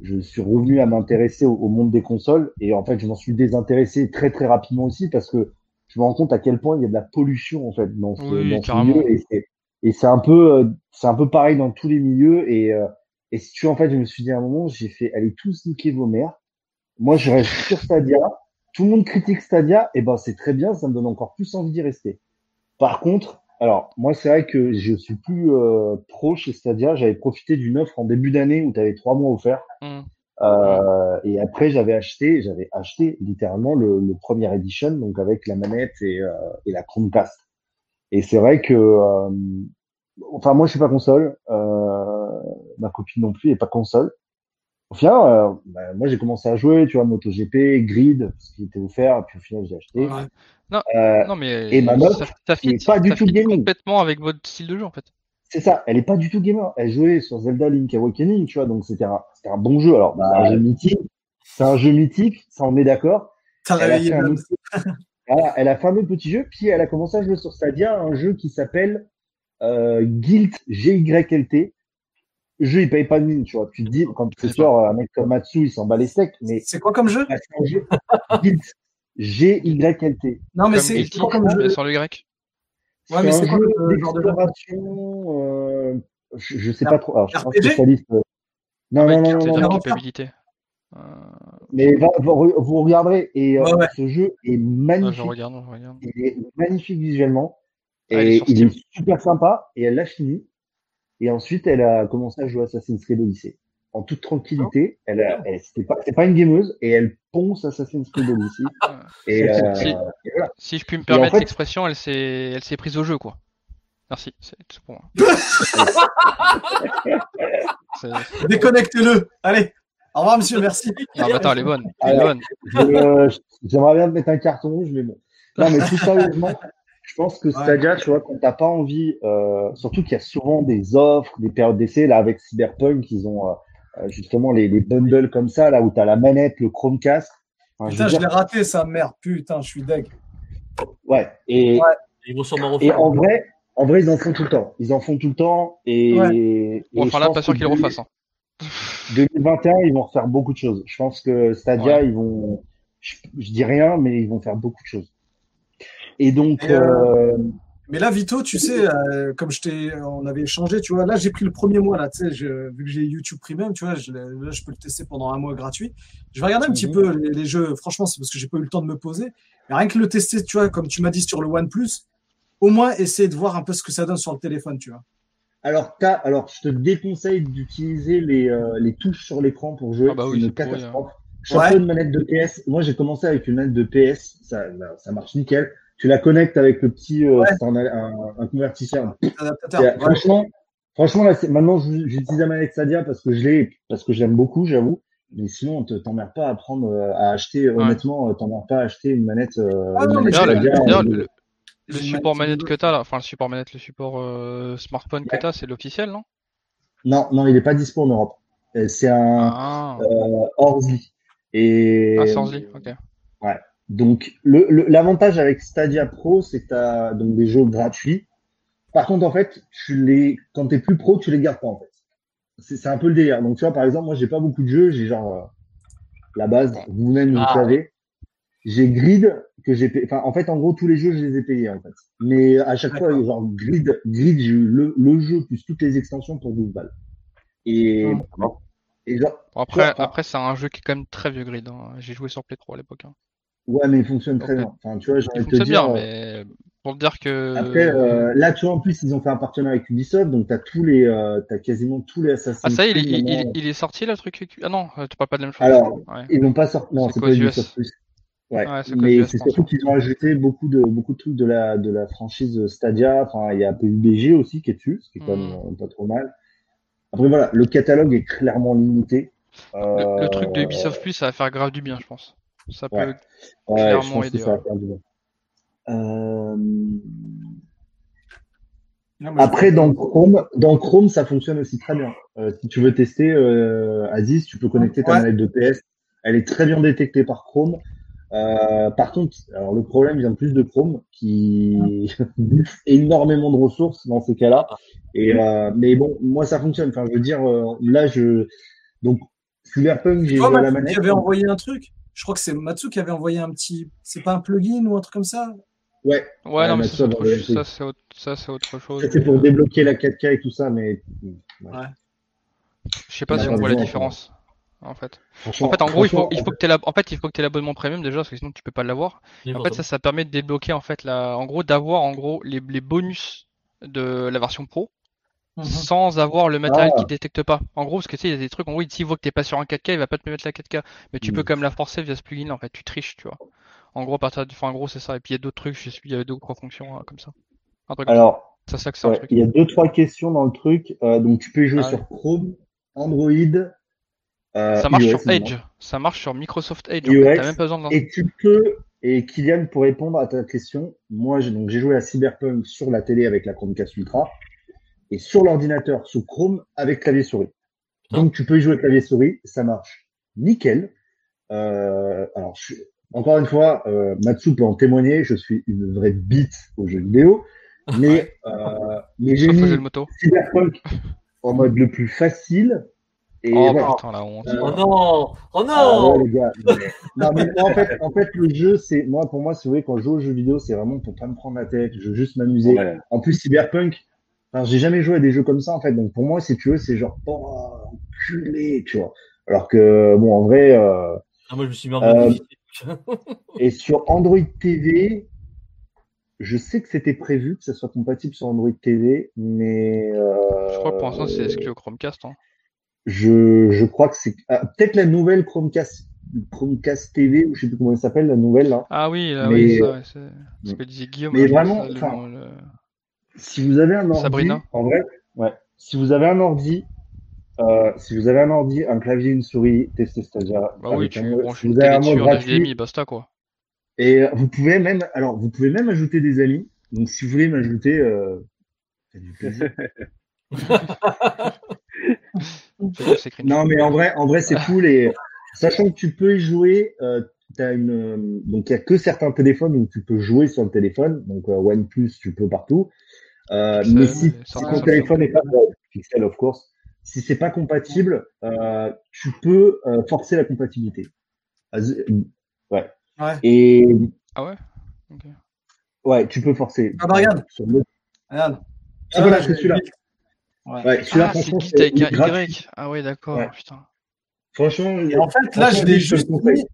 [SPEAKER 4] je suis revenu à m'intéresser au, au monde des consoles et en fait, je m'en suis désintéressé très, très rapidement aussi parce que je me rends compte à quel point il y a de la pollution, en fait, dans ce,
[SPEAKER 2] Oui,
[SPEAKER 4] dans ce
[SPEAKER 2] carrément.
[SPEAKER 4] milieu et c'est, et c'est un peu, euh, c'est un peu pareil dans tous les milieux et, euh, et si tu vois, en fait, je me suis dit à un moment, j'ai fait, allez tous niquer vos mères. Moi, je reste (laughs) sur Stadia. Tout le monde critique Stadia, et ben c'est très bien, ça me donne encore plus envie d'y rester. Par contre, alors moi c'est vrai que je suis plus euh, pro chez Stadia. J'avais profité d'une offre en début d'année où tu avais trois mois offerts.
[SPEAKER 2] Hmm.
[SPEAKER 4] Euh, et après j'avais acheté, j'avais acheté littéralement le, le premier edition, donc avec la manette et, euh, et la Chromecast. Et c'est vrai que, euh, enfin moi je suis pas console, ma copine non plus est pas console. Au final, bah, moi j'ai commencé à jouer, tu vois, MotoGP, Grid, ce qui était offert, puis au final j'ai acheté.
[SPEAKER 1] Ouais.
[SPEAKER 4] Euh,
[SPEAKER 2] Non, mais
[SPEAKER 4] et ma meuf,
[SPEAKER 2] ça, ça fit,
[SPEAKER 4] est pas du tout
[SPEAKER 2] fit
[SPEAKER 4] gaming.
[SPEAKER 2] complètement avec votre style de jeu en fait.
[SPEAKER 4] C'est ça, elle est pas du tout gamer. Elle jouait sur Zelda Link Awakening, tu vois, donc c'était un, c'était un bon jeu. Alors, c'est un jeu mythique, c'est un jeu mythique, ça on est d'accord. Elle a fait un autre- Voilà, elle a fait un autre petit jeu, puis elle a commencé à jouer sur Stadia un jeu qui s'appelle euh, Guild GYLT. Le jeu, il paye pas de mine, tu vois. Tu te dis, quand tu
[SPEAKER 2] C'est
[SPEAKER 4] sors un mec comme Matsu, il s'en bat les steaks, mais
[SPEAKER 1] C'est quoi comme jeu?
[SPEAKER 4] Bah, Guild GYLT.
[SPEAKER 1] Non, mais
[SPEAKER 2] Comme
[SPEAKER 1] c'est quoi comme jeu
[SPEAKER 2] sans le grec.
[SPEAKER 1] Ouais, mais
[SPEAKER 4] C'est
[SPEAKER 1] quoi
[SPEAKER 4] jeu
[SPEAKER 1] le genre de
[SPEAKER 4] euh, je, je sais pas trop. Alors, je suis pas
[SPEAKER 1] RPG?
[SPEAKER 4] spécialiste. euh. Non, non, non, non.
[SPEAKER 2] Euh,
[SPEAKER 4] Mais va, va- vous regarderez. Et euh, ce jeu est
[SPEAKER 2] ah, je
[SPEAKER 4] magnifique.
[SPEAKER 2] regarde, je regarde.
[SPEAKER 4] Il est magnifique visuellement.
[SPEAKER 2] Ah, il est
[SPEAKER 4] et il est super sympa. Et elle l'a fini. Et ensuite, elle a commencé à jouer à Assassin's Creed Odyssey. En toute tranquillité. Elle, a- elle, c'était pas, c'est pas une gameuse. Et elle ponce Assassin's Creed Odyssey. Et,
[SPEAKER 2] Si-
[SPEAKER 4] euh,
[SPEAKER 2] si-
[SPEAKER 4] et voilà.
[SPEAKER 2] Si je puis me
[SPEAKER 4] en
[SPEAKER 2] permettre
[SPEAKER 4] fait-
[SPEAKER 2] l'expression, elle s'est, elle s'est prise au jeu quoi. Merci, c'est tout pour moi. (laughs) C'est-
[SPEAKER 1] Déconnectez-le. Allez. Au revoir, monsieur. Merci.
[SPEAKER 2] Non, mais attends, elle est bonne. Elle est
[SPEAKER 4] Alors,
[SPEAKER 2] bonne.
[SPEAKER 4] Je- euh, J'aimerais bien te mettre un carton rouge, mais bon. Non, mais tout sérieusement, je pense que Stadia, tu vois, quand t'as pas envie, euh, surtout qu'il y a souvent des offres, des périodes d'essai, là, avec Cyberpunk, ils ont euh, justement les, les bundles comme ça, là, où t'as la manette, le Chromecast. Enfin, je
[SPEAKER 1] Putain, je
[SPEAKER 4] dire,
[SPEAKER 1] l'ai raté, ça, merde. Putain, je suis deg.
[SPEAKER 4] ouais. Et,
[SPEAKER 1] Ouais.
[SPEAKER 3] Ils vont sûrement
[SPEAKER 4] et
[SPEAKER 3] refaire.
[SPEAKER 4] en vrai, en vrai, ils en font tout le temps. Ils en font tout le temps. Et,
[SPEAKER 1] Ouais.
[SPEAKER 4] et
[SPEAKER 2] Bon, enfin là, pas sûr qu'ils le refassent. hein.
[SPEAKER 4] 2021, ils vont refaire beaucoup de choses. Je pense que Stadia,
[SPEAKER 2] Ouais.
[SPEAKER 4] ils vont, je, je dis rien, mais ils vont faire beaucoup de choses. Et donc,
[SPEAKER 1] Et, euh,
[SPEAKER 4] euh,
[SPEAKER 1] Mais là, Vito, tu sais, euh, comme je t'ai, on avait échangé, tu vois, là, j'ai pris le premier mois, là, tu sais, je- vu que j'ai YouTube Premium, tu vois, je, là, je peux le tester pendant un mois gratuit. Je vais regarder un petit
[SPEAKER 4] Mhm.
[SPEAKER 1] peu les, les jeux. Franchement, c'est parce que j'ai pas eu le temps de me poser. Mais rien que le tester, tu vois, comme tu m'as dit sur le OnePlus, au moins essayer de voir un peu ce que ça donne sur le téléphone, tu vois.
[SPEAKER 4] alors, t'as, alors, je te déconseille d'utiliser les, euh, les touches sur l'écran pour jouer.
[SPEAKER 2] Ah bah
[SPEAKER 4] c'est
[SPEAKER 2] oui,
[SPEAKER 4] une
[SPEAKER 2] c'est pourri,
[SPEAKER 4] catastrophe. Chaque une manette de PS. Moi, j'ai commencé avec une manette de PS. Ça, ça marche nickel. Tu la connectes avec le petit, euh,
[SPEAKER 1] Ouais.
[SPEAKER 4] un, un, un convertisseur.
[SPEAKER 1] Adaptateur.
[SPEAKER 4] C'est-
[SPEAKER 1] Ouais.
[SPEAKER 4] Franchement, franchement, là, c'est, maintenant, je- j'utilise la manette Stadia parce que je l'ai, parce que j'aime beaucoup, j'avoue. Mais sinon, te- t'emmerdes pas à prendre, euh, à acheter, honnêtement, euh, t'emmerdes pas à acheter une manette, euh,
[SPEAKER 1] Ah
[SPEAKER 4] une
[SPEAKER 1] non, mais
[SPEAKER 4] manette
[SPEAKER 2] D'ailleurs, le,
[SPEAKER 4] euh,
[SPEAKER 2] le- Le support
[SPEAKER 1] une
[SPEAKER 2] manette que t'as là, enfin le support manette, le support euh, smartphone que
[SPEAKER 4] Ouais.
[SPEAKER 2] t'as, c'est l'officiel, non?
[SPEAKER 4] Non, non, il n'est pas dispo en Europe. Euh, C'est un
[SPEAKER 2] Ah,
[SPEAKER 4] euh, Orly. Et
[SPEAKER 2] ah Sorzi, ok.
[SPEAKER 4] Donc le le- l'avantage avec Stadia Pro, c'est que tu as donc des jeux gratuits. Par contre, en fait, tu les quand t'es plus pro, tu les gardes pas en fait. C'est c'est un peu le délire. Donc tu vois, par exemple, moi j'ai pas beaucoup de jeux, j'ai genre euh, la base, vous-même vous
[SPEAKER 3] Ah,
[SPEAKER 4] savez. J'ai Grid que j'ai payé. Enfin, en fait, en gros, tous les jeux, je les ai payés en fait. Mais à chaque fois, genre Grid, Grid, j'ai eu le, le jeu plus toutes les extensions pour 12 balles. Et,
[SPEAKER 1] Hum.
[SPEAKER 4] et genre,
[SPEAKER 2] après, après c'est un jeu qui est quand même très vieux grid. hein. J'ai joué sur Play 3 à l'époque. hein.
[SPEAKER 4] Ouais, mais il fonctionne très bien. Enfin, tu vois, j'ai envie de te dire.
[SPEAKER 2] bien,
[SPEAKER 4] euh,
[SPEAKER 2] mais pour te dire que.
[SPEAKER 4] Après, euh, là, tu vois, en plus, ils ont fait un partenariat avec Ubisoft, donc t'as tous les, euh, t'as quasiment tous les Assassin's
[SPEAKER 2] Ah, ça il,
[SPEAKER 4] Creed
[SPEAKER 2] il,
[SPEAKER 4] maintenant.
[SPEAKER 2] il- il est sorti le truc. Ah non, euh, tu parles pas de la même chose.
[SPEAKER 4] Alors,
[SPEAKER 2] Ouais.
[SPEAKER 4] Ils n'ont pas sorti. Non,
[SPEAKER 2] C'est
[SPEAKER 4] pas Ubisoft?
[SPEAKER 2] US.
[SPEAKER 4] Plus. Ouais. Mais c'est surtout
[SPEAKER 2] ouais.
[SPEAKER 4] qu'ils ont ajouté beaucoup de beaucoup de trucs de la de la franchise Stadia. Enfin, il y a PUBG aussi qui est dessus, ce qui est quand même euh, pas trop mal. Après voilà, le catalogue est clairement limité.
[SPEAKER 2] Le, le truc de Ubisoft Plus, ça va faire grave du bien, je pense. Ça peut. Clairement aider.
[SPEAKER 4] Euh,
[SPEAKER 1] Non,
[SPEAKER 4] Après, dans Chrome, dans Chrome, ça fonctionne aussi très bien. Euh, si tu veux tester, euh, Aziz, tu peux connecter ta
[SPEAKER 1] Ouais.
[SPEAKER 4] manette de PS. Elle est très bien détectée par Chrome. Euh, par contre, alors le problème vient plus de Chrome qui (laughs) bouffe énormément de ressources dans ces cas-là. Et euh, mais bon, moi ça fonctionne. Enfin, je veux dire, euh, là je donc Cyberpunk, j'ai à la manette.
[SPEAKER 1] qui avait envoyé un truc? Je crois que c'est Matsu qui avait envoyé un petit. C'est pas un plugin ou un truc comme ça?
[SPEAKER 4] Ouais,
[SPEAKER 2] Ouais,
[SPEAKER 4] Ouais,
[SPEAKER 2] non, mais ça, c'est autre, autre, chose.
[SPEAKER 4] c'est pour débloquer la 4K et tout ça, mais ouais.
[SPEAKER 2] Je sais pas si on voit la différence. En fait. En fait, en gros, il faut, il faut que la, en fait, il faut que t'aies l'abonnement premium déjà, parce que sinon tu peux pas l'avoir. En fait, ça, ça permet de débloquer, en fait, la, en gros, d'avoir, en gros, les, les bonus de la version pro,
[SPEAKER 1] Mhm.
[SPEAKER 2] sans avoir le matériel
[SPEAKER 4] Ah.
[SPEAKER 2] qui détecte pas. En gros, parce que tu sais, il y a des trucs, en gros, s'il voit que t'es pas sur un 4K, il va pas te mettre la 4K. Mais tu
[SPEAKER 4] Mm.
[SPEAKER 2] peux quand même la forcer via ce plugin, en fait, tu triches, tu vois. En gros, à partir de, enfin, en gros, c'est ça. Et puis il y a d'autres trucs, je sais, il y a deux ou trois fonctions, euh, comme ça. Un truc comme
[SPEAKER 4] alors
[SPEAKER 2] ça, ça, un truc.
[SPEAKER 4] il y a deux trois questions dans le truc. Euh, donc tu peux jouer
[SPEAKER 2] Ah
[SPEAKER 4] sur Chrome, Android. euh,
[SPEAKER 2] Ça marche sur Edge. Ça marche sur Microsoft Edge. En fait. Même pas besoin de.
[SPEAKER 4] Et tu peux et Kylian pour répondre à ta question, moi j'ai donc j'ai joué à Cyberpunk sur la télé avec la Chromecast Ultra et sur l'ordinateur sous Chrome avec clavier souris. Donc tu peux y jouer clavier souris, ça marche nickel. Euh, alors je encore une fois, euh, Matsu peut en témoigner, je suis une vraie bite aux jeux vidéo, mais euh, mais j'ai mis. Cyberpunk en mode le plus facile. Et
[SPEAKER 2] Oh
[SPEAKER 4] voilà.
[SPEAKER 2] putain, la honte.
[SPEAKER 4] Euh,
[SPEAKER 3] Oh non Oh
[SPEAKER 4] Ah
[SPEAKER 3] non
[SPEAKER 4] ouais, les gars. mais- Non, mais moi, en fait, en fait, le jeu, c'est, moi, pour moi, si vous voulez, quand je joue aux jeux vidéo, c'est vraiment pour pas me prendre la tête. Je veux juste m'amuser.
[SPEAKER 5] Ouais.
[SPEAKER 4] En plus, Cyberpunk, enfin, j'ai jamais joué à des jeux comme ça, en fait. Donc, pour moi, si tu veux, c'est genre, oh, enculé, tu vois. Alors que, bon, en vrai, euh,
[SPEAKER 3] Ah, Moi, je me suis mis en
[SPEAKER 4] Euh, (laughs) et sur Android TV, je sais que c'était prévu que ça soit compatible sur Android TV, mais, euh,
[SPEAKER 2] Je crois que pour l'instant, c'est exclu au Chromecast. Hein.
[SPEAKER 4] je, je crois que c'est, ah, peut-être la nouvelle Chromecast, Chromecast TV, ou je sais plus comment elle s'appelle, la nouvelle, là.
[SPEAKER 2] Ah oui, là,
[SPEAKER 4] Mais-
[SPEAKER 2] oui, ça, ouais, c'est ce que disait Guillaume.
[SPEAKER 4] mais vraiment,
[SPEAKER 2] le-
[SPEAKER 4] si vous avez un ordi,
[SPEAKER 2] Sabrina
[SPEAKER 4] en vrai, ouais. Si vous avez un ordi, euh, si vous avez un ordi, un clavier, une souris, testez Stadia.
[SPEAKER 2] Bah oui, tu
[SPEAKER 4] un
[SPEAKER 2] branches
[SPEAKER 4] si
[SPEAKER 2] une
[SPEAKER 4] vous avez
[SPEAKER 2] télé
[SPEAKER 4] un mode
[SPEAKER 2] dessus en
[SPEAKER 4] gratuit,
[SPEAKER 2] HDMI, basta quoi.
[SPEAKER 4] et euh, vous pouvez même, alors vous pouvez même ajouter des amis. Donc si vous voulez m'ajouter, euh, du plaisir. (laughs) Non mais en vrai, en vrai c'est cool et sachant que tu peux y jouer, euh, t'as une, euh, donc il y a que certains téléphones où tu peux jouer sur le téléphone. Donc euh, OnePlus, tu peux partout. Euh, mais si, si ton téléphone est pas Pixel of course, si c'est pas compatible, euh, tu peux euh, forcer la compatibilité. Az- Ouais.
[SPEAKER 1] Ouais.
[SPEAKER 4] Et
[SPEAKER 2] Ah ouais? Ok.
[SPEAKER 4] ouais, tu peux forcer.
[SPEAKER 1] Ah bah, regarde.
[SPEAKER 4] Sur le-
[SPEAKER 1] Regarde.
[SPEAKER 4] Ah, voilà,
[SPEAKER 1] là,
[SPEAKER 4] c'est
[SPEAKER 1] je-
[SPEAKER 4] celui-là.
[SPEAKER 1] Ouais.
[SPEAKER 4] Ouais, celui-là,
[SPEAKER 2] Ah, c'est
[SPEAKER 4] franchement,
[SPEAKER 2] Git avec un
[SPEAKER 4] gratuit.
[SPEAKER 2] Y. Ah ouais, d'accord,
[SPEAKER 4] Ouais.
[SPEAKER 2] putain.
[SPEAKER 4] Franchement,
[SPEAKER 1] Et en fait, là, je l'ai juste mis.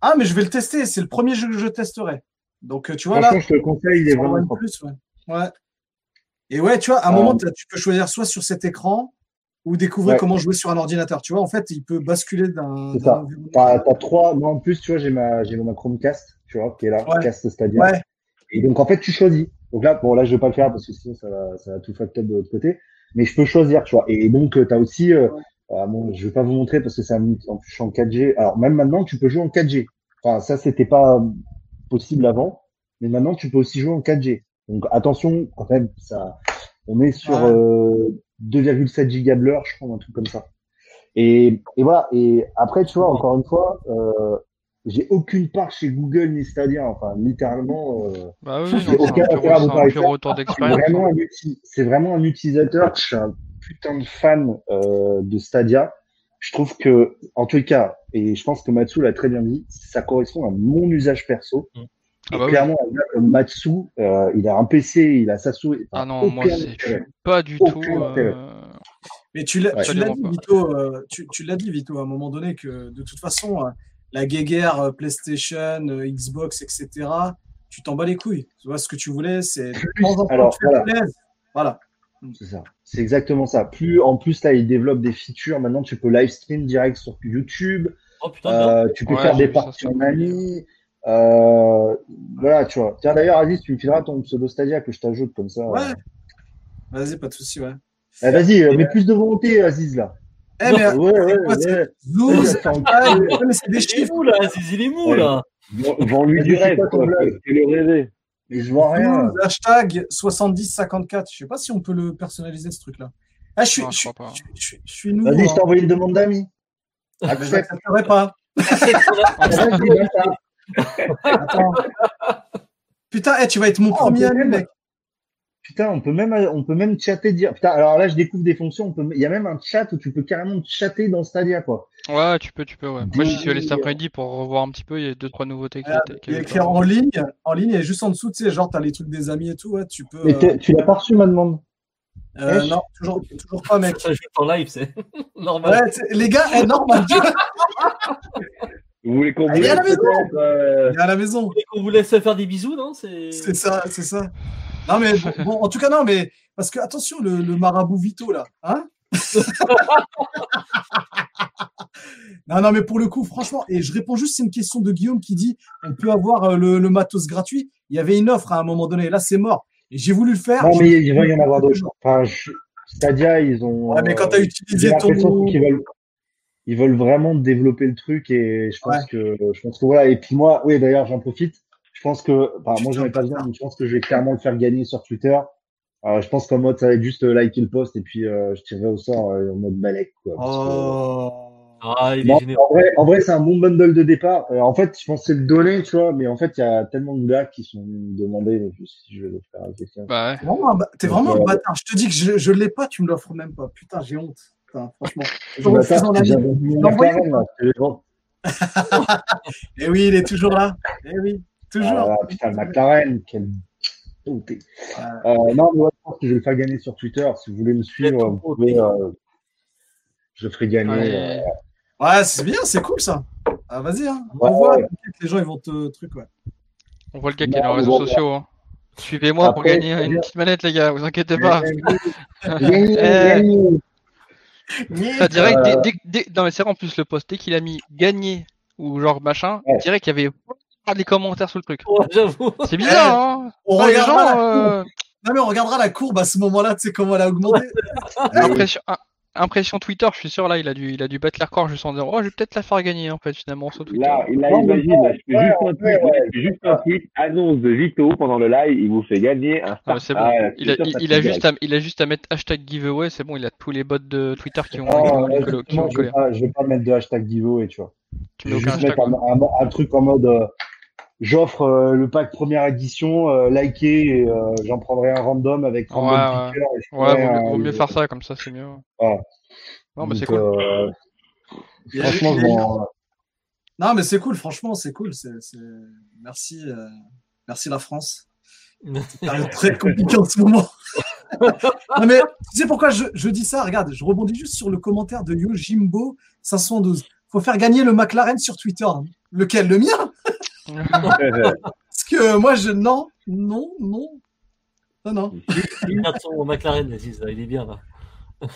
[SPEAKER 1] Ah, mais je vais le tester. C'est le premier jeu que je testerai. Donc, euh, tu vois, là,
[SPEAKER 4] Franchement, je te le conseille, il est vraiment propre.
[SPEAKER 1] ouais. ouais. Et ouais, tu vois, à un moment, t'as- tu peux choisir soit sur cet écran ou découvrir
[SPEAKER 4] Ouais.
[SPEAKER 1] comment jouer sur un ordinateur. Tu vois, en fait, il peut basculer d'un.
[SPEAKER 4] C'est ça. T'as, t'as trois. Moi, en plus, tu vois, j'ai ma, j'ai ma Chromecast, tu vois, qui est là,
[SPEAKER 1] Ouais.
[SPEAKER 4] Cast Stadia.
[SPEAKER 1] Ouais.
[SPEAKER 4] Et donc, en fait, tu choisis. Donc là, bon, là, je vais pas le faire parce que sinon, ça va, ça va tout fuck up de l'autre côté. Mais je peux choisir, tu vois. Et donc, euh, t'as aussi, euh, ah, bon, je vais pas vous montrer parce que c'est un, en plus, je suis en 4G. Alors, même maintenant, tu peux jouer en 4G. Enfin, ça, c'était pas possible avant. Mais maintenant, tu peux aussi jouer en 4G. Donc attention, quand même, ça, on est sur
[SPEAKER 1] Ouais.
[SPEAKER 4] euh, 2,7 gigas de l'heure, je crois, un truc comme ça. Et, et voilà. Et après, tu vois, encore une fois, euh, j'ai aucune part chez Google ni Stadia. Enfin, littéralement, euh,
[SPEAKER 2] Bah oui,
[SPEAKER 4] J'ai aucun intérêt à vous
[SPEAKER 2] c'est
[SPEAKER 4] parler vraiment, c'est vraiment un utilisateur. Je suis un putain de fan euh, de Stadia. Je trouve que, en tout cas, et je pense que Matsu l'a très bien dit, ça correspond à mon usage perso.
[SPEAKER 3] Mm.
[SPEAKER 2] Ah bah oui.
[SPEAKER 4] clairement, un gars comme Matsu, euh, il a un PC, il a sa souris.
[SPEAKER 2] Ah
[SPEAKER 4] enfin,
[SPEAKER 2] non, moi, c'est pas du tout. euh,
[SPEAKER 1] Mais tu l'as
[SPEAKER 4] Ouais.
[SPEAKER 1] dit. Vito, euh, tu, tu l'as dit, Vito, à un moment donné, que de toute façon, la guéguerre PlayStation, Xbox, etc., tu t'en bats les couilles. Tu vois, ce que tu voulais, c'est
[SPEAKER 4] Alors, voilà. C'est ça. C'est exactement ça. Plus, en plus, là, il développe des features. Maintenant, tu peux live stream direct sur YouTube.
[SPEAKER 3] Oh putain.
[SPEAKER 4] Euh, tu peux
[SPEAKER 2] Ouais,
[SPEAKER 4] faire des parties en
[SPEAKER 2] cool.
[SPEAKER 4] ami. Euh, voilà, tu vois. Tiens, d'ailleurs, Aziz, tu me fileras ton pseudo Stadia que je t'ajoute comme ça.
[SPEAKER 1] Ouais.
[SPEAKER 4] Euh,
[SPEAKER 1] Vas-y, pas de souci, ouais.
[SPEAKER 4] eh, vas-y, euh, mets plus de volonté, Aziz, là.
[SPEAKER 1] Eh, mais,
[SPEAKER 4] Ouais, ouais,
[SPEAKER 1] quoi, c'est-
[SPEAKER 4] ouais.
[SPEAKER 1] Ah, mais c'est des
[SPEAKER 3] Il est
[SPEAKER 1] chiffres.
[SPEAKER 3] mou là, Aziz, il est mou
[SPEAKER 4] Ouais.
[SPEAKER 3] là.
[SPEAKER 5] Vends-lui du rêve, Fais-le rêver.
[SPEAKER 4] Mais je vois rien.
[SPEAKER 1] Hashtag 7054. Je sais pas si on peut le personnaliser, ce truc-là. Ah, je suis,
[SPEAKER 2] Non, je
[SPEAKER 1] je,
[SPEAKER 2] crois pas.
[SPEAKER 1] je- je- je suis.
[SPEAKER 4] Vas-y, je
[SPEAKER 1] hein.
[SPEAKER 4] t'ai envoyé une demande d'amis.
[SPEAKER 1] Mais je
[SPEAKER 4] Accepte.
[SPEAKER 1] l'accepterai pas. (laughs) Attends. Putain, eh, tu vas être mon
[SPEAKER 4] Ah,
[SPEAKER 1] premier ami, mec.
[SPEAKER 4] Putain, on peut même, on peut même chatter dire. Putain, alors là, je découvre des fonctions. On peut, il y a même un chat où tu peux carrément chatter dans Stadia, quoi.
[SPEAKER 2] Ouais, tu peux, tu peux, ouais. Moi, j'y suis allé cet après-midi pour revoir un petit peu. Il y a deux, trois nouveautés qui étaient. qui
[SPEAKER 1] Il y a écrit
[SPEAKER 2] pas-
[SPEAKER 1] en ligne, en ligne, et juste en dessous, tu sais, genre, t'as les trucs des amis et tout, ouais, tu peux.
[SPEAKER 4] Mais
[SPEAKER 1] euh,
[SPEAKER 4] tu l'as pas reçu, ma demande.
[SPEAKER 1] euh, non, toujours, toujours pas, mec.
[SPEAKER 3] Ça joue en live, c'est (laughs) normal.
[SPEAKER 1] Ouais, les gars, eh, normal, tu vois, (laughs)
[SPEAKER 5] Vous voulez qu'on
[SPEAKER 1] Ah,
[SPEAKER 5] vous
[SPEAKER 1] à la
[SPEAKER 5] laisse
[SPEAKER 1] maison.
[SPEAKER 5] euh,
[SPEAKER 1] il est à la maison.
[SPEAKER 3] Vous voulez qu'on vous laisse faire des bisous, non? C'est
[SPEAKER 1] C'est ça, c'est ça. Non, mais bon, bon, en tout cas, non, mais parce que attention, le, le marabout Vito, là, hein? (laughs) Non, non, mais pour le coup, franchement, et je réponds juste, c'est une question de Guillaume qui dit on peut avoir euh, le, le matos gratuit. Il y avait une offre à un moment donné, là, c'est mort. Et j'ai voulu le faire.
[SPEAKER 4] Non, mais il va y en avoir d'autres. Enfin, je- Stadia, ils ont.
[SPEAKER 1] Ouais, mais quand tu as
[SPEAKER 4] euh,
[SPEAKER 1] utilisé ton.
[SPEAKER 4] l'impression qu'ils veulent, ils veulent vraiment développer le truc et je pense
[SPEAKER 1] Ouais.
[SPEAKER 4] que, je pense que voilà. Et puis moi, oui, d'ailleurs, j'en profite. Je pense que, enfin, moi, j'en ai pas besoin, mais je pense que je vais clairement le faire gagner sur Twitter. Euh, je pense qu'en mode, ça va être juste euh, liker le post et puis euh, je tirerai au sort euh, en mode balèque, quoi. parce que-
[SPEAKER 1] Oh.
[SPEAKER 3] Ah, il
[SPEAKER 4] Non,
[SPEAKER 3] est
[SPEAKER 4] en vrai, en vrai, c'est un bon bundle de départ. Euh, en fait, je pensais le donner, tu vois, mais en fait, il y a tellement de gars qui sont demandés donc, si je vais le faire à quelqu'un.
[SPEAKER 2] Bah ouais.
[SPEAKER 1] T'es vraiment, un ba- t'es
[SPEAKER 4] Donc,
[SPEAKER 1] vraiment un
[SPEAKER 4] euh,
[SPEAKER 1] bâtard. Je te dis que je, je l'ai pas, tu me l'offres même pas. Putain, j'ai honte. Franchement. (laughs)
[SPEAKER 4] Je jure. (laughs)
[SPEAKER 1] Eh oui, il est toujours là. Eh oui, toujours.
[SPEAKER 4] Ah, putain, le McLaren, quel. Euh, non, mais ouais, je pense que je vais le faire gagner sur Twitter. Si vous voulez me suivre, vous pouvez, euh, je ferai gagner.
[SPEAKER 2] Ouais.
[SPEAKER 4] euh,
[SPEAKER 1] Ouais, c'est bien, c'est cool ça. Ah, vas-y, hein.
[SPEAKER 4] Ouais,
[SPEAKER 1] On voit,
[SPEAKER 4] ouais.
[SPEAKER 1] t'inquiète, les gens ils vont te truc, ouais.
[SPEAKER 2] On voit le gars qui est dans les réseaux
[SPEAKER 4] bon,
[SPEAKER 2] sociaux. hein. Suivez-moi pour gagner une petite manette, les gars. Vous inquiétez pas. (laughs) Ah, direct,
[SPEAKER 4] Euh,
[SPEAKER 2] dès, dès- dès- non mais c'est vrai en plus le post, dès qu'il a mis gagner ou genre machin,
[SPEAKER 4] Ouais.
[SPEAKER 2] direct qu'il y avait pas des commentaires sous le truc.
[SPEAKER 3] J'avoue.
[SPEAKER 2] C'est bizarre, hein
[SPEAKER 1] On regardera,
[SPEAKER 2] gens,
[SPEAKER 1] la courbe.
[SPEAKER 2] euh,
[SPEAKER 1] Non, mais on regardera la courbe à ce moment-là, tu sais comment elle a augmenté. (laughs)
[SPEAKER 2] impression, impression Twitter, je suis sûr là, il a dû, il a dû battre les records juste en disant, oh, je vais peut-être la faire gagner en fait finalement sur Twitter.
[SPEAKER 5] Là, là,
[SPEAKER 4] Non, mais
[SPEAKER 5] imagine, là, je fais
[SPEAKER 4] ouais,
[SPEAKER 5] juste un
[SPEAKER 4] ouais,
[SPEAKER 5] tweet,
[SPEAKER 4] ouais.
[SPEAKER 5] là, je fais juste un tweet, annonce de Vito pendant le live, il vous fait gagner un
[SPEAKER 2] Ah, c'est bon.
[SPEAKER 5] Ah,
[SPEAKER 2] il, a, il, il a
[SPEAKER 5] te
[SPEAKER 2] juste à, il a juste à mettre hashtag giveaway, c'est bon, il a tous les bots de Twitter qui vont,
[SPEAKER 4] Non,
[SPEAKER 2] qui
[SPEAKER 4] ouais, justement, je vais pas, je vais pas mettre de hashtag giveaway, tu vois.
[SPEAKER 2] Tu
[SPEAKER 4] Je
[SPEAKER 2] mets
[SPEAKER 4] vais
[SPEAKER 2] aucun
[SPEAKER 4] juste
[SPEAKER 2] hashtag.
[SPEAKER 4] mettre un, un- un truc en mode euh, j'offre euh, le pack première édition, euh, likez et euh, j'en prendrai un random avec random
[SPEAKER 2] Ouais, ouais.
[SPEAKER 4] picker. et je
[SPEAKER 2] Ouais,
[SPEAKER 4] ferai
[SPEAKER 2] vaut, mieux- vaut mieux faire ça comme ça, c'est mieux.
[SPEAKER 4] Voilà.
[SPEAKER 2] Non, mais c'est cool.
[SPEAKER 4] euh, franchement, m'en-
[SPEAKER 1] Non, mais c'est cool, franchement, c'est cool. c'est Merci, euh, merci la France. C'est une période très (laughs) compliquée en ce moment. (laughs) non, mais tu sais pourquoi je, je dis ça? Regarde, je rebondis juste sur le commentaire de Yojimbo 512. Faut faire gagner le McLaren sur Twitter. Lequel? Le mien? (laughs) Parce que moi, je. Non, non, non. Non, non.
[SPEAKER 3] Il regarde son McLaren, il est bien là.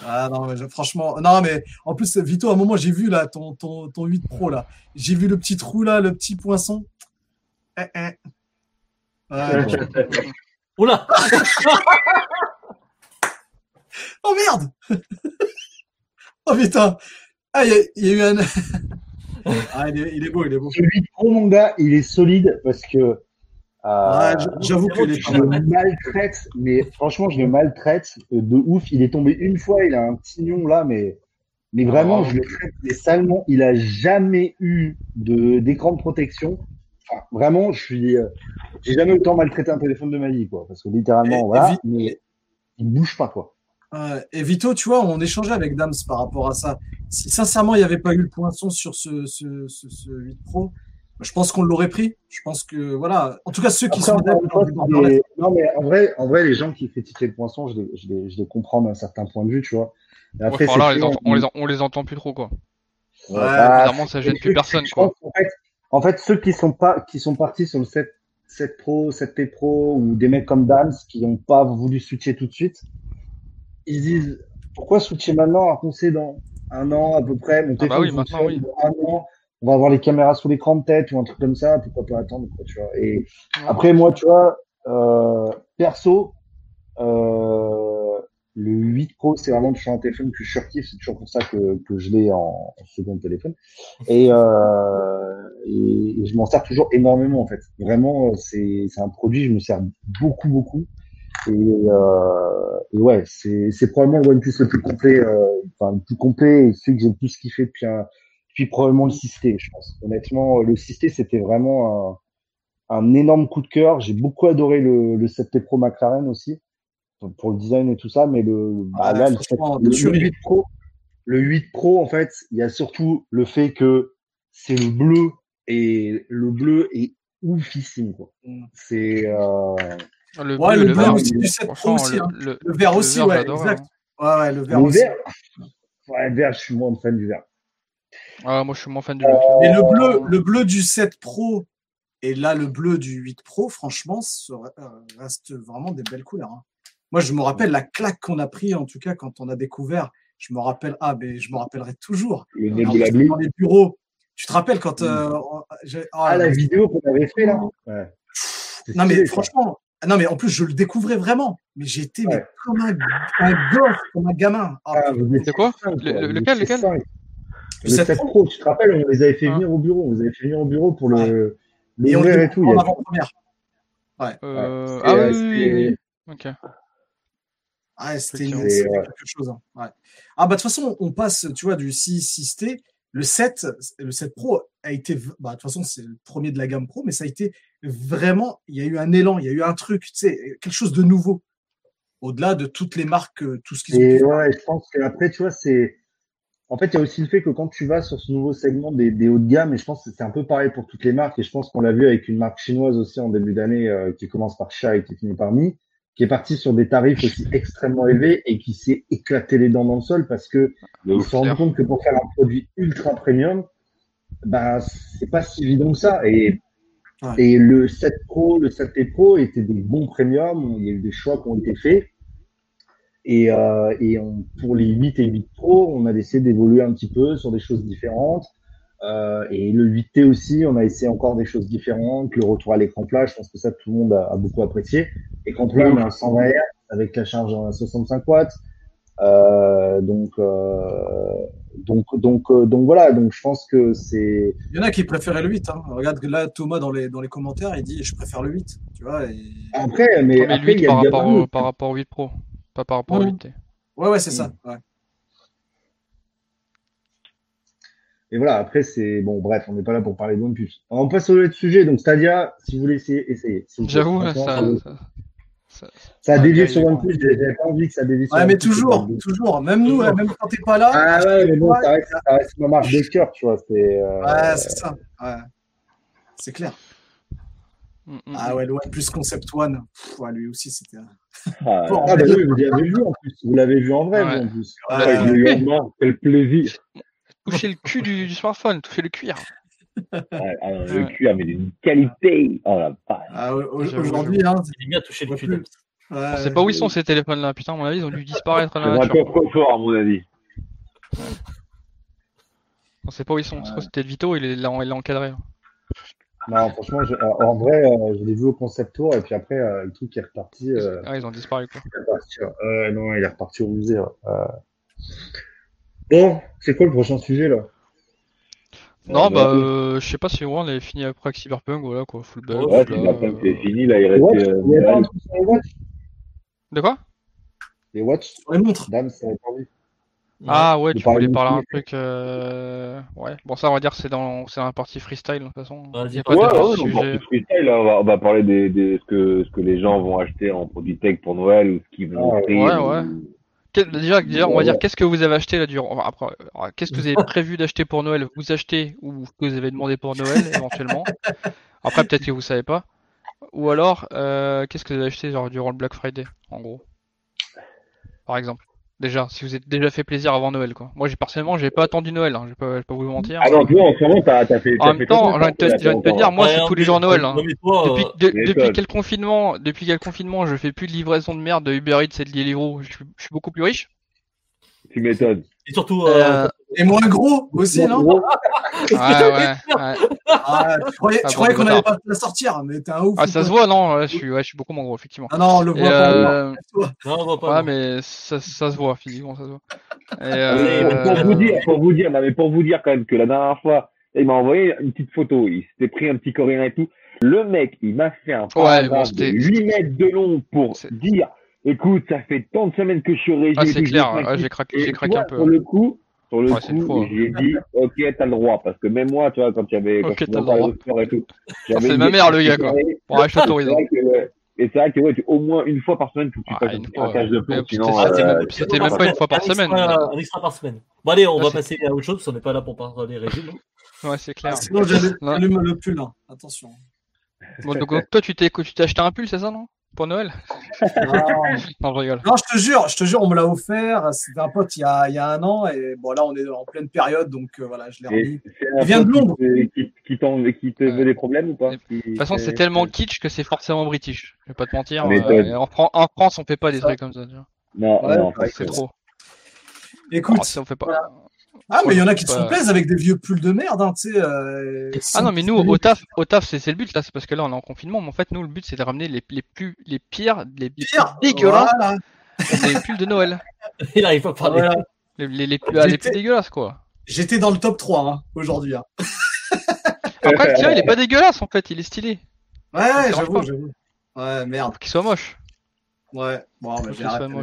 [SPEAKER 1] Ah non, mais je- franchement, non, mais en plus, Vito, à un moment, j'ai vu là ton, ton, ton 8 Pro là. J'ai vu le petit trou là, le petit poinçon. Eh, eh. Ouais, bon. (laughs)
[SPEAKER 3] Oula (laughs)
[SPEAKER 1] Oh merde Oh putain Ah, il y, y a eu un. (laughs) ah, il est, il est beau, il est beau.
[SPEAKER 4] Celui de Pro, mon gars, il est solide parce que Euh,
[SPEAKER 1] J'avoue que
[SPEAKER 4] je le maltraite, mais franchement, je le maltraite de ouf. Il est tombé une fois, il a un tignon là, mais, mais vraiment,
[SPEAKER 2] Ah,
[SPEAKER 4] je le traite mais salement. Il a jamais eu d'écran de protection. Enfin, vraiment, je suis, euh, j'ai jamais autant maltraité un téléphone de ma vie, quoi. Parce que littéralement,
[SPEAKER 1] Et-
[SPEAKER 4] voilà,
[SPEAKER 1] et vi-
[SPEAKER 4] mais il bouge pas, quoi.
[SPEAKER 1] Ouais, et Vito, tu vois, on échangeait avec Dams par rapport à ça. Si sincèrement il n'y avait pas eu le poinçon sur ce, ce, ce, ce 8 Pro, je pense qu'on l'aurait pris. Je pense que voilà. En tout cas, ceux qui
[SPEAKER 4] Après,
[SPEAKER 1] sont
[SPEAKER 4] c'est des- non, mais en vrai, en vrai, les gens qui critiquent le poinçon, je les, je les, je les comprends d'un certain point de vue, tu vois.
[SPEAKER 2] Ouais,
[SPEAKER 4] après,
[SPEAKER 2] enfin, là, on les, on, les en- on les entend plus trop, quoi.
[SPEAKER 1] Ouais,
[SPEAKER 4] bah,
[SPEAKER 2] Évidemment, ça gêne plus personne, quoi.
[SPEAKER 4] pense qu'en fait, en fait, ceux qui sont pas, qui sont partis sur le 7, 7 Pro, 7T Pro ou des mecs comme Dams qui n'ont pas voulu switcher tout de suite, ils se disent pourquoi switcher maintenant sait dans un an à peu près, mon
[SPEAKER 2] Ah bah
[SPEAKER 4] téléphone
[SPEAKER 2] oui,
[SPEAKER 4] fonctionne,
[SPEAKER 2] oui.
[SPEAKER 4] un an, on va avoir les caméras sous l'écran de tête ou un truc comme ça, pourquoi pas attendre, quoi, tu vois. Et après, moi, tu vois, euh, perso, euh, le 8 Pro, c'est vraiment toujours un téléphone que je surkiffe. C'est toujours pour ça que, que je l'ai en, en second téléphone. Et, euh, et, et je m'en sers toujours énormément, en fait. Vraiment, c'est c'est un produit, je me sers beaucoup, beaucoup. Et, euh, et ouais, c'est c'est probablement le OnePlus le plus complet, euh, enfin le plus complet et celui que j'ai le plus kiffé depuis un, depuis probablement le 6T, je pense. Honnêtement, le 6T, c'était vraiment un, un énorme coup de cœur. J'ai beaucoup adoré le, le 7T Pro McLaren aussi, pour- le design et tout ça, mais le, bah, là, le,
[SPEAKER 1] franchement,
[SPEAKER 4] le
[SPEAKER 1] tuerie.
[SPEAKER 4] 8 Pro, le 8 Pro, en fait, il y a surtout le fait que c'est le bleu et le bleu est oufissime, quoi.
[SPEAKER 1] Mm.
[SPEAKER 4] C'est, euh,
[SPEAKER 2] Le
[SPEAKER 1] Ouais,
[SPEAKER 2] bleu,
[SPEAKER 1] le
[SPEAKER 2] le
[SPEAKER 1] bleu
[SPEAKER 2] vert,
[SPEAKER 1] aussi du 7 Pro aussi.
[SPEAKER 2] le,
[SPEAKER 1] hein.
[SPEAKER 2] le,
[SPEAKER 1] Le vert aussi, ouais, exact.
[SPEAKER 2] hein.
[SPEAKER 1] Ouais, ouais, le vert
[SPEAKER 4] le
[SPEAKER 1] aussi.
[SPEAKER 4] vert, ouais, vert, je suis moins fan du vert.
[SPEAKER 2] Ah, moi, je suis moins fan du
[SPEAKER 4] Euh,
[SPEAKER 2] bleu.
[SPEAKER 1] Et le bleu, le bleu du 7 Pro et là le bleu du 8 Pro, franchement, ça euh, reste vraiment des belles couleurs. hein. Moi, je me rappelle la claque qu'on a pris, en tout cas, quand on a découvert. Je me rappelle, ah, mais je me rappellerai toujours.
[SPEAKER 5] Le
[SPEAKER 1] en
[SPEAKER 5] Nebula
[SPEAKER 1] plus,
[SPEAKER 5] Blue.
[SPEAKER 1] dans les bureaux. Tu te rappelles quand euh, j'ai- ah,
[SPEAKER 4] Ah, la vidéo qu'on avait fait là. Ouais.
[SPEAKER 1] Non mais franchement, non mais en plus je le découvrais vraiment. Mais j'étais
[SPEAKER 4] Ouais.
[SPEAKER 1] comme un, un gosse, comme un gamin. Ah,
[SPEAKER 4] Ah, vous étiez
[SPEAKER 2] C'est quoi Le- le- lequel, lequel.
[SPEAKER 1] Le
[SPEAKER 4] Le
[SPEAKER 1] 7
[SPEAKER 4] 7
[SPEAKER 1] Pro.
[SPEAKER 4] Tu te rappelles, on les avait fait
[SPEAKER 2] Ah.
[SPEAKER 4] venir au bureau. On les avait fait venir au bureau pour le
[SPEAKER 1] et on
[SPEAKER 4] et tout.
[SPEAKER 1] en avant-première.
[SPEAKER 2] Euh,
[SPEAKER 4] Ouais,
[SPEAKER 2] ah oui,
[SPEAKER 4] c'était-
[SPEAKER 2] oui, oui, oui.
[SPEAKER 4] c'était-
[SPEAKER 2] Ok.
[SPEAKER 1] Ouais, c'était
[SPEAKER 4] ouais.
[SPEAKER 1] quelque chose. hein. Ouais. Ah bah de toute façon, on passe, tu vois, du 6, 6T. Le 7, le 7 Pro a été, bah, de toute façon, c'est le premier de la gamme Pro, mais ça a été vraiment, il y a eu un élan, il y a eu un truc, tu sais, quelque chose de nouveau. Au-delà de toutes les marques, euh, tout ce ont
[SPEAKER 4] Et ouais, je pense qu'après, tu vois, c'est. En fait, il y a aussi le fait que quand tu vas sur ce nouveau segment des, des hauts de gamme, et je pense que c'est un peu pareil pour toutes les marques, et je pense qu'on l'a vu avec une marque chinoise aussi en début d'année euh, qui commence par Sha et qui finit par Mi, qui est partie sur des tarifs aussi extrêmement élevés et qui s'est éclaté les dents dans le sol parce que
[SPEAKER 5] De
[SPEAKER 4] ils
[SPEAKER 5] ouf.
[SPEAKER 4] se sont rendus compte que pour faire un produit ultra premium, bah, c'est pas si évident que ça. Et,
[SPEAKER 1] Ouais.
[SPEAKER 4] et le 7 Pro, le 7T Pro étaient des bons premiums. Il y a eu des choix qui ont été faits. Et, euh, et on, pour les 8 et 8 Pro, on a essayé d'évoluer un petit peu sur des choses différentes. Euh, et le 8T aussi, on a essayé encore des choses différentes. Le retour à l'écran plat, je pense que ça, tout le monde a, a beaucoup apprécié. Écran plat, on est à 120 Hz avec la charge à 65 watts. Euh, donc, euh, donc, donc, euh, donc voilà. Donc, je pense que c'est.
[SPEAKER 1] Il y en a qui préféraient le 8. Hein. Regarde là, Thomas, dans les, dans les commentaires, il dit Je préfère le 8. Tu vois, et...
[SPEAKER 4] Après, mais, après,
[SPEAKER 2] le
[SPEAKER 4] il
[SPEAKER 2] 8
[SPEAKER 4] y a
[SPEAKER 2] par rapport, au, par rapport au 8 Pro, pas par rapport au
[SPEAKER 1] Ouais.
[SPEAKER 2] 8T.
[SPEAKER 1] Ouais, ouais, c'est ça. Ouais.
[SPEAKER 4] Et voilà, après, c'est bon, bref, on n'est pas là pour parler de OnePlus. On passe au autre sujet. Donc, Stadia, si vous voulez essayer, essayez.
[SPEAKER 2] J'avoue, ça,
[SPEAKER 4] ça,
[SPEAKER 2] ça,
[SPEAKER 4] a dévié sur OnePlus. J'avais pas envie que ça dévie sur
[SPEAKER 1] Ouais, mais toujours, toujours. Même nous,
[SPEAKER 2] Toujours.
[SPEAKER 1] même quand t'es pas là.
[SPEAKER 4] Ah ouais, mais bon, ça reste, ça reste ma marque de cœur, tu vois. C'est. euh,
[SPEAKER 1] Ouais, c'est ça. Ouais. C'est clair.
[SPEAKER 2] Mm, mm,
[SPEAKER 1] Ah
[SPEAKER 2] mm.
[SPEAKER 1] ouais, le OnePlus Concept One, pff, ouais, lui aussi, c'était. un-
[SPEAKER 5] Ah,
[SPEAKER 1] Bon,
[SPEAKER 4] Ah bah oui, vous l'avez vu en plus. Vous l'avez vu en vrai,
[SPEAKER 2] Ouais.
[SPEAKER 4] en plus.
[SPEAKER 1] Ouais,
[SPEAKER 5] ah, quel plaisir.
[SPEAKER 2] Toucher le cul du, du smartphone, toucher le cuir.
[SPEAKER 5] Ah, ah, le
[SPEAKER 2] Ouais.
[SPEAKER 5] cuir, mais d'une qualité. Oh la vache.
[SPEAKER 1] Ah, Aujourd'hui, hein,
[SPEAKER 3] Il est bien touché le cul.
[SPEAKER 1] OnePlus. Ouais,
[SPEAKER 2] On sait pas où ils sont ces téléphones-là. Putain, à mon avis, ils ont dû disparaître à
[SPEAKER 5] C'est
[SPEAKER 2] la
[SPEAKER 5] un
[SPEAKER 2] nature.
[SPEAKER 5] peu fort, à mon avis.
[SPEAKER 2] On sait pas où ils sont. Je crois que c'était le Vito, il l'a il l'a encadré.
[SPEAKER 4] Non, franchement, je- euh, en vrai, euh, je l'ai vu au concept tour et puis après, euh, le truc est reparti. euh,
[SPEAKER 2] Ah, ils ont disparu quoi.
[SPEAKER 4] il est reparti, euh, non, il est reparti au musée. ouais. Euh. Bon, c'est quoi le prochain sujet là?
[SPEAKER 2] Non,
[SPEAKER 5] Ouais,
[SPEAKER 2] bah,
[SPEAKER 5] ouais.
[SPEAKER 2] euh, je sais pas si on avait fini après avec Cyberpunk, voilà quoi, full bug.
[SPEAKER 5] Ouais, pas
[SPEAKER 2] euh,
[SPEAKER 5] c'est fini, là, il reste.
[SPEAKER 4] watch,
[SPEAKER 5] euh,
[SPEAKER 4] il y a pas un
[SPEAKER 5] Noël.
[SPEAKER 4] truc sur les watch
[SPEAKER 2] De quoi?
[SPEAKER 4] Les watch,
[SPEAKER 1] Sur les montres.
[SPEAKER 4] dame, ça vu.
[SPEAKER 2] Ah ouais,
[SPEAKER 4] De
[SPEAKER 2] tu voulais
[SPEAKER 4] de
[SPEAKER 2] parler un truc. Euh... Ouais, bon, ça, on va dire que c'est dans, c'est dans la partie freestyle, de toute façon.
[SPEAKER 3] Vas-y,
[SPEAKER 5] Ouais,
[SPEAKER 2] de
[SPEAKER 5] ouais,
[SPEAKER 2] sujet.
[SPEAKER 5] freestyle, là, on va, on va parler des, des, ce, que, ce que les gens vont acheter en produits tech pour Noël ou ce qu'ils vont
[SPEAKER 4] Ah,
[SPEAKER 5] offrir.
[SPEAKER 2] ouais,
[SPEAKER 5] ou-
[SPEAKER 2] ouais. Déjà, déjà, on va dire qu'est-ce que vous avez acheté là durant. enfin, après, alors, qu'est-ce que vous avez (laughs) prévu d'acheter pour Noël? Vous achetez ou que vous avez demandé pour Noël éventuellement? Après, peut-être que vous savez pas. Ou alors, euh, qu'est-ce que vous avez acheté genre durant le Black Friday, en gros, par exemple. Déjà, si vous êtes déjà fait plaisir avant Noël, quoi. Moi, j'ai personnellement, j'ai pas attendu Noël, hein. je vais pas, je vais pas vous mentir.
[SPEAKER 5] Ah non, toi, en ce moment, t'as t'as fait.
[SPEAKER 2] En
[SPEAKER 5] t'as
[SPEAKER 2] même
[SPEAKER 5] fait
[SPEAKER 2] temps, j'ai envie de te-
[SPEAKER 5] effort,
[SPEAKER 2] j'ai envie de te
[SPEAKER 5] là,
[SPEAKER 2] dire, moi,
[SPEAKER 3] Ouais,
[SPEAKER 2] c'est
[SPEAKER 3] non,
[SPEAKER 2] tous les jours Noël. hein. Depuis,
[SPEAKER 3] euh,
[SPEAKER 2] quel confinement, depuis quel confinement je fais plus de livraison de merde de Uber Eats et de Deliveroo, je, suis- je suis beaucoup plus riche.
[SPEAKER 5] Tu m'étonnes.
[SPEAKER 3] et surtout, euh,
[SPEAKER 2] Euh,
[SPEAKER 1] Et moins gros aussi, non (laughs)
[SPEAKER 2] ouais, ouais, ouais.
[SPEAKER 1] Ah, Je croyais,
[SPEAKER 2] Ah, bon,
[SPEAKER 1] qu'on
[SPEAKER 2] bâtard.
[SPEAKER 1] allait pas la sortir, mais t'es un ouf.
[SPEAKER 2] Ah, ça se voit, non ouais, je, suis, ouais, je suis beaucoup moins gros, effectivement.
[SPEAKER 1] Ah non, on le
[SPEAKER 2] Et
[SPEAKER 1] voit pas.
[SPEAKER 2] euh,
[SPEAKER 3] non, on voit pas.
[SPEAKER 2] ouais, mais ça, ça se voit, physiquement, ça se voit. Et,
[SPEAKER 5] Mais
[SPEAKER 2] euh,
[SPEAKER 5] Pour vous dire, pour vous dire, non, mais pour vous dire quand même que la dernière fois, il m'a envoyé une petite photo. Il s'était pris un petit coréen et tout. Le mec, il m'a fait un
[SPEAKER 2] bon,
[SPEAKER 5] paragraphe de
[SPEAKER 2] c'était-
[SPEAKER 5] 8 mètres de long pour dire, écoute, ça fait tant de semaines que je suis au régime.
[SPEAKER 2] ah, c'est clair, ouais, j'ai craqué, craqué un peu.
[SPEAKER 5] Sur le coup, sur le
[SPEAKER 2] Ouais, c'est une
[SPEAKER 5] coup,
[SPEAKER 2] fois, hein.
[SPEAKER 5] j'ai dit, ok, t'as le droit, parce que même moi, tu vois, quand il y avait, quand
[SPEAKER 2] Ok,
[SPEAKER 5] je
[SPEAKER 2] t'as le
[SPEAKER 5] sport et tout, j'avais
[SPEAKER 2] c'est ma mère, le gars, quoi.
[SPEAKER 5] vrai que, ouais. Et c'est vrai que, ouais, tu- au moins une fois par semaine, tu
[SPEAKER 2] Ah,
[SPEAKER 5] fasses
[SPEAKER 2] une fois,
[SPEAKER 5] de plomb, sinon,
[SPEAKER 2] c'était-
[SPEAKER 5] euh,
[SPEAKER 2] même-
[SPEAKER 5] tu pas
[SPEAKER 2] pas une fois par
[SPEAKER 3] un extra-
[SPEAKER 2] semaine.
[SPEAKER 3] Un extra par semaine. Bon, allez, on
[SPEAKER 2] Ah,
[SPEAKER 3] va passer à autre chose, parce qu'on n'est pas là pour parler régime. hein.
[SPEAKER 2] Ouais, c'est clair.
[SPEAKER 1] Sinon, j'allume le pull. hein. Attention.
[SPEAKER 2] Bon, donc, donc, toi, tu tu t'es acheté un pull, c'est ça, non? Pour Noël (laughs) Non, je rigole.
[SPEAKER 1] Non, je te jure, je te jure, on me l'a offert. C'était un pote il y, a, il y a un an. Et bon, là, on est en pleine période. Donc euh, voilà, je l'ai remis. Il vient de Londres.
[SPEAKER 5] te- Qui, qui, qui te veut des problèmes ou pas?
[SPEAKER 2] De toute façon, c'est tellement kitsch que c'est forcément british. Je vais pas te mentir. Euh, en, Fran- en France, on fait pas des trucs comme ça. tu vois.
[SPEAKER 5] Non,
[SPEAKER 1] Ouais,
[SPEAKER 5] non, pas
[SPEAKER 2] C'est
[SPEAKER 5] que-
[SPEAKER 2] trop.
[SPEAKER 1] Écoute,
[SPEAKER 2] Oh, on fait pas.
[SPEAKER 1] voilà. Ah, mais il y en a qui
[SPEAKER 2] Pas-
[SPEAKER 1] se plaisir avec des vieux pulls de merde. Hein, tu sais, euh,
[SPEAKER 2] Ah non, mais nous, au taf, au taf, c'est c'est le but là, c'est parce que là, on est en confinement. Mais en fait, nous, le but, c'est de ramener les, les plus, les pires, les, les plus
[SPEAKER 1] Pire.
[SPEAKER 2] dégueulasses,
[SPEAKER 1] Voilà.
[SPEAKER 2] les pulls de Noël, (laughs)
[SPEAKER 3] Il arrive pas à parler.
[SPEAKER 1] Voilà.
[SPEAKER 2] les, les, les plus, ah, les plus
[SPEAKER 1] J'étais-
[SPEAKER 2] dégueulasses, quoi.
[SPEAKER 1] J'étais dans le top 3 hein, aujourd'hui. hein. (laughs)
[SPEAKER 2] Après, tiens, il est pas dégueulasse, en fait, il est stylé.
[SPEAKER 1] Ouais, j'avoue, j'avoue. Ouais, merde.
[SPEAKER 2] Faut qu'il soit moche.
[SPEAKER 1] Ouais, bon, bah,
[SPEAKER 2] Faut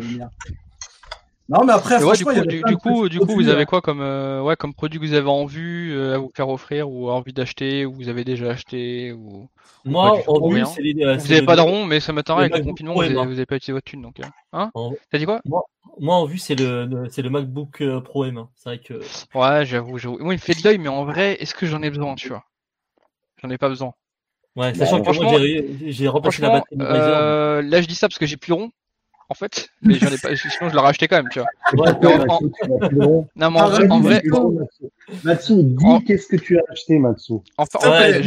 [SPEAKER 1] Non, mais après,
[SPEAKER 2] ouais, du coup, du, coup,
[SPEAKER 1] petits
[SPEAKER 2] du coup, vous avez
[SPEAKER 1] hein.
[SPEAKER 2] quoi comme, euh, ouais, comme produit que vous avez en vue euh, à vous faire offrir ou envie d'acheter ou vous avez déjà acheté ou
[SPEAKER 3] Moi, en vue, c'est euh,
[SPEAKER 2] vous
[SPEAKER 3] c'est
[SPEAKER 2] avez
[SPEAKER 3] le-
[SPEAKER 2] pas de rond, mais ça
[SPEAKER 3] le
[SPEAKER 2] avec le
[SPEAKER 3] MacBook
[SPEAKER 2] confinement,
[SPEAKER 3] Pro
[SPEAKER 2] vous avez,
[SPEAKER 3] M1.
[SPEAKER 2] vous avez pas utilisé votre thune, donc. euh, Hein
[SPEAKER 3] En-
[SPEAKER 2] T'as dit quoi?
[SPEAKER 3] Moi, en vue, c'est le, le- c'est le MacBook Pro M1. C'est vrai que.
[SPEAKER 2] Ouais, j'avoue, j'avoue. Moi, il me fait de l'œil, mais en vrai, est-ce que j'en ai besoin, tu vois? J'en ai pas besoin.
[SPEAKER 3] Ouais, sachant que moi, j'ai remplacé la batterie
[SPEAKER 2] euh, là, je dis ça parce que j'ai plus rond, en fait, mais j'en ai pas. Sinon, je l'aurais acheté quand même, tu vois.
[SPEAKER 3] Ouais,
[SPEAKER 2] en-
[SPEAKER 3] ouais,
[SPEAKER 4] Mathieu.
[SPEAKER 2] Non, mais en vrai, en vrai,
[SPEAKER 4] Mathieu, dis
[SPEAKER 2] En-
[SPEAKER 4] qu'est-ce que tu as acheté, Mathieu.
[SPEAKER 2] Enfin, en fait,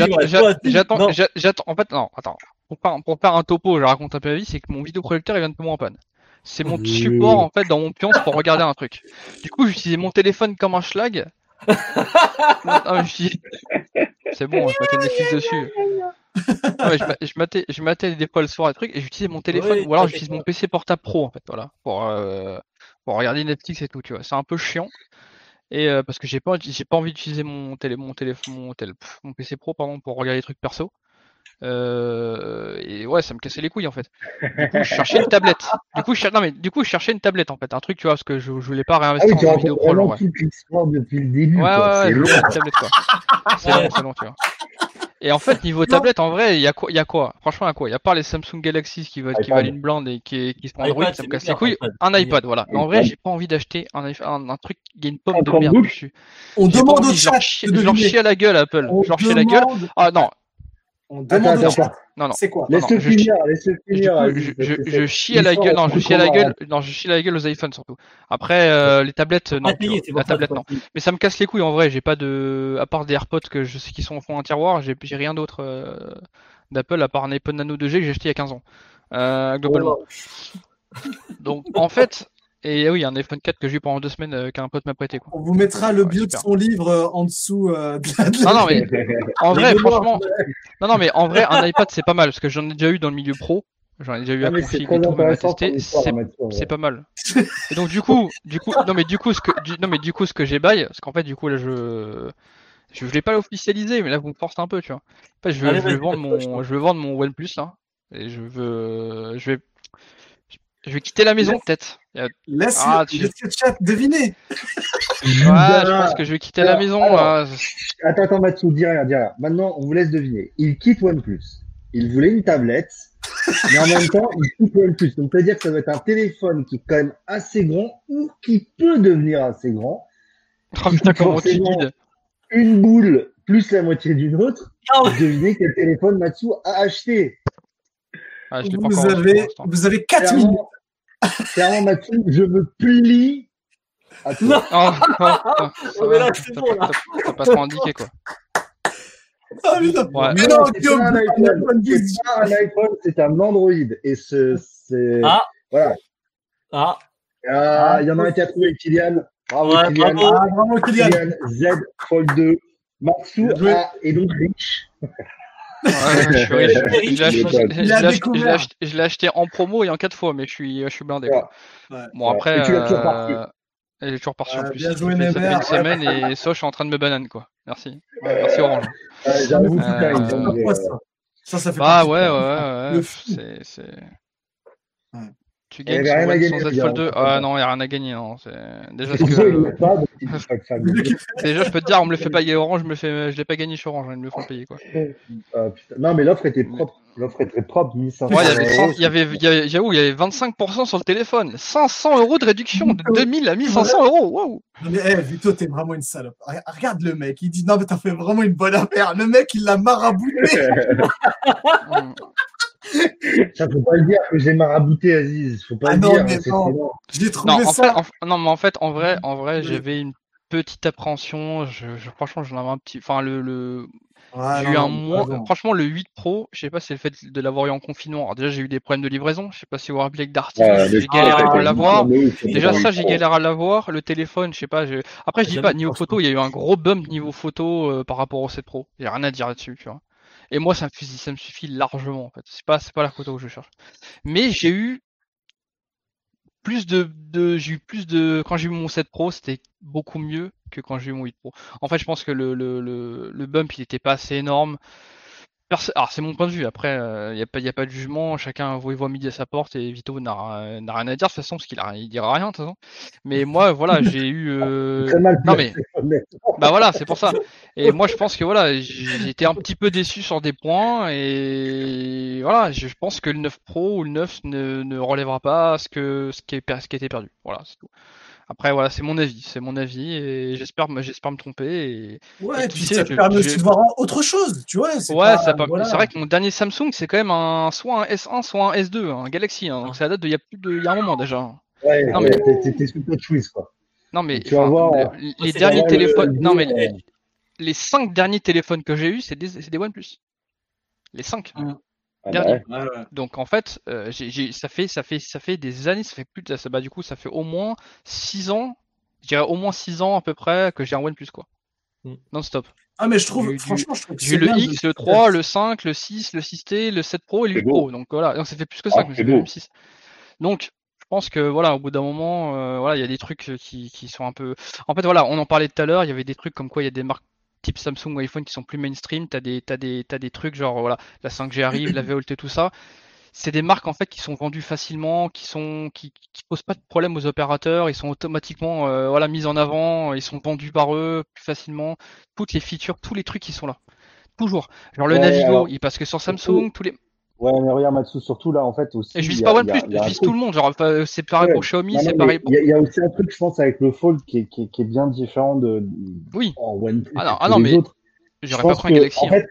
[SPEAKER 2] j'attends, j'attends, en fait, non, attends. Pour faire, pour faire un topo, je raconte un peu ma vie, c'est que mon vidéoprojecteur, il vient de tomber en panne. C'est mon support, en fait, dans mon pion pour regarder un truc. Du coup, j'utilisais mon téléphone comme un schlag. Dis- C'est bon, je mettais Netflix dessus. Non, mais je, je matais, je matais des fois le soir et trucs, et j'utilisais mon téléphone,
[SPEAKER 3] Oui,
[SPEAKER 2] ou alors j'utilise mon PC portable pro, en fait, voilà, pour, euh, pour regarder Netflix et tout, tu vois. C'est un peu chiant. Et euh, parce que j'ai pas, j'ai pas envie d'utiliser mon télé, mon téléphone, mon, pff, mon PC pro, pardon, pour regarder des trucs perso. Euh, et ouais, ça me cassait les couilles en fait. Du coup, je cherchais une tablette. Du coup, je cher- non mais du coup, je cherchais une tablette en fait, un truc, tu vois, parce que je, je voulais pas
[SPEAKER 4] Ah
[SPEAKER 2] réinvestir
[SPEAKER 4] oui, tu
[SPEAKER 2] en vidéo pro,
[SPEAKER 4] vraiment
[SPEAKER 2] ouais.
[SPEAKER 4] depuis le début.
[SPEAKER 2] Ouais, ouais,
[SPEAKER 4] quoi.
[SPEAKER 2] ouais,
[SPEAKER 4] C'est long.
[SPEAKER 2] tablette quoi. C'est long, c'est long, tu vois. Et en fait, niveau tablette, en vrai, il y a quoi, il y a quoi? Franchement, il y a quoi? Il y a pas les Samsung Galaxy qui, va- qui valent une blinde et qui, qui sont Android,
[SPEAKER 3] iPad,
[SPEAKER 2] ça me
[SPEAKER 3] c'est
[SPEAKER 2] casse les couilles. Un iPad, voilà. Mais en vrai, j'ai pas envie d'acheter un, un, un truc qui a une pomme
[SPEAKER 5] Un
[SPEAKER 2] de merde dessus.
[SPEAKER 1] On demande
[SPEAKER 2] envie,
[SPEAKER 1] au
[SPEAKER 2] je leur
[SPEAKER 1] chat
[SPEAKER 2] chie-
[SPEAKER 1] de
[SPEAKER 2] je leur
[SPEAKER 1] deviner.
[SPEAKER 2] chie à la gueule, Apple. Je leur chie à la gueule. Ah non,
[SPEAKER 1] On
[SPEAKER 4] Attends,
[SPEAKER 1] demande au
[SPEAKER 4] attends,
[SPEAKER 2] non, non.
[SPEAKER 1] C'est quoi?
[SPEAKER 4] Laisse-le
[SPEAKER 2] non,
[SPEAKER 4] finir, laisse-le finir.
[SPEAKER 2] coup, je, chie à la gueule, non, je chie à la gueule, non, je chie à la gueule aux iPhones surtout. Après, euh, les tablettes, non,
[SPEAKER 3] pour
[SPEAKER 2] la tablette, non. Mais ça me casse les couilles en vrai, j'ai pas de. À part des AirPods que je sais qu'ils sont au fond d'un tiroir, j'ai j'ai rien d'autre euh, d'Apple à part un iPod Nano 2G que j'ai acheté il y a 15 ans. Euh, globalement. Donc, en fait, et oui, un iPhone 4 que j'ai eu pendant deux semaines euh, qu'un pote m'a prêté, quoi.
[SPEAKER 1] On vous mettra le
[SPEAKER 2] Ouais,
[SPEAKER 1] bio de son livre euh, en dessous euh, de la.
[SPEAKER 2] Non, non, mais en (laughs) vrai, franchement, non, non, mais en vrai, un iPad c'est pas mal parce que j'en ai déjà eu dans le milieu pro. J'en ai déjà eu à
[SPEAKER 4] Ah,
[SPEAKER 2] config et tout, même à tester. C'est
[SPEAKER 4] ouais.
[SPEAKER 2] c'est pas mal. Et donc du coup, du coup, non mais du coup ce que, du- non mais du coup ce que j'ai bail, parce qu'en fait du coup là je, Je voulais pas l'officialiser, mais là vous me forcez un peu, tu vois. Après, je veux,
[SPEAKER 3] Allez,
[SPEAKER 2] je veux vendre mon, je veux vendre mon OnePlus là, et je veux, je vais, je vais quitter la maison
[SPEAKER 1] Laisse-
[SPEAKER 2] peut-être.
[SPEAKER 1] Laisse,
[SPEAKER 2] Ah,
[SPEAKER 1] le,
[SPEAKER 2] tu-
[SPEAKER 1] laisse le chat deviner.
[SPEAKER 2] Ouais, je pense que je vais quitter la maison
[SPEAKER 4] alors.
[SPEAKER 2] là.
[SPEAKER 4] Attends, attends, Mathieu, dis rien, dis rien. Maintenant, on vous laisse deviner. Il quitte OnePlus. Il voulait une tablette, mais en même (laughs) temps, il quitte OnePlus. Donc, c'est-à-dire que ça va être un téléphone qui est quand même assez grand ou qui peut devenir assez grand.
[SPEAKER 2] Oh putain, comment tu
[SPEAKER 4] Forcément.
[SPEAKER 2] guides
[SPEAKER 4] Une boule plus la moitié d'une autre.
[SPEAKER 3] Ah,
[SPEAKER 4] Devinez quel téléphone Matsu a acheté.
[SPEAKER 2] Ah, je l'ai pas
[SPEAKER 1] Vous avez, vous avez 4 minutes.
[SPEAKER 4] Clairement, je me plie à toi.
[SPEAKER 3] Non.
[SPEAKER 2] Oh, oh, oh, ça
[SPEAKER 3] mais (laughs)
[SPEAKER 2] va,
[SPEAKER 3] là, c'est
[SPEAKER 2] pas-
[SPEAKER 3] bon, là.
[SPEAKER 2] t'as- T'as pas trop indiqué quoi.
[SPEAKER 1] Ah.
[SPEAKER 2] Ouais.
[SPEAKER 1] Mais non,
[SPEAKER 4] c'est
[SPEAKER 1] Guillaume,
[SPEAKER 4] pas un
[SPEAKER 1] c'est
[SPEAKER 4] iPhone. pas un iPhone, c'est un Android. Et ce, c'est,
[SPEAKER 3] Ah.
[SPEAKER 4] voilà.
[SPEAKER 3] Ah,
[SPEAKER 4] Ah, il y en a un qui a trouvé Kylian. Bravo,
[SPEAKER 3] Ouais,
[SPEAKER 4] Kylian.
[SPEAKER 3] bravo.
[SPEAKER 1] Ah, vraiment, Kylian.
[SPEAKER 4] Kylian Z Fold 2. Matsu
[SPEAKER 1] Bien joué.
[SPEAKER 4] a- est donc riche. (laughs)
[SPEAKER 2] Je l'ai acheté- en promo et en 4 fois, mais je suis, je suis blindé.
[SPEAKER 1] Ouais.
[SPEAKER 2] Bon,
[SPEAKER 4] Ouais.
[SPEAKER 2] après.
[SPEAKER 4] Et tu l'as toujours
[SPEAKER 2] euh, et j'ai toujours pas reçu en
[SPEAKER 1] Ouais,
[SPEAKER 2] plus.
[SPEAKER 1] bien
[SPEAKER 2] Ça
[SPEAKER 1] joué,
[SPEAKER 2] fait- ça fait une semaine et ça, je suis en train de me banane quoi. Merci. Ouais, merci Orange.
[SPEAKER 4] Euh, J'avoue,
[SPEAKER 2] Euh,
[SPEAKER 1] ça? Ça, ça fait partie
[SPEAKER 2] ouais, ouais, ouais. C'est. Tu gagnes sans,
[SPEAKER 4] rien à gagner,
[SPEAKER 2] sans Z
[SPEAKER 4] bien,
[SPEAKER 2] Fold 2.
[SPEAKER 4] on
[SPEAKER 2] Ah non, il y a rien à gagner. Non. Déjà, ce que...
[SPEAKER 4] pas. (laughs)
[SPEAKER 2] Déjà, je peux te dire, on me le fait payer Orange, je me le fais, je l'ai pas gagné sur Orange, ils me le font payer quoi.
[SPEAKER 4] Ah. Non, mais l'offre était propre. L'offre était propre, 1500
[SPEAKER 2] Ouais, il y avait,
[SPEAKER 4] euros.
[SPEAKER 2] 100 il y avait, il y avait, j'avoue, il y avait 25% sur le téléphone. 500 euros de réduction, de 2000 à 1500 euros. Waouh!
[SPEAKER 1] Non, mais, eh, Vito, t'es vraiment une salope. Re- Regarde le mec, il dit non, mais t'as fait vraiment une bonne affaire. Le mec, il l'a marabouté. (laughs)
[SPEAKER 4] Ça, faut pas le dire que j'ai marabouté Aziz. Faut pas
[SPEAKER 1] Ah
[SPEAKER 4] le
[SPEAKER 1] non,
[SPEAKER 4] dire.
[SPEAKER 1] mais non. J'ai trouvé
[SPEAKER 2] Non, en
[SPEAKER 1] ça.
[SPEAKER 2] fait, en, non, mais en fait, en vrai, en vrai,
[SPEAKER 1] Oui.
[SPEAKER 2] j'avais une petite appréhension. Je, je- franchement, j'en avais un petit. Enfin, le, le,
[SPEAKER 1] Ouais,
[SPEAKER 2] j'ai
[SPEAKER 1] non,
[SPEAKER 2] eu un. Franchement, le 8 Pro, je sais pas si c'est le fait de l'avoir eu en confinement. Alors, déjà, j'ai eu des problèmes de livraison. Je sais pas si vous vous rappelez que Darty,
[SPEAKER 5] Ouais,
[SPEAKER 2] j'ai galéré
[SPEAKER 1] Ah,
[SPEAKER 2] pour l'avoir. Déjà ça, j'ai galéré à l'avoir. Le téléphone, je sais pas. je- Après, je dis pas niveau photo, il y a eu un gros bump niveau photo euh, par rapport au 7 Pro. A rien à dire là-dessus, tu vois. Et moi, ça me suffit, largement en fait. C'est pas, c'est pas la photo que je cherche. Mais j'ai eu plus de, de j'ai eu plus de quand j'ai eu mon 7 Pro, c'était beaucoup mieux que quand j'ai eu mon 8 Pro. En fait, je pense que le le le, le bump, il était pas assez énorme. Alors c'est mon point de vue. Après, il n'y a pas, y a pas de jugement. Chacun voit, voit midi à sa porte et Vito n'a n'a rien à dire de toute façon parce qu'il a, il dira rien de toute façon. Mais moi, (laughs) voilà, j'ai eu. euh, Non mais, bah voilà, c'est pour ça. Et (laughs) moi, je pense que voilà, j'ai été un petit peu déçu sur des points et voilà, je pense que le 9 Pro ou le 9 ne, ne relèvera pas ce que ce qui est ce qui a été perdu. Voilà, c'est tout. Après, voilà, c'est mon avis, c'est mon avis et j'espère, j'espère me tromper. Et...
[SPEAKER 1] Ouais,
[SPEAKER 2] Et
[SPEAKER 1] puis
[SPEAKER 2] sais,
[SPEAKER 1] ça te permet aussi de voir autre chose, tu vois. C'est
[SPEAKER 2] Ouais,
[SPEAKER 1] pas- voilà.
[SPEAKER 2] c'est vrai que mon dernier Samsung, c'est quand même un soit un S1, soit un S2, un Galaxy. hein. donc ça date d'il y a plus de, il y a un moment déjà.
[SPEAKER 4] Ouais,
[SPEAKER 2] Non, mais-
[SPEAKER 4] t'es- sous touchwist, quoi.
[SPEAKER 2] Non mais
[SPEAKER 4] Tu vas voir,
[SPEAKER 3] c'est
[SPEAKER 2] les derniers
[SPEAKER 4] le-
[SPEAKER 2] téléphones,
[SPEAKER 4] le-
[SPEAKER 2] non mais
[SPEAKER 4] le-
[SPEAKER 2] les, les cinq derniers téléphones que j'ai eu, c'est des, c'est des OnePlus. Les cinq.
[SPEAKER 5] Ah bah
[SPEAKER 2] Dernier.
[SPEAKER 5] ouais.
[SPEAKER 1] Ouais, ouais.
[SPEAKER 2] Donc en fait, euh, j'ai, j'ai- ça fait, ça fait, ça fait des années, ça fait plus de, ça, bah du coup, ça fait au moins six ans, je dirais au moins six ans à peu près que j'ai un OnePlus quoi.
[SPEAKER 3] Mm.
[SPEAKER 2] Non-stop.
[SPEAKER 1] Ah, mais je trouve,
[SPEAKER 2] Du-
[SPEAKER 1] franchement, je trouve que
[SPEAKER 2] J'ai le
[SPEAKER 1] bien de-
[SPEAKER 2] X, le 3, le 5, le 6, le 6T, le 7 Pro et le
[SPEAKER 5] C'est
[SPEAKER 2] 8
[SPEAKER 5] beau.
[SPEAKER 2] Pro. Donc voilà, donc ça fait plus que
[SPEAKER 5] Ah,
[SPEAKER 2] 5, mais
[SPEAKER 5] c'est
[SPEAKER 2] ça fait
[SPEAKER 5] beau.
[SPEAKER 2] même 6. Donc je pense que voilà, au bout d'un moment, euh, voilà, il y a des trucs qui, qui sont un peu. En fait, voilà, on en parlait tout à l'heure, il y avait des trucs comme quoi il y a des marques type Samsung ou iPhone qui sont plus mainstream, t'as des, t'as des, t'as des trucs genre voilà, la 5G arrive, la VOLT, tout ça. C'est des marques en fait qui sont vendues facilement, qui sont qui, qui posent pas de problème aux opérateurs, ils sont automatiquement euh, voilà mis en avant, ils sont vendus par eux plus facilement. Toutes les features, tous les trucs qui sont là, toujours. Genre le
[SPEAKER 4] Ouais,
[SPEAKER 2] Navigo,
[SPEAKER 4] alors,
[SPEAKER 2] il passe que sur Samsung, tous les.
[SPEAKER 4] Ouais, mais regarde, Matsu, surtout là, en fait, aussi.
[SPEAKER 2] Et je vise pas OnePlus, je vise tout le monde. Genre c'est pareil
[SPEAKER 4] Ouais.
[SPEAKER 2] pour Xiaomi, c'est pareil pour.
[SPEAKER 4] Il y, a- il y a aussi un truc, je pense, avec le Fold qui est, qui est, qui est bien différent de,
[SPEAKER 2] Oui.
[SPEAKER 4] en OnePlus
[SPEAKER 2] Ah non, ah non,
[SPEAKER 4] les
[SPEAKER 2] mais
[SPEAKER 4] autres.
[SPEAKER 2] J'aurais pas pris un Galaxy.
[SPEAKER 4] en
[SPEAKER 2] hein.
[SPEAKER 4] fait,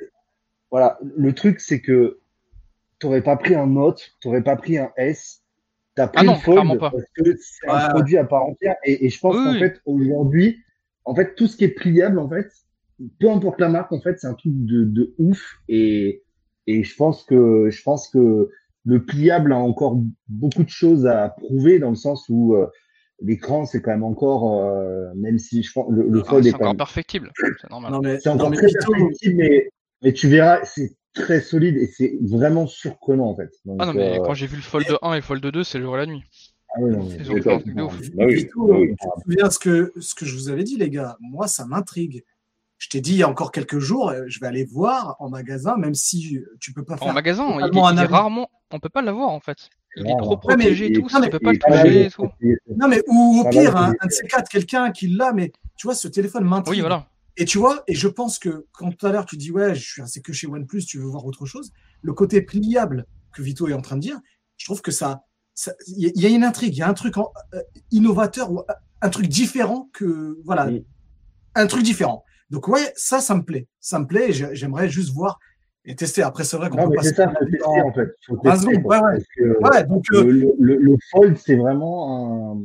[SPEAKER 4] voilà, le truc, c'est que t'aurais pas pris un Note, t'aurais pas pris un S, t'as pris
[SPEAKER 2] Ah non,
[SPEAKER 4] le Fold
[SPEAKER 2] clairement pas.
[SPEAKER 4] parce que c'est un produit à part entière. Et, et je pense
[SPEAKER 2] Oui,
[SPEAKER 4] qu'en
[SPEAKER 2] oui.
[SPEAKER 4] fait, aujourd'hui, en fait, tout ce qui est pliable, en fait, peu importe la marque, en fait, c'est un truc de, de ouf. Et, et je pense que, je pense que le pliable a encore beaucoup de choses à prouver dans le sens où euh, l'écran, c'est quand même encore, euh, même si je pense, le, le
[SPEAKER 2] Ah,
[SPEAKER 4] Fold est
[SPEAKER 2] c'est
[SPEAKER 4] quand
[SPEAKER 2] encore
[SPEAKER 4] même
[SPEAKER 2] perfectible, c'est normal.
[SPEAKER 1] Non, mais,
[SPEAKER 4] c'est encore
[SPEAKER 1] non, mais
[SPEAKER 4] très
[SPEAKER 1] Vito,
[SPEAKER 4] perfectible, mais, mais tu verras, c'est très solide et c'est vraiment surprenant en fait. Donc,
[SPEAKER 2] Ah non, mais
[SPEAKER 4] euh,
[SPEAKER 2] quand j'ai vu le Fold 1 et le Fold 2, c'est le jour et la nuit.
[SPEAKER 4] ah ouais, non, mais- non,
[SPEAKER 2] ouf.
[SPEAKER 5] Bah oui, bah oui.
[SPEAKER 1] je me souviens ce que, ce que je vous avais dit, les gars? Moi, ça m'intrigue. Je t'ai dit il y a encore quelques jours, euh, je vais aller voir en magasin, même si tu peux pas faire.
[SPEAKER 2] En magasin, il, il est
[SPEAKER 1] avis.
[SPEAKER 2] rarement. On peut pas l'avoir en fait. Il est trop
[SPEAKER 4] ouais.
[SPEAKER 2] protégé et tout, ça, tu peux pas le toucher
[SPEAKER 4] mal,
[SPEAKER 2] et tout.
[SPEAKER 1] Non, mais ou au pire,
[SPEAKER 4] mal,
[SPEAKER 1] un, de ces quatre, quelqu'un qui l'a, mais tu vois, ce téléphone m'intrigue.
[SPEAKER 2] Oui, voilà.
[SPEAKER 1] Et tu vois, et je pense que quand tout à l'heure tu dis ouais, je suis resté que chez OnePlus, tu veux voir autre chose, le côté pliable que Vito est en train de dire, je trouve que ça, il y, a- il y a une intrigue, il y a un truc en- euh, innovateur ou euh, un truc différent que voilà,
[SPEAKER 4] Oui.
[SPEAKER 1] un truc différent. Donc ouais, ça, ça me plaît, ça me plaît. J'aimerais juste voir et tester. Après, c'est vrai qu'on peut
[SPEAKER 4] mais
[SPEAKER 1] pas
[SPEAKER 4] c'est ça, tester en fait. Faut tester,
[SPEAKER 1] ouais, ouais.
[SPEAKER 4] Parce que
[SPEAKER 1] Ouais, donc euh,
[SPEAKER 4] le, le, le- le Fold, c'est vraiment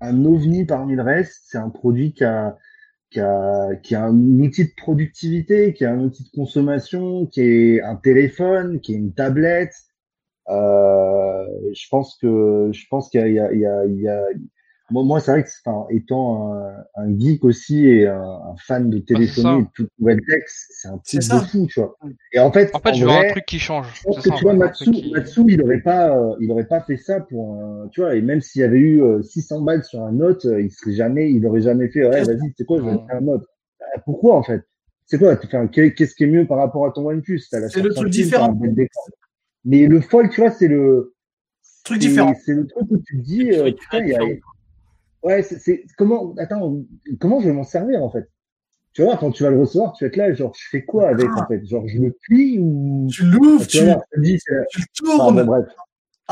[SPEAKER 4] un, un ovni parmi le reste. C'est un produit qui a, qui a, qui a un outil de productivité, qui a un outil de consommation, qui est un téléphone, qui est une tablette. Euh, je pense que, je pense qu'il y a, il y a, il y a, a- moi, c'est vrai que, enfin, étant un, un geek aussi et un, un fan de téléphonie et de nouvelle tech, c'est un truc de fou, tu vois. Et en fait,
[SPEAKER 2] En fait, je veux
[SPEAKER 4] vrai,
[SPEAKER 2] un truc qui change.
[SPEAKER 4] je pense que
[SPEAKER 2] ça,
[SPEAKER 4] tu vois,
[SPEAKER 2] en
[SPEAKER 4] Matsu,
[SPEAKER 2] qui-
[SPEAKER 4] Matsu, il aurait pas, euh, il aurait pas fait ça pour, un- tu vois, et même s'il y avait eu euh, 600 balles sur un note, euh, il serait jamais, il aurait jamais fait, ouais, vas-y, c'est quoi, je vais faire un note. Euh, Pourquoi, en fait? C'est quoi? Qu'est-ce qui est mieux par rapport à ton OnePlus?
[SPEAKER 1] C'est le truc différent.
[SPEAKER 4] Mais le fold, tu vois, c'est le,
[SPEAKER 1] truc différent.
[SPEAKER 4] C'est le truc où tu te dis, euh, putain, il y a. ouais, c'est, c'est, comment, attends, comment je vais m'en servir, en fait? Tu vois, quand tu vas le recevoir, tu vas être là, genre, je fais quoi avec, en fait? Genre, je le plie ou,
[SPEAKER 1] Tu l'ouvres,
[SPEAKER 4] tu
[SPEAKER 1] tu,
[SPEAKER 4] dis, c'est,
[SPEAKER 1] tu le
[SPEAKER 4] enfin,
[SPEAKER 1] tournes.
[SPEAKER 4] bon, bref.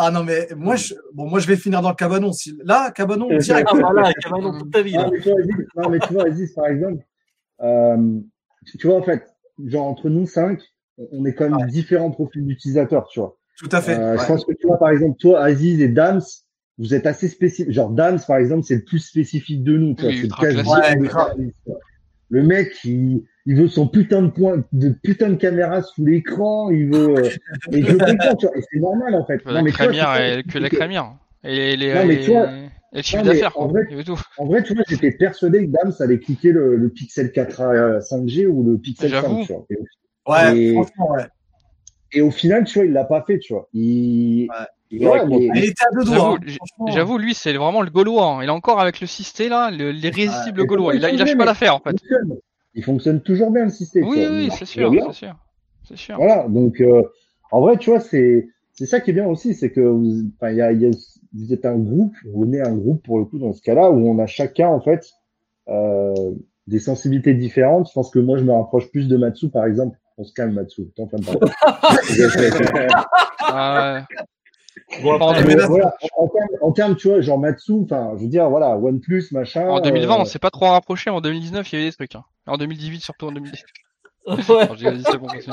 [SPEAKER 1] Ah non, mais moi, je, bon, moi, je vais finir dans le cabanon. Si, là, cabanon, direct.
[SPEAKER 3] Ah, voilà, Cameron, toute ta vie.
[SPEAKER 4] Ah,
[SPEAKER 3] là.
[SPEAKER 4] mais tu vois, Aziz, non, mais tu vois, Aziz, par exemple, euh, tu, tu vois, en fait, genre, entre nous cinq, on- est quand même différents profils d'utilisateurs, tu vois.
[SPEAKER 1] Tout à fait.
[SPEAKER 4] Euh,
[SPEAKER 1] Ouais.
[SPEAKER 4] Je pense que tu vois, par exemple, toi, Aziz et Dams, vous êtes assez spécifiques. Genre, Dams, par exemple, c'est le plus spécifique de nous.
[SPEAKER 2] Oui,
[SPEAKER 4] C'est le. Le mec, il, il veut son putain de point, de putain de caméra sous l'écran, il veut, euh, (laughs) et je le comprends, tu vois, et c'est normal, en fait.
[SPEAKER 2] La
[SPEAKER 4] mais ça,
[SPEAKER 2] et que la crémière. Et les,
[SPEAKER 4] Non, mais vois-
[SPEAKER 2] et le chiffre
[SPEAKER 4] non,
[SPEAKER 2] d'affaires,
[SPEAKER 4] en vrai-. En vrai, tu vois, j'étais persuadé que Dams allait cliquer le, le Pixel 4 à 5G ou le Pixel 5,
[SPEAKER 2] J'avoue.
[SPEAKER 4] tu vois. Et,
[SPEAKER 1] Ouais,
[SPEAKER 4] Et-
[SPEAKER 1] franchement, ouais.
[SPEAKER 4] et au final, tu vois, il l'a pas fait, tu vois. Il,
[SPEAKER 1] Ouais.
[SPEAKER 4] Et ouais, mais-
[SPEAKER 1] Il était à deux doigts.
[SPEAKER 2] J'avoue,
[SPEAKER 1] hein,
[SPEAKER 2] lui, c'est vraiment le Gaulois. hein. Il est encore avec le systé, là, le- l'irrésistible. Gaulois. Il, il lâche pas l'affaire, en
[SPEAKER 4] il
[SPEAKER 2] fait.
[SPEAKER 4] fonctionne. Il fonctionne toujours bien, le système. tu
[SPEAKER 2] Oui, oui, c'est sûr, sûr. Sûr.
[SPEAKER 4] Voilà. Donc, euh, en vrai, tu vois, c'est, c'est ça qui est bien aussi, c'est que vous, y a, il y a- vous êtes un groupe, vous venez un groupe pour le coup dans ce cas-là où on a chacun, en fait, euh, des sensibilités différentes. Je pense que moi, je me rapproche plus de Matsu, par exemple. On se calme, Matsu. T'enflammes pas. (laughs)
[SPEAKER 2] Ah, ouais.
[SPEAKER 3] Bon,
[SPEAKER 2] en
[SPEAKER 3] après,
[SPEAKER 1] mais
[SPEAKER 4] Mais
[SPEAKER 1] là,
[SPEAKER 4] voilà, en, en termes, en termes, tu vois, genre Matsu, enfin, je veux dire, voilà, OnePlus, machin.
[SPEAKER 2] En 2020,
[SPEAKER 4] euh,
[SPEAKER 2] on s'est pas trop rapproché. En 2019, il y avait des trucs. hein. En 2018, surtout en 2018.
[SPEAKER 3] ouais.
[SPEAKER 2] Non, c'est.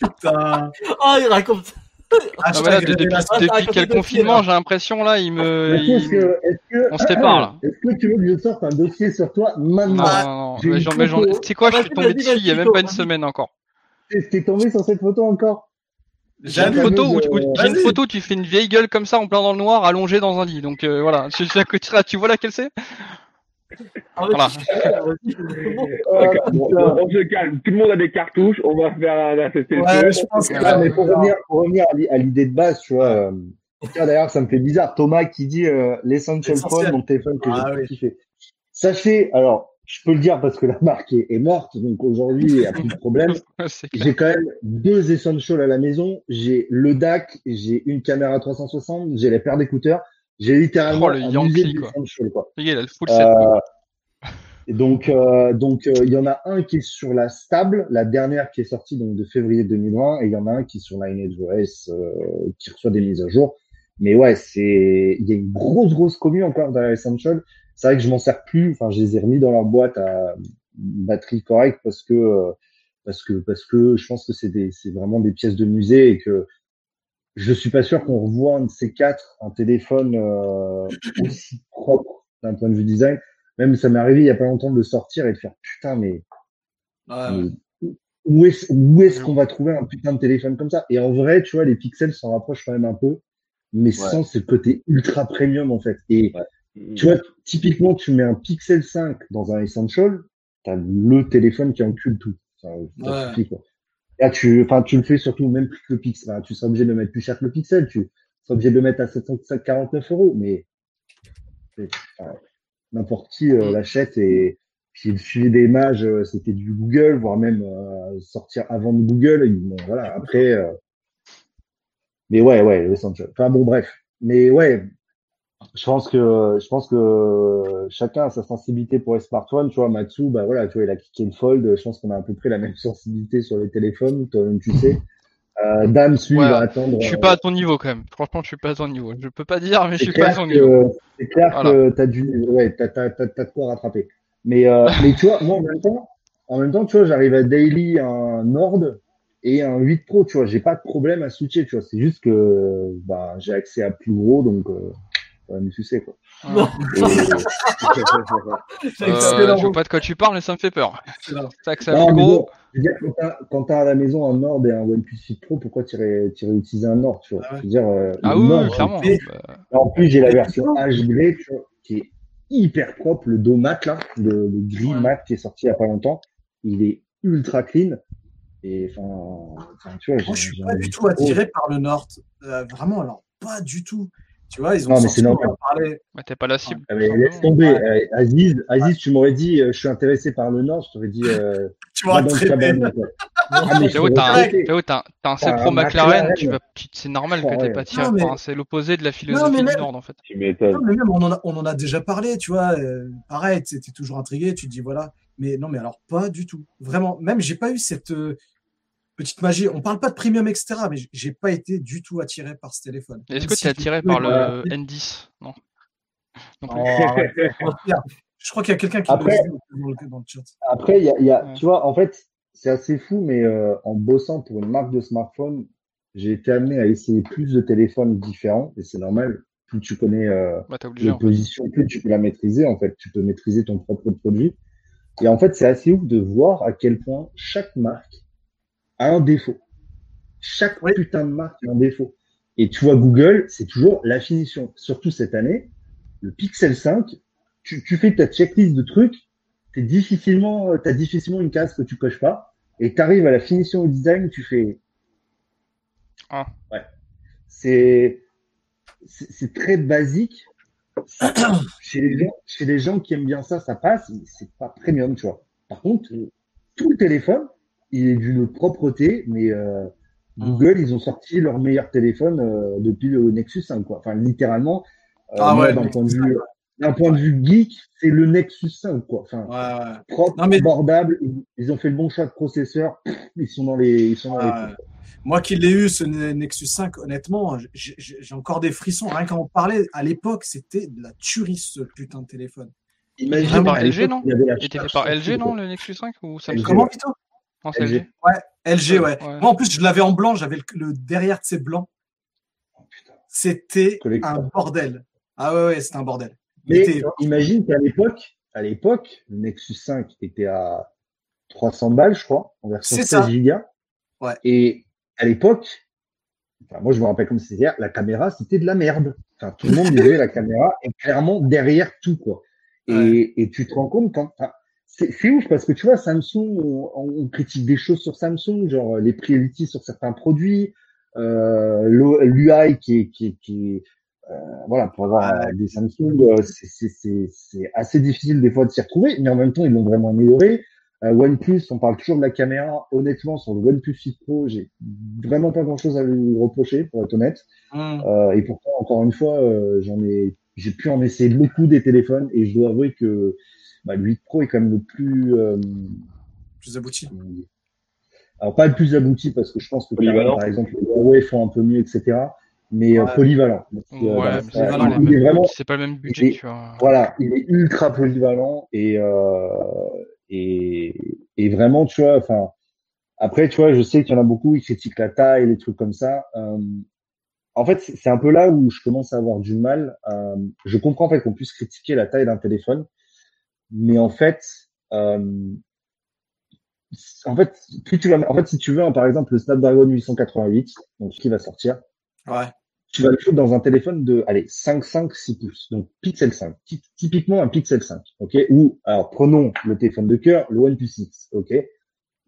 [SPEAKER 1] Putain.
[SPEAKER 3] Ah, (laughs) il raconte.
[SPEAKER 2] Ah,
[SPEAKER 1] Hashtag
[SPEAKER 2] voilà, de- depuis,
[SPEAKER 3] Ah,
[SPEAKER 2] quel confinement, j'ai l'impression, là, il me.
[SPEAKER 4] Est-ce
[SPEAKER 2] il-
[SPEAKER 4] que,
[SPEAKER 2] On se sépare, là. (laughs)
[SPEAKER 4] Est-ce que tu veux que je sorte un dossier sur toi
[SPEAKER 2] Non,
[SPEAKER 4] maintenant?
[SPEAKER 2] non, non.
[SPEAKER 4] j'ai
[SPEAKER 2] Mais. Tu sais quoi, je suis tombé dessus il y a même pas une semaine encore.
[SPEAKER 4] T'es tombé sur cette photo encore?
[SPEAKER 2] J'ai une photo où, où-
[SPEAKER 4] euh,
[SPEAKER 2] j'ai une photo, tu fais une vieille gueule comme ça en plein dans le noir, allongée dans un lit. Donc euh, voilà, je suis à côté là, tu vois laquelle c'est?
[SPEAKER 3] Ah,
[SPEAKER 2] Voilà. (laughs)
[SPEAKER 3] bon.
[SPEAKER 5] On se calme. Tout le monde a des cartouches. On va faire un assessé
[SPEAKER 1] Ouais, je pense que.
[SPEAKER 4] Ah, mais pour revenir, pour revenir à l'i- à l'idée de base, tu vois, euh, d'ailleurs, ça me fait bizarre. Thomas qui dit euh, l'essential
[SPEAKER 1] L'essentiel.
[SPEAKER 4] phone, mon téléphone que
[SPEAKER 1] Ah
[SPEAKER 4] j'ai
[SPEAKER 1] oui.
[SPEAKER 4] kiffé. Sachez, alors, je peux le dire parce que la marque est, est morte, donc aujourd'hui, il n'y a plus de problème. (laughs) J'ai quand même deux essentials à la maison. J'ai le DAC, j'ai une caméra 360, j'ai la paire d'écouteurs. J'ai littéralement
[SPEAKER 2] Oh, le
[SPEAKER 4] un
[SPEAKER 2] Yankee,
[SPEAKER 4] musée
[SPEAKER 2] quoi. il a le full set.
[SPEAKER 4] Euh, donc, euh, donc, euh, il y en a un qui est sur la stable, la dernière qui est sortie donc de février 2020, et il y en a un qui est sur OS, euh, qui reçoit des mises à jour. Mais ouais, c'est, il y a une grosse, grosse commu encore dans l'Essential. C'est vrai que je m'en sers plus. Enfin, je les ai remis dans leur boîte à batterie correcte parce que, euh, parce que, parce que je pense que c'est des, c'est vraiment des pièces de musée et que je suis pas sûr qu'on revoit un de ces quatre, un téléphone euh, aussi propre d'un point de vue design. Même ça m'est arrivé il y a pas longtemps de le sortir et de faire putain mais, où est-ce où est-ce qu'on va trouver un putain de téléphone comme ça? Et en vrai, tu vois, les pixels s'en rapprochent quand même un peu, mais sans ce côté ultra premium en fait. Et tu vois, typiquement, tu mets un Pixel 5 dans un Essential, t'as le téléphone qui encule tout. Ça, ça
[SPEAKER 1] Ouais.
[SPEAKER 4] suffit, quoi. Là, tu, enfin, tu le fais surtout même plus que le Pixel. Enfin, tu seras obligé de le mettre plus cher que le Pixel. Tu seras obligé de le mettre à 749 euros. Mais enfin, n'importe qui euh,
[SPEAKER 2] Mm.
[SPEAKER 4] l'achète et Puis le suivi des images, euh, c'était du Google, voire même euh, sortir avant de Google. Et bon, voilà, après. Mais ouais, ouais, Angeles. Enfin bon, bref. Mais ouais, je pense que je pense que chacun a sa sensibilité pour les smartphones. Tu vois, Matsu, bah voilà, tu vois, il a cliqué le fold. Je pense qu'on a à peu près la même (laughs) sensibilité sur les téléphones, toi-même, tu sais. Euh, Dame,
[SPEAKER 2] Ouais,
[SPEAKER 4] va attendre.
[SPEAKER 2] Je suis
[SPEAKER 4] euh,
[SPEAKER 2] pas à ton niveau quand même. Franchement, je suis pas à ton niveau. Je peux pas dire, mais je suis pas à ton niveau.
[SPEAKER 4] c'est clair
[SPEAKER 2] Voilà.
[SPEAKER 4] que t'as du ouais t'as t'as t'as t'as de quoi rattraper mais euh, (laughs) mais tu vois moi en même temps en même temps tu vois j'arrive à daily un Nord et un 8 Pro tu vois j'ai pas de problème à switcher tu vois c'est juste que bah j'ai accès à plus gros donc euh, va me sucer quoi. Et- (laughs)
[SPEAKER 2] Euh, je vois pas de quoi tu parles, mais ça me fait peur. Ça que ça
[SPEAKER 4] Non,
[SPEAKER 2] gros.
[SPEAKER 4] bon, quand t'as- à la maison un Nord et un OnePlus 8 Pro pourquoi tu irais utiliser un Nord tu vois?
[SPEAKER 1] Ah ouais.
[SPEAKER 4] je veux dire euh,
[SPEAKER 2] Ah oui,
[SPEAKER 4] Nord,
[SPEAKER 2] oui, clairement.
[SPEAKER 1] Et-
[SPEAKER 2] Bah,
[SPEAKER 4] En plus, j'ai la version
[SPEAKER 1] putain.
[SPEAKER 4] H grey, tu vois, qui est hyper propre, le dos mat là, le, le gris
[SPEAKER 1] Ouais.
[SPEAKER 4] mat qui est sorti il y a pas longtemps. Il est ultra clean. Et enfin, enfin, tu vois,
[SPEAKER 1] Moi, je suis pas du tout attiré par le Nord. Euh, vraiment, alors, pas du tout. Tu vois, ils ont
[SPEAKER 4] Non, mais c'est normal.
[SPEAKER 1] parlait.
[SPEAKER 2] bah, t'es pas la cible.
[SPEAKER 4] Ah, mais laisse tomber,
[SPEAKER 1] Ouais.
[SPEAKER 4] Euh, Aziz, Aziz, tu m'aurais dit, euh, je suis intéressé par le Nord, je t'aurais dit, euh,
[SPEAKER 1] Tu m'aurais traité.
[SPEAKER 4] Ah, mais je
[SPEAKER 2] Théo,
[SPEAKER 4] t'aurais
[SPEAKER 2] t'as un,
[SPEAKER 4] traité.
[SPEAKER 2] Théo, t'as un- C Pro
[SPEAKER 4] un
[SPEAKER 2] McLaren,
[SPEAKER 4] McLaren.
[SPEAKER 2] tu vas, tu- c'est normal que t'aies pas tiré.
[SPEAKER 1] Mais-
[SPEAKER 2] c'est l'opposé de la philosophie
[SPEAKER 1] mais
[SPEAKER 2] du Nord, en fait.
[SPEAKER 1] Mais on en a, on en a déjà parlé, tu vois. euh, pareil, tu es toujours intrigué, tu te dis voilà. Mais non, mais alors, pas du tout. Vraiment, même, j'ai pas eu cette euh, petite magie. On parle pas de premium, etc., mais j'ai pas été du tout attiré par ce téléphone.
[SPEAKER 2] Est-ce que
[SPEAKER 1] si
[SPEAKER 2] t'es
[SPEAKER 1] je
[SPEAKER 2] attiré par le N10 Non.
[SPEAKER 1] Oh. Je crois qu'il y a quelqu'un qui
[SPEAKER 4] Après-
[SPEAKER 1] le, dans le chat.
[SPEAKER 4] Après, il y a, y a
[SPEAKER 2] Ouais.
[SPEAKER 4] tu vois, en fait, c'est assez fou, mais euh, en bossant pour une marque de smartphone, j'ai été amené à essayer plus de téléphones différents, et c'est normal. Plus tu connais euh,
[SPEAKER 2] Bah,
[SPEAKER 4] les positions, plus tu peux la maîtriser, en fait. Tu peux maîtriser ton propre produit. Et en fait, c'est assez ouf de voir à quel point chaque marque a un défaut. Chaque
[SPEAKER 1] Oui.
[SPEAKER 4] putain de marque a un défaut. Et tu vois, Google, c'est toujours la finition. Surtout cette année, le Pixel 5, tu, tu fais ta checklist de trucs, t'es difficilement, euh, t'as difficilement une case que tu coches pas, et t'arrives à la finition au design, tu fais.
[SPEAKER 2] Ah.
[SPEAKER 4] Ouais. C'est, c'est c'est très basique. (coughs) chez les gens, chez les gens qui aiment bien ça, ça passe, mais c'est pas premium, tu vois. Par contre, tout le téléphone, il est d'une propreté, mais euh, Google, ils ont sorti leur meilleur téléphone euh, depuis le Nexus 5, quoi. Enfin, littéralement, euh,
[SPEAKER 1] Ah ouais,
[SPEAKER 4] d'un point de
[SPEAKER 1] 5,
[SPEAKER 4] vue, d'un point de vue geek, c'est le Nexus 5, quoi. Enfin,
[SPEAKER 1] Ouais, ouais.
[SPEAKER 4] propre,
[SPEAKER 1] Non, mais-
[SPEAKER 4] abordable. Ils, ont fait le bon choix de processeur. Pff, Ils sont dans les, ils sont dans les
[SPEAKER 1] Ouais.
[SPEAKER 4] coups.
[SPEAKER 1] Moi qui l'ai eu, ce Nexus 5, honnêtement, j'ai encore des frissons. Rien qu'à en parler, à l'époque, c'était de la tuerie ce putain de téléphone.
[SPEAKER 4] Imagine,
[SPEAKER 2] fait par
[SPEAKER 4] à
[SPEAKER 2] LG, non
[SPEAKER 4] il
[SPEAKER 2] Il était fait par LG, non, le Nexus 5 ou Samsung
[SPEAKER 4] LG.
[SPEAKER 1] Comment, Vito
[SPEAKER 2] Non, c'est
[SPEAKER 4] LG.
[SPEAKER 2] LG.
[SPEAKER 1] LG, ouais.
[SPEAKER 2] Ouais.
[SPEAKER 1] Moi, en plus, je l'avais en blanc, j'avais le, le derrière de ces blancs.
[SPEAKER 4] Oh.
[SPEAKER 1] C'était un bordel. Ah ouais, ouais, c'était un bordel.
[SPEAKER 4] Mais
[SPEAKER 1] était-
[SPEAKER 4] imagine qu'à l'époque, à l'époque, le Nexus 5 était à 300 balles, je crois, en version
[SPEAKER 1] C'est
[SPEAKER 4] 16
[SPEAKER 1] ça.
[SPEAKER 4] Go.
[SPEAKER 1] Ouais.
[SPEAKER 4] Et à l'époque, enfin, moi je me rappelle comme c'était la caméra c'était de la merde. Enfin, tout le monde (laughs) disait la caméra est clairement derrière tout quoi. Et,
[SPEAKER 1] Ouais.
[SPEAKER 4] et tu te rends compte quand enfin, c'est ouf parce que tu vois Samsung, on, on critique des choses sur Samsung, genre les priorities sur certains produits, euh, l'UI qui est qui qui euh, voilà, pour avoir euh, des Samsung, euh, c'est- assez difficile des fois de s'y retrouver, mais en même temps, ils l'ont vraiment amélioré. Euh, OnePlus, on parle toujours de la caméra. Honnêtement, sur le OnePlus 6 Pro, j'ai vraiment pas grand-chose à lui reprocher, pour être honnête.
[SPEAKER 1] Hum.
[SPEAKER 4] Euh, et pourtant, encore une fois, euh, j'en ai, j'ai pu en essayer beaucoup des téléphones, et je dois avouer que bah, le 8 Pro est quand même le plus, euh,
[SPEAKER 1] plus abouti.
[SPEAKER 4] alors pas le plus abouti parce que je pense que
[SPEAKER 5] Polyvalent.
[SPEAKER 4] par exemple les Huawei font un peu mieux, etc. Mais euh,
[SPEAKER 1] Ouais.
[SPEAKER 4] polyvalent.
[SPEAKER 2] Ouais,
[SPEAKER 4] voilà,
[SPEAKER 2] mais
[SPEAKER 4] ça-
[SPEAKER 2] c'est pas,
[SPEAKER 1] voilà,
[SPEAKER 2] les
[SPEAKER 4] il est vraiment,
[SPEAKER 2] c'est pas le même budget,
[SPEAKER 4] et-
[SPEAKER 2] tu vois.
[SPEAKER 4] voilà, il est ultra polyvalent et euh, et, et vraiment, tu vois, enfin, après, tu vois, je sais qu'il y en a beaucoup, ils critiquent la taille, les trucs comme ça. Euh, en fait, c'est c'est un peu là où je commence à avoir du mal. Euh, je comprends en fait qu'on puisse critiquer la taille d'un téléphone, mais en fait, euh, en fait, plus tu vas, en fait, si tu veux, hein, par exemple, le Snapdragon 888, donc qui va sortir,
[SPEAKER 1] Ouais.
[SPEAKER 4] tu vas le foutre dans un téléphone de, allez, 5,5, 6 pouces. Donc, Pixel 5. Ty- Typiquement un Pixel 5. OK? Ou, alors, prenons le téléphone de cœur, le OnePlus X. OK?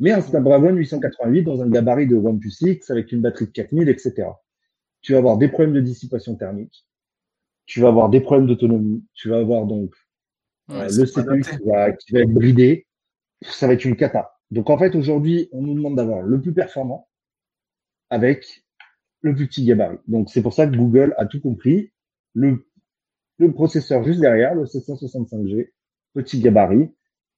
[SPEAKER 4] Mais un Snapdragon 888 dans un gabarit de OnePlus X avec une batterie de 4000, etc. Tu vas avoir des problèmes de dissipation thermique. Tu vas avoir des problèmes d'autonomie. Tu vas avoir donc
[SPEAKER 1] Ouais,
[SPEAKER 4] le CPU qui va, qui va être bridé, ça va être une cata. Donc en fait, aujourd'hui, on nous demande d'avoir le plus performant avec le plus petit gabarit. Donc c'est pour ça que Google a tout compris. Le, le processeur juste derrière, le 765G, petit gabarit.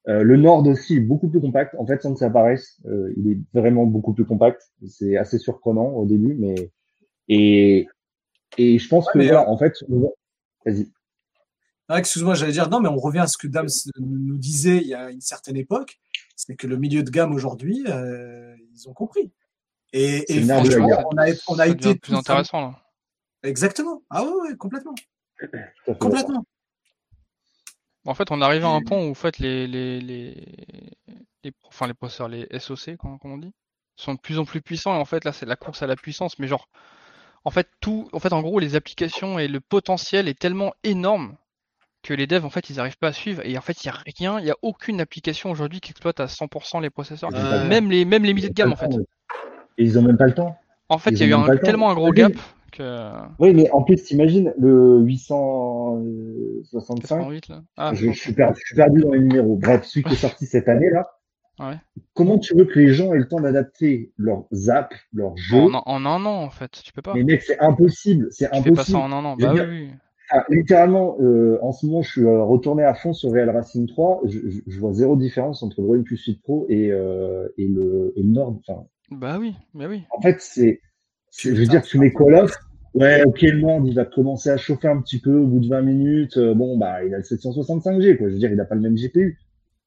[SPEAKER 4] Euh, le Nord aussi est beaucoup plus compact. En fait, sans que ça paraisse, euh, il est vraiment beaucoup plus compact. C'est assez surprenant au début, mais et et je pense
[SPEAKER 1] Ouais,
[SPEAKER 4] que voilà, en fait, on va- vas-y.
[SPEAKER 1] Ah, Excuse-moi, j'allais dire non, mais on revient à ce que Dams nous disait il y a une certaine époque, c'est que le milieu de gamme aujourd'hui, euh, ils ont compris. Et, franchement, on a, on été
[SPEAKER 2] plus intéressant là.
[SPEAKER 1] Exactement. Ah ouais, ouais, complètement, complètement.
[SPEAKER 2] En fait, on arrive à un point où en fait les les les, les enfin les processeurs, les SoC, comme, comme on dit, sont de plus en plus puissants et en fait là c'est la course à la puissance, mais genre en fait tout, en fait en gros les applications et le potentiel est tellement énorme que les devs en fait ils arrivent pas à suivre et en fait il y a rien, il y a aucune application aujourd'hui qui exploite à 100% les processeurs, même les même les milieux de gamme en fait.
[SPEAKER 4] Et ils ont même pas le temps.
[SPEAKER 2] En fait il y a eu un, tellement un gros gap que
[SPEAKER 4] Oui, mais en plus, t'imagines le 865.
[SPEAKER 2] 88 là. Ah,
[SPEAKER 4] je, je suis perdu, je suis perdu dans les numéros. Bref, celui qui est sorti cette année là. (laughs)
[SPEAKER 2] Ouais.
[SPEAKER 4] Comment tu veux que les gens aient le temps d'adapter leurs apps, leurs jeux
[SPEAKER 2] en, en un an en fait, tu peux pas.
[SPEAKER 4] Mais mec, c'est impossible. C'est
[SPEAKER 2] Tu fais pas ça
[SPEAKER 4] impossible.
[SPEAKER 2] en un an. Bah oui.
[SPEAKER 4] Ah, littéralement, euh, en ce moment, je suis euh, retourné à fond sur Real Racing 3. Je, je- je vois zéro différence entre le OnePlus 8 Pro et, euh, et, le, et le Nord. Enfin,
[SPEAKER 2] Bah oui, bah oui.
[SPEAKER 4] en fait, c'est, je veux dire, tu mets Call of. Ouais, ok, le Nord, il va commencer à chauffer un petit peu au bout de 20 minutes. Euh, bon, bah, il a le 765G, quoi. Je veux dire, il a pas le même GPU.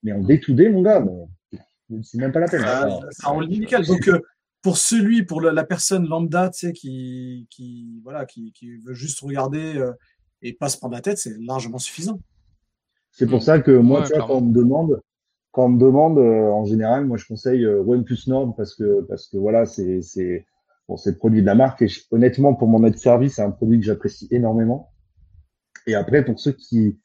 [SPEAKER 4] Mais en day-to-day, mon gars, bon, c'est même pas la peine.
[SPEAKER 1] Ça, rend nickel. Donc, euh, pour celui, pour la, la personne lambda, tu sais, qui, qui, voilà, qui, qui veut juste regarder euh, et pas se prendre la tête, c'est largement suffisant.
[SPEAKER 4] C'est pour ça que moi,
[SPEAKER 2] Ouais,
[SPEAKER 4] tu vois, quand on me demande, quand on me demande, euh, en général, moi, je conseille euh, OnePlus Nord parce que, parce que voilà, c'est, c'est, bon, c'est le produit de la marque et je- honnêtement, pour mon être service, c'est un produit que j'apprécie énormément. Et après, pour ceux qui,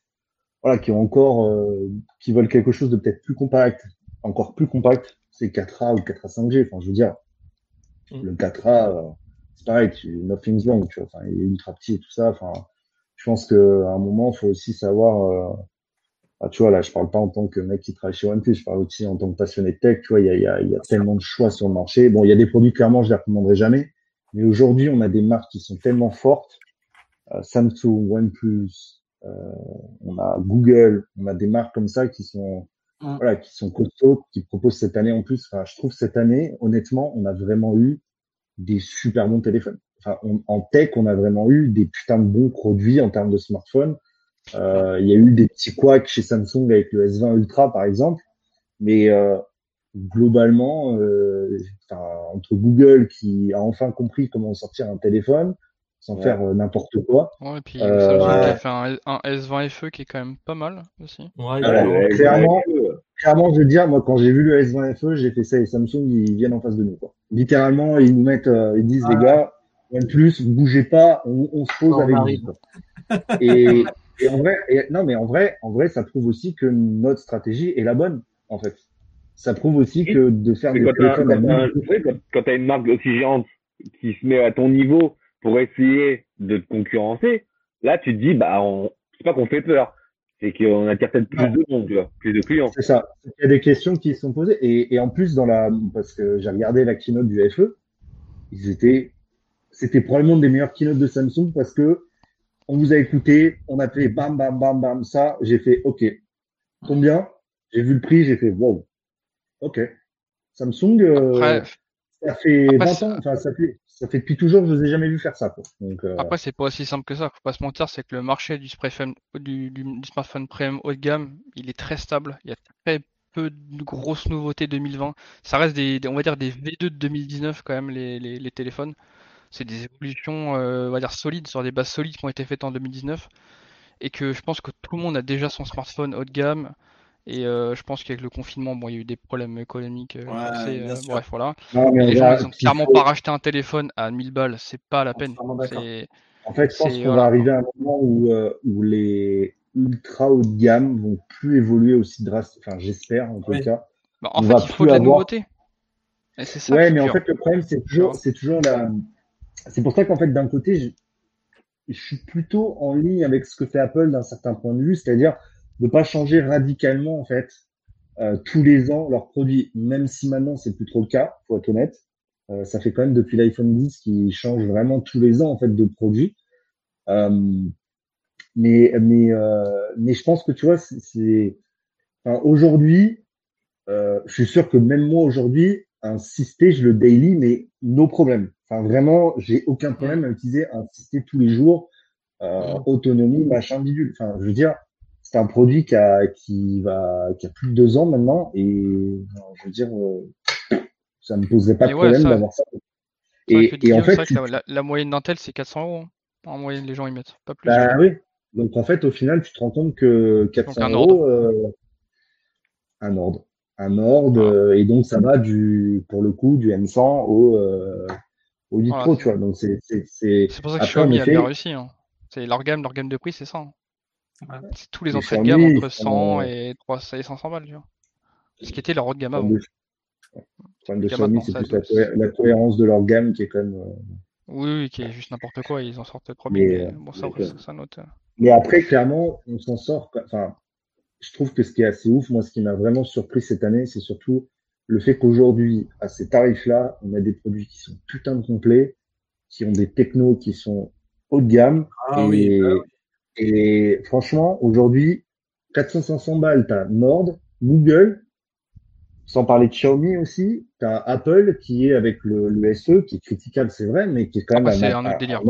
[SPEAKER 4] voilà, qui ont encore, euh, qui veulent quelque chose de peut-être plus compact, encore plus compact, c'est 4A ou 4A 5G. Enfin, je veux dire,
[SPEAKER 3] Mm.
[SPEAKER 4] le 4A, euh, c'est pareil, tu, nothing's wrong, tu vois. Enfin, il est ultra petit et tout ça. Enfin, pense qu'à un moment, il faut aussi savoir, euh, ah, tu vois, là, je parle pas en tant que mec qui travaille chez OnePlus, je parle aussi en tant que passionné de tech. Tu vois, il y a, y, a, y a tellement de choix sur le marché. Bon, il y a des produits, clairement, je les recommanderai jamais. Mais aujourd'hui, on a des marques qui sont tellement fortes. Euh, Samsung, OnePlus, euh, on a Google, on a des marques comme ça qui sont,
[SPEAKER 1] Mm.
[SPEAKER 4] voilà, qui sont costauds, qui proposent cette année en plus. Enfin, je trouve cette année, honnêtement, on a vraiment eu des super bons téléphones. Enfin, on- en tech, on a vraiment eu des putains de bons produits en termes de smartphones. Euh, Il y a eu des petits couacs chez Samsung avec le S20 Ultra, par exemple. Mais euh, globalement, euh, entre Google qui a enfin compris comment sortir un téléphone sans
[SPEAKER 5] Ouais.
[SPEAKER 4] faire euh, n'importe quoi,
[SPEAKER 2] Ouais, et puis
[SPEAKER 4] Euh,
[SPEAKER 2] Samsung qui a fait un, un S20 FE qui est quand même pas mal aussi.
[SPEAKER 4] Ah clairement, clairement, je veux dire, moi, quand j'ai vu le S20 FE, j'ai fait ça et Samsung, ils viennent en face de nous. Quoi. Littéralement, ils nous mettent, euh, ils disent,
[SPEAKER 1] Ouais.
[SPEAKER 4] les gars, OnePlus, vous bougez pas, on, on se pose
[SPEAKER 3] On
[SPEAKER 4] avec
[SPEAKER 3] arrive.
[SPEAKER 4] vous. Et, (laughs) et en vrai, et- non, mais en vrai, en vrai, ça prouve aussi que notre stratégie est la bonne, en fait. Ça prouve aussi
[SPEAKER 5] Oui.
[SPEAKER 4] que de faire des
[SPEAKER 5] quand t'as,
[SPEAKER 4] téléphones à
[SPEAKER 5] quand t'as,
[SPEAKER 4] 1000
[SPEAKER 5] oui, quand, quand t'as une marque aussi géante qui se met à ton niveau pour essayer de te concurrencer, là, tu te dis, bah, on, c'est pas qu'on fait peur. C'est qu'on attire peut-être plus de monde, tu vois, plus de clients.
[SPEAKER 4] C'est ça. Il y a des questions qui sont posées. Et, et en plus, dans la, parce que j'ai regardé la keynote du FE, ils étaient, c'était probablement des meilleures keynotes de Samsung parce que on vous a écouté, on a fait bam, bam, bam, bam, ça. J'ai fait, OK. Combien? J'ai vu le prix, j'ai fait, wow. OK. Samsung, euh, ça fait
[SPEAKER 2] après,
[SPEAKER 4] 20
[SPEAKER 2] c'est-
[SPEAKER 4] ans, enfin, ça fait, ça fait depuis toujours, je vous ai jamais vu faire ça, quoi. Donc, euh,
[SPEAKER 2] après c'est pas aussi simple que ça, faut pas se mentir, c'est que le marché du, smartphone- du, du, du smartphone premium haut de gamme, il est très stable. Il y a très peu de grosses nouveautés 2020. Ça reste des, des- on va dire des V2 de 2019 quand même les, les, les téléphones. C'est des évolutions, euh, on va dire solides sur des bases solides qui ont été faites en 2019 et que je pense que tout le monde a déjà son smartphone haut de gamme. Et euh, je pense qu'avec le confinement, bon, il y a eu des problèmes économiques, euh,
[SPEAKER 1] Ouais,
[SPEAKER 2] forcés,
[SPEAKER 1] bien
[SPEAKER 2] euh,
[SPEAKER 1] sûr.
[SPEAKER 2] bref, voilà.
[SPEAKER 4] non, mais
[SPEAKER 2] les gens, ils ont
[SPEAKER 4] il
[SPEAKER 2] clairement
[SPEAKER 4] faut-
[SPEAKER 2] pas racheté un téléphone à 1000 balles, c'est pas la peine.
[SPEAKER 4] En fait, je pense qu'on
[SPEAKER 2] voilà.
[SPEAKER 4] va arriver à un moment où, euh, où les ultra haut de gamme vont plus évoluer aussi drastiquement. Enfin, j'espère en tout
[SPEAKER 1] Oui.
[SPEAKER 4] cas.
[SPEAKER 2] Bah, en
[SPEAKER 4] On
[SPEAKER 2] fait,
[SPEAKER 4] va
[SPEAKER 2] il faut
[SPEAKER 4] plus
[SPEAKER 2] de la
[SPEAKER 4] avoir-
[SPEAKER 2] nouveauté. Et c'est ça
[SPEAKER 4] Ouais, mais en fait, le problème, c'est toujours, c'est toujours la. C'est pour ça qu'en fait, d'un côté, je, suis plutôt en ligne avec ce que fait Apple d'un certain point de vue, c'est-à-dire de pas changer radicalement en fait euh, tous les ans leurs produits, même si maintenant c'est plus trop le cas, faut être honnête. Euh, ça fait quand même depuis l'iPhone 10 qui change vraiment tous les ans en fait de produits. Euh, mais mais mais je pense que tu vois aujourd'hui, je suis sûr que même moi aujourd'hui un systé je le daily mais no problème. Enfin vraiment j'ai aucun problème à utiliser un systé tous les jours. autonomie machin bidule. Enfin je veux dire c'est un produit qui a, qui va, qui a plus de deux ans maintenant et je veux dire, euh, ça ne me poserait pas de problème d'avoir ça.
[SPEAKER 2] Et, et en fait, la, moyenne dentelle c'est 400 euros. Hein. En moyenne, les gens y mettent pas plus.
[SPEAKER 4] Bah oui. Donc en fait, au final, tu te rends compte que 400 euros, euh, un ordre, un ordre, euh, et donc ça va du, pour le coup, du M100 au, euh, au Litro, tu vois. Donc c'est, c'est,
[SPEAKER 2] c'est. pour ça que Xiaomi a bien réussi. Hein. C'est leur gamme, leur gamme de prix, c'est ça. Hein. C'est tous les entrées de gamme entre 100 et 300 et 500 balles, tu vois. Ce qui était leur haut de gamme avant.
[SPEAKER 4] Le problème de Xiaomi, c'est plus la, cohérence de leur gamme qui est quand même. Euh,
[SPEAKER 2] oui, oui, qui est juste n'importe quoi, ils en sortent premier. Mais, bon, ça, ça, note.
[SPEAKER 4] Mais après, clairement, on s'en sort. Enfin, je trouve que ce qui est assez ouf, moi, ce qui m'a vraiment surpris cette année, c'est surtout le fait qu'aujourd'hui, à ces tarifs-là, on a des produits qui sont putain de complets, qui ont des technos qui sont haut de gamme. Ah, et, oui, bah et franchement, aujourd'hui, 400-500 balles, t'as Nord, Google, sans parler de Xiaomi aussi, t'as Apple qui est avec le, le, SE, qui est critiquable, c'est vrai, mais qui est quand même
[SPEAKER 2] ah, un, un, autre délire.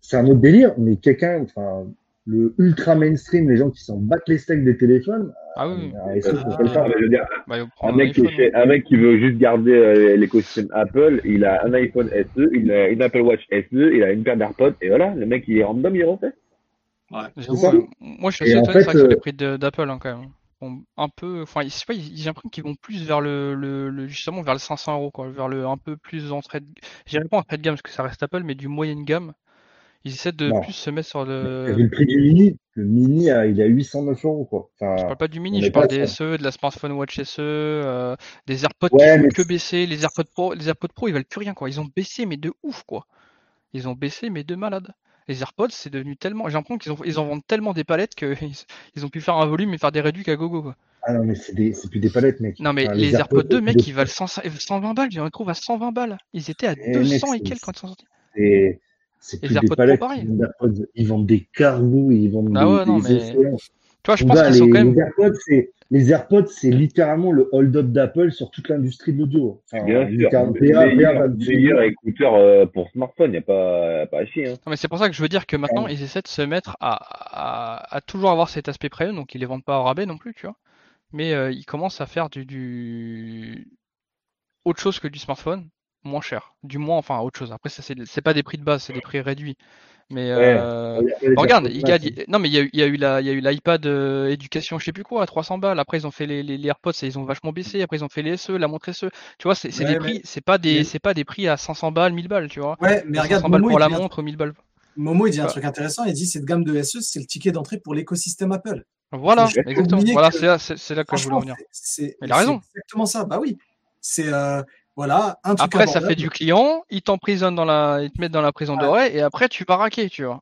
[SPEAKER 4] C'est un autre délire, mais quelqu'un, enfin, le ultra mainstream, les gens qui s'en battent les steaks des téléphones.
[SPEAKER 2] Ah oui.
[SPEAKER 5] Ah, je veux dire, bah, un, mec qui un mec qui veut juste garder euh, l'écosystème Apple, il a un iPhone SE, il a une Apple Watch SE, il a une paire d'AirPods, et voilà, le mec il est random, il est refait.
[SPEAKER 2] Ouais, moi, je suis assez étonné sur les prix d'Apple hein, quand même. un peu, enfin, j'ai l'impression qu'ils vont plus vers le, le, justement vers le 500 euros, quoi, vers le un peu plus entrée de, j'irai pas entrée de gamme parce que ça reste Apple, mais du moyenne gamme. Ils essaient de plus se mettre sur le.
[SPEAKER 4] le prix du mini, le mini, il a 809 euros, quoi.
[SPEAKER 2] Enfin, je parle pas du mini, je parle des SE, de la smartphone Watch SE, euh, des AirPods qui font que baisser, les AirPods Pro, les AirPods Pro, ils valent plus rien, quoi. Ils ont baissé, mais de ouf, quoi. Ils ont baissé, mais de malade les AirPods, c'est devenu tellement. J'ai l'impression qu'ils ils en vendent tellement des palettes qu'ils (laughs) ils ont pu faire un volume et faire des réduits à gogo. Quoi.
[SPEAKER 4] Ah non, mais c'est, des... plus des palettes, mec.
[SPEAKER 2] Non, mais les, AirPods 2, mec, ils valent 120 balles. J'en trouve à 120 balles. Ils étaient à 200 eh, et quelques quand ils sont sortis.
[SPEAKER 4] C'est, plus des palettes. pareil. Ils vendent des cargos, ils vendent ah ouais, des, non, mais...
[SPEAKER 2] Tu vois, je pense qu'ils sont quand même.
[SPEAKER 4] Les AirPods, c'est, les AirPods, c'est littéralement le hold-up d'Apple sur toute l'industrie de l'audio.
[SPEAKER 5] Enfin, Bien sûr. Le meilleur écouteur euh, pour smartphone, il n'y a pas, pas à chier. Hein.
[SPEAKER 2] Non, mais c'est pour ça que je veux dire que maintenant, ils essaient de se mettre à, à, à toujours avoir cet aspect premium, donc ils les vendent pas au rabais non plus, tu vois. Mais euh, ils commencent à faire du, du autre chose que du smartphone, moins cher. Du moins, enfin, autre chose. Après, ça, c'est pas des prix de base, c'est des prix réduits. Mais euh... regarde, il y a, non mais il y a, il y a eu la, il y a eu l'iPad euh, éducation, je sais plus quoi, à 300 balles. Après ils ont fait les, les, les AirPods, et ils ont vachement baissé. Après ils ont fait les SE, la montre SE. Tu vois, c'est des prix, c'est pas des, c'est pas des prix à 500 balles, 1000 balles, tu vois.
[SPEAKER 1] Ouais, mais regarde,
[SPEAKER 2] 500 balles pour la montre, 1000 balles.
[SPEAKER 1] Momo il dit un truc intéressant. Il dit cette gamme de SE, c'est le ticket d'entrée pour l'écosystème Apple.
[SPEAKER 2] Voilà, exactement. Voilà, c'est là, c'est là que je voulais en venir. Il a raison.
[SPEAKER 1] Exactement ça. Bah oui. C'est euh, voilà. Un
[SPEAKER 2] truc après, ça fait du client. Ils t'emprisonnent dans la, ils te mettent dans la prison dorée et après tu vas raquer, tu vois.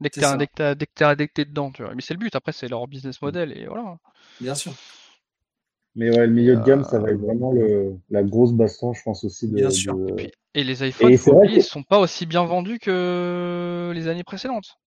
[SPEAKER 2] Dès que t'es dedans, tu vois. Mais c'est le but, après c'est leur business model et voilà.
[SPEAKER 1] Bien sûr.
[SPEAKER 4] Mais ouais, le milieu de gamme, ça va être vraiment le, la grosse baston, je pense aussi. De,
[SPEAKER 1] bien sûr.
[SPEAKER 2] Et, les iPhones, ils sont pas aussi bien vendus que les années précédentes.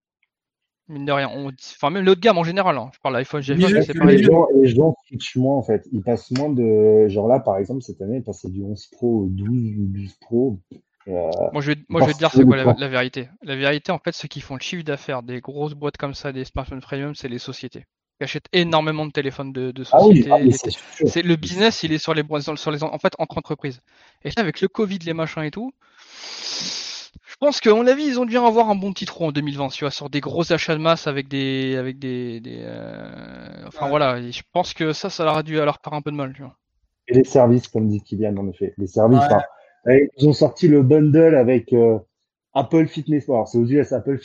[SPEAKER 2] Mine de rien. On... Enfin, même l'autre gamme en général. Hein. Je parle d'iPhone,
[SPEAKER 4] j'ai c'est pas les gens, les gens switchent moins en fait. Ils passent moins de. Genre là, par exemple, cette année, ils passaient du 11 Pro au 12 ou 12 Pro.
[SPEAKER 2] Euh, moi, je vais, moi, je vais te dire c'est quoi la, vérité. La vérité, en fait, ceux qui font le chiffre d'affaires des grosses boîtes comme ça, des smartphones premium, c'est les sociétés qui achètent énormément de téléphones de, de ah sociétés. Ah c'est le business, il est sur les sur les en fait entre entreprises. Et avec le Covid, les machins et tout, je pense qu'à mon avis, ils ont dû avoir un bon petit trou en 2020, tu vois, sur des gros achats de masse avec des avec des, des euh... enfin voilà. je pense que ça, ça leur a dû leur faire un peu de mal, tu vois.
[SPEAKER 4] Et les services, comme dit Kylian, en effet, les services. Ils ont sorti le bundle avec euh, Apple Fitness. Alors, c'est aux US, Apple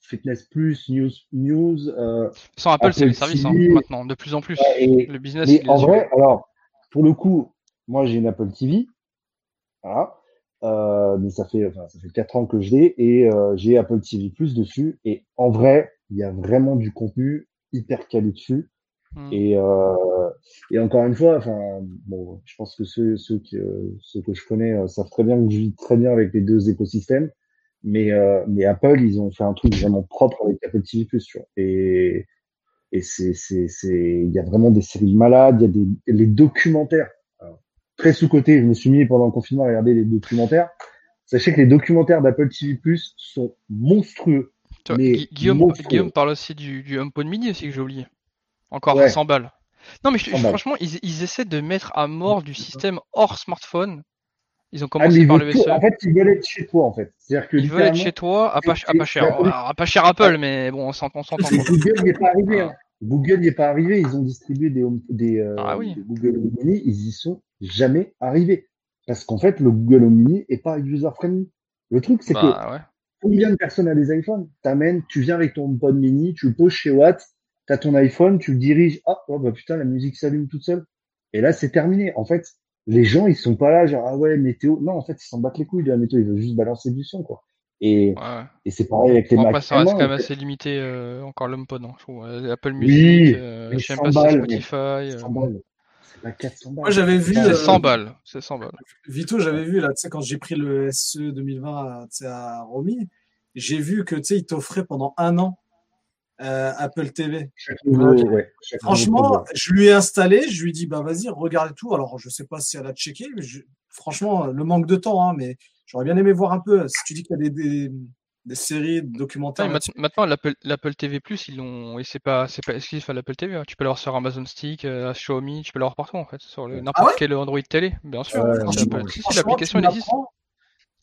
[SPEAKER 4] Fitness Plus, News. news euh,
[SPEAKER 2] Sans Apple, c'est les services hein, maintenant, de plus en plus. le business.
[SPEAKER 4] Mais en vrai, alors, pour le coup, moi, j'ai une Apple TV. Voilà. Euh, mais ça fait, enfin, ça fait 4 ans que je l'ai et euh, j'ai Apple TV Plus dessus. Et en vrai, il y a vraiment du contenu hyper calés dessus.
[SPEAKER 2] Hmm.
[SPEAKER 4] Et, euh, et encore une fois, enfin, bon, je pense que ceux, ceux, qui, ceux que je connais euh, savent très bien que je vis très bien avec les deux écosystèmes. Mais, euh, mais Apple, ils ont fait un truc vraiment propre avec Apple TV+. Tu vois. Et, et c'est, c'est, c'est, il y a vraiment des séries malades, il y a des, les documentaires. Très sous-côté, je me suis mis pendant le confinement à regarder les documentaires. Sachez que les documentaires d'Apple TV+, sont monstrueux. Mais
[SPEAKER 2] Gui- Guillaume,
[SPEAKER 4] monstrueux.
[SPEAKER 2] Guillaume parle aussi du, du HomePod mini aussi que j'ai oublié. Encore
[SPEAKER 4] Ouais.
[SPEAKER 2] 100 balles. Non mais je-
[SPEAKER 4] 100 balles.
[SPEAKER 2] franchement, ils, ils essaient de mettre à mort du système hors smartphone. Ils ont
[SPEAKER 4] Ah,
[SPEAKER 2] commencé par le
[SPEAKER 4] tout-. En fait, ils veulent être chez toi, en fait. C'est-à-dire que
[SPEAKER 2] Ils veulent être chez toi à pas, à cher. À pas cher Apple, mais bon, on s'entend.
[SPEAKER 4] Google n'y est pas arrivé. Hein. Google n'y est pas arrivé. Ils ont distribué des, home- des, euh,
[SPEAKER 2] Ah oui.
[SPEAKER 4] des Google Home Mini. Ils y sont jamais arrivés. Parce qu'en fait, le Google Home Mini est pas user-friendly. Le truc, c'est que
[SPEAKER 2] Bah ouais.
[SPEAKER 4] combien de personnes a des iPhones? T'amènes, tu viens avec ton HomePod Mini, tu le poses chez Watt, t'as ton iPhone, tu le diriges. Ah, oh, bah putain, la musique s'allume toute seule. Et là, c'est terminé. En fait, les gens, ils sont pas là, genre, ah ouais, météo. Non, en fait, ils s'en battent les couilles de la météo. Ils veulent juste balancer du son, quoi. Et,
[SPEAKER 2] ouais, ouais.
[SPEAKER 4] et c'est pareil avec les Mac.
[SPEAKER 2] ça reste
[SPEAKER 4] M1,
[SPEAKER 2] quand même assez limité encore encore l'HomePod, hein, je trouve. Euh, Apple
[SPEAKER 4] Oui,
[SPEAKER 2] Music, euh,
[SPEAKER 4] mais
[SPEAKER 2] je sais
[SPEAKER 4] 100
[SPEAKER 2] même pas
[SPEAKER 4] balles, mais-
[SPEAKER 2] Spotify. euh,
[SPEAKER 4] 100 balles. C'est pas 400 balles.
[SPEAKER 1] Moi, j'avais vu.
[SPEAKER 2] C'est
[SPEAKER 1] euh,
[SPEAKER 2] 100 balles. C'est 100 balles.
[SPEAKER 1] Vito, j'avais vu là, tu sais, quand j'ai pris le SE 2020 à, Romy, j'ai vu que tu sais, ils t'offraient pendant un an euh, Apple TV.
[SPEAKER 4] Nouveau, ouais, chaque nouveau
[SPEAKER 1] Franchement, je lui ai installé, je lui ai dit, bah vas-y, regarde tout. Alors, je sais pas si elle a checké, mais je- franchement, le manque de temps, hein, mais j'aurais bien aimé voir un peu. Si tu dis qu'il y a des, des, des séries, des documentaires.
[SPEAKER 2] Ouais, mat- maintenant, l'Apple TV Plus, ils l'ont, et c'est pas, c'est pas exclusif à l'Apple TV. hein. Tu peux l'avoir sur Amazon Stick, euh, à Xiaomi, tu peux l'avoir partout en fait, sur le- n'importe
[SPEAKER 1] Ah ouais
[SPEAKER 2] quel Android télé, bien sûr.
[SPEAKER 1] Franchement,
[SPEAKER 2] l'application elle existe.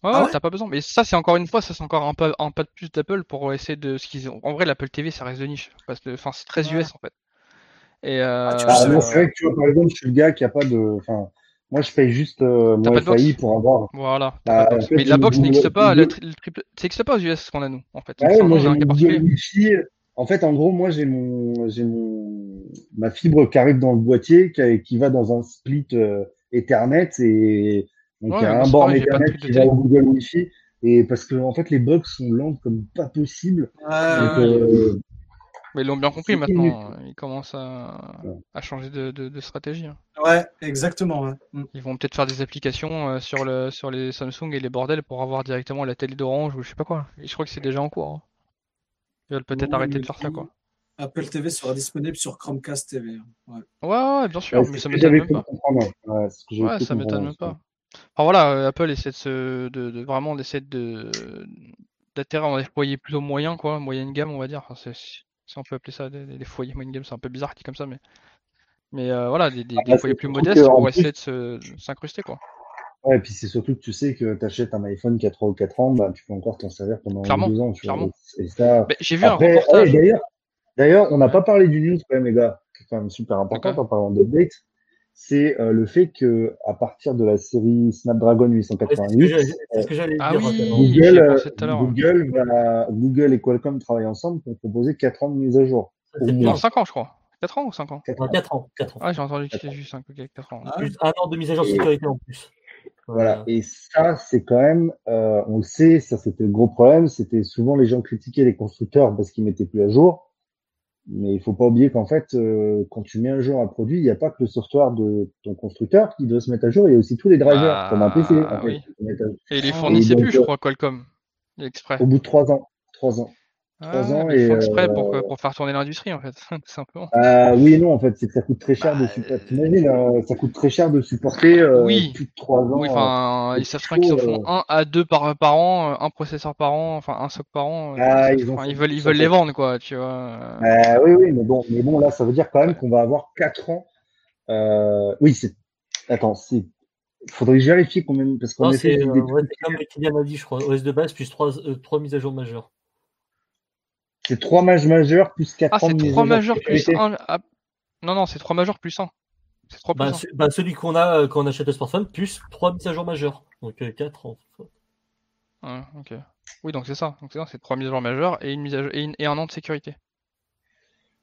[SPEAKER 2] Ouais,
[SPEAKER 1] Ah
[SPEAKER 2] ouais, t'as pas besoin. Mais ça, c'est encore une fois, ça c'est encore un pas, un pas de plus d'Apple pour essayer de ce qu'ils ont. En vrai, l'Apple TV, ça reste de niche, parce que, enfin, c'est très
[SPEAKER 1] Ouais.
[SPEAKER 2] US en fait. Et euh,
[SPEAKER 1] tu
[SPEAKER 4] Ah,
[SPEAKER 1] sais,
[SPEAKER 4] moi, c'est vrai que tu vois, par exemple, je suis le gars qui a pas de, enfin, moi, je paye juste euh,
[SPEAKER 2] T'as
[SPEAKER 4] mon
[SPEAKER 2] pas de box
[SPEAKER 4] FAI pour avoir.
[SPEAKER 2] voilà.
[SPEAKER 4] Bah, en fait,
[SPEAKER 2] Mais la box n'existe pas, le, tri- le triple, ça n'existe pas aux US ce qu'on a nous, en fait.
[SPEAKER 4] Ah ouais, moi, j'ai
[SPEAKER 2] un
[SPEAKER 4] mon. En fait, en gros, moi, j'ai mon, j'ai mon, ma fibre qui arrive dans le boîtier, qui, qui va dans un split euh, Ethernet et donc il y
[SPEAKER 2] Ouais,
[SPEAKER 4] a un borne Ethernet qui va au Google Wi-Fi et parce que en fait, les box sont lentes comme pas possible.
[SPEAKER 1] Ouais,
[SPEAKER 4] Donc,
[SPEAKER 1] ouais.
[SPEAKER 4] euh,
[SPEAKER 2] Mais ils l'ont bien compris maintenant. Ils commencent à, changer de, de, de stratégie. hein.
[SPEAKER 1] Ouais, exactement. Ouais. Mm.
[SPEAKER 2] Ils vont peut-être faire des applications euh, sur, le, sur les Samsung et les bordels pour avoir directement la télé d'Orange ou je sais pas quoi. Et je crois que c'est déjà en cours. hein. Ils veulent peut-être arrêter de faire ça, quoi.
[SPEAKER 1] Apple TV sera disponible sur Chromecast TV. hein. Ouais.
[SPEAKER 2] Ouais, ouais, bien sûr,
[SPEAKER 4] ouais,
[SPEAKER 2] mais ça m'étonne même pas.
[SPEAKER 4] Ouais,
[SPEAKER 2] ça m'étonne même pas. Enfin voilà, euh, Apple essaie de se, de, de vraiment d'essayer de d'atterrir dans des foyers plutôt moyens, quoi, moyenne gamme, on va dire. Enfin, c'est- si on peut appeler ça des, des foyers moyenne gamme, c'est un peu bizarre dit comme ça, mais mais euh, voilà, des, des,
[SPEAKER 4] Ah,
[SPEAKER 2] des
[SPEAKER 4] bah,
[SPEAKER 2] foyers
[SPEAKER 4] c'est
[SPEAKER 2] plus modestes pour
[SPEAKER 4] plus-
[SPEAKER 2] essayer de s'incruster, quoi.
[SPEAKER 4] Ouais, et puis c'est surtout que tu sais que tu achètes un iPhone qui a 3 ou 4 ans, bah, tu peux encore t'en servir pendant
[SPEAKER 2] Clairement,
[SPEAKER 4] 2 ans. Tu
[SPEAKER 2] clairement.
[SPEAKER 4] Et ça,
[SPEAKER 2] Mais j'ai vu
[SPEAKER 4] Après,
[SPEAKER 2] un reportage.
[SPEAKER 4] ouais, d'ailleurs, d'ailleurs, on n'a
[SPEAKER 2] Ouais.
[SPEAKER 4] pas parlé du news quand même, les gars, qui est quand même super important en parlant d'update. C'est euh, le fait que à partir de la série Snapdragon
[SPEAKER 3] Ouais, c'est ce que
[SPEAKER 4] 888,
[SPEAKER 3] j'allais- c'est ce que j'allais
[SPEAKER 2] Ah
[SPEAKER 4] Google, euh,
[SPEAKER 2] pensé tout à l'heure.
[SPEAKER 4] Google, va, Google et Qualcomm travaillent ensemble pour proposer 4 ans de mise à jour.
[SPEAKER 2] Non,
[SPEAKER 3] bien.
[SPEAKER 2] 5 ans, je crois. 4 ans ou 5 ans?
[SPEAKER 4] 4
[SPEAKER 3] Non,
[SPEAKER 4] ans.
[SPEAKER 3] 4 ans. 4 ans.
[SPEAKER 2] Ah, j'ai entendu que
[SPEAKER 4] Quatre
[SPEAKER 2] c'était
[SPEAKER 4] ans.
[SPEAKER 2] juste 5 ok, 4 ans.
[SPEAKER 1] Ah
[SPEAKER 3] un an de mise à jour
[SPEAKER 4] Et-
[SPEAKER 3] sécurité en plus.
[SPEAKER 4] Voilà. Et ça, c'est quand même, euh, on le sait, ça c'était le gros problème. C'était souvent les gens critiquaient les constructeurs parce qu'ils mettaient plus à jour. Mais il faut pas oublier qu'en fait, euh, quand tu mets à jour un produit, il n'y a pas que le software de ton constructeur qui doit se mettre à jour. Il y a aussi tous les drivers,
[SPEAKER 2] Bah,
[SPEAKER 4] comme un PC. En fait,
[SPEAKER 2] oui.
[SPEAKER 4] qui se mettent à jour.
[SPEAKER 2] Et il les
[SPEAKER 1] Ah,
[SPEAKER 2] fournissait plus, je
[SPEAKER 4] euh,
[SPEAKER 2] crois, Qualcomm. Exprès.
[SPEAKER 4] Au bout de trois ans. Trois ans.
[SPEAKER 2] Ah,
[SPEAKER 4] trois ans
[SPEAKER 2] ils font
[SPEAKER 4] et,
[SPEAKER 2] exprès pour,
[SPEAKER 4] euh,
[SPEAKER 2] que- pour faire tourner l'industrie, en fait, (laughs) tout simplement.
[SPEAKER 4] Euh, oui et non, en fait, c'est que ça coûte très cher de
[SPEAKER 2] Bah,
[SPEAKER 4] supporter. T'imagines, euh, ça coûte très cher de supporter euh,
[SPEAKER 2] Oui.
[SPEAKER 4] plus de trois ans.
[SPEAKER 2] Oui, enfin,
[SPEAKER 4] euh,
[SPEAKER 2] ils savent bien qu'ils en font un à deux par, par an, euh, un processeur par an, enfin un soc par an. euh,
[SPEAKER 4] Ah, ils
[SPEAKER 2] veulent, ils veulent
[SPEAKER 4] en
[SPEAKER 2] les vendre, quoi, tu vois.
[SPEAKER 4] Euh, oui, oui, mais bon, mais bon, là, ça veut dire quand même qu'on va avoir quatre ans. Euh, oui, c'est. Attends, c'est. Faudrait que je vérifie combien, parce qu'en
[SPEAKER 3] Non, c'est euh,
[SPEAKER 4] des
[SPEAKER 3] ouais, c'est comme Kylian a dit, je crois. OS de base plus 3, mises à jour majeures.
[SPEAKER 4] C'est trois mages majeurs plus quatre
[SPEAKER 2] Ah,
[SPEAKER 4] ans
[SPEAKER 2] c'est
[SPEAKER 4] de mise à
[SPEAKER 2] trois
[SPEAKER 4] jour de
[SPEAKER 2] majeurs plus
[SPEAKER 4] sécurité.
[SPEAKER 2] un. ah, Non, non, c'est trois majeurs plus un. C'est trois plus
[SPEAKER 3] Bah,
[SPEAKER 2] un.
[SPEAKER 3] ce- bah, celui qu'on a euh, quand on achète le smartphone, plus 3 mises à jour majeures. Donc 4 ans.
[SPEAKER 2] Ouais, ok. Oui, donc c'est ça. Donc c'est ça, c'est trois mises à jour majeures et une mise à jour et, une- et un an de sécurité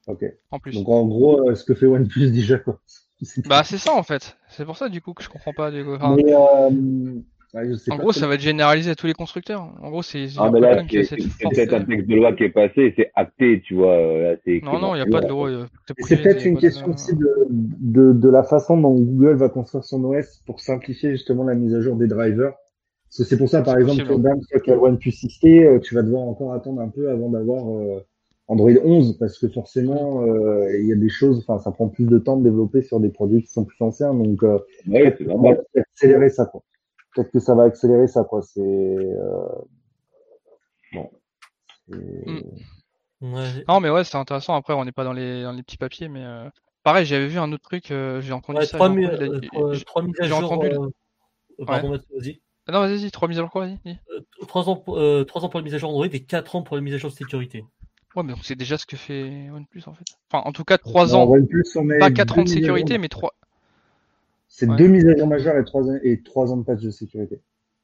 [SPEAKER 4] Ok.
[SPEAKER 2] en plus.
[SPEAKER 4] Donc en gros, euh, ce que fait OnePlus déjà, quoi. (laughs) C'est-
[SPEAKER 2] Bah c'est ça en fait. C'est pour ça du coup que je comprends pas du coup. Enfin,
[SPEAKER 4] Mais, euh, Ouais, je sais
[SPEAKER 2] En
[SPEAKER 4] pas
[SPEAKER 2] gros, ça va être généralisé à tous les constructeurs. En gros, c'est c'est
[SPEAKER 5] Ah, là, c'est peut-être un texte de loi qui est passé, c'est acté, tu vois. euh, Là,
[SPEAKER 2] Non, non, il n'y a pas de
[SPEAKER 5] loi.
[SPEAKER 2] euh,
[SPEAKER 4] c'est peut-être une question aussi de, de, de la façon dont Google va construire son OS pour simplifier justement la mise à jour des drivers. Parce que c'est pour ça, par exemple,
[SPEAKER 2] hein.
[SPEAKER 4] Dan, toi qui as le OnePlus 6T, euh, tu vas devoir encore attendre un peu avant d'avoir euh, Android 11, parce que forcément, euh, il y a des choses, enfin, ça prend plus de temps de développer sur des produits qui sont plus anciens, donc euh,
[SPEAKER 5] Ouais, c'est
[SPEAKER 4] ça
[SPEAKER 5] normal.
[SPEAKER 4] va accélérer ça, quoi. Peut-être que ça va accélérer ça, quoi. C'est euh... bon.
[SPEAKER 2] Mm.
[SPEAKER 3] Ouais.
[SPEAKER 2] Non, mais ouais, c'est intéressant. Après, on n'est pas dans les, dans les petits papiers, mais euh, pareil, j'avais vu un autre truc. euh, j'ai entendu
[SPEAKER 3] Ouais,
[SPEAKER 2] ça.
[SPEAKER 3] trois,
[SPEAKER 2] j'ai
[SPEAKER 3] mi-
[SPEAKER 2] entendu la-
[SPEAKER 3] euh, trois-
[SPEAKER 2] j'ai-
[SPEAKER 3] trois mises à
[SPEAKER 2] j'ai
[SPEAKER 3] jour.
[SPEAKER 2] entendu le-
[SPEAKER 3] euh, euh, Pardon, Mathieu, vas-y.
[SPEAKER 2] Ah Non, vas-y, mises à jour quoi, vas-y. dis.
[SPEAKER 3] Euh, Trois ans, pour- euh, trois ans pour la mise à jour Android et quatre ans pour la mise à jour de sécurité.
[SPEAKER 2] Ouais, mais donc c'est déjà ce que fait OnePlus en fait. Enfin, en tout cas, trois
[SPEAKER 4] Non,
[SPEAKER 2] ans.
[SPEAKER 4] OnePlus, on est
[SPEAKER 2] Pas quatre
[SPEAKER 4] deux
[SPEAKER 2] ans de sécurité, mais trois.
[SPEAKER 4] C'est
[SPEAKER 2] Ouais.
[SPEAKER 4] deux mises à jour majeures et trois, ans- et trois ans de patch de sécurité.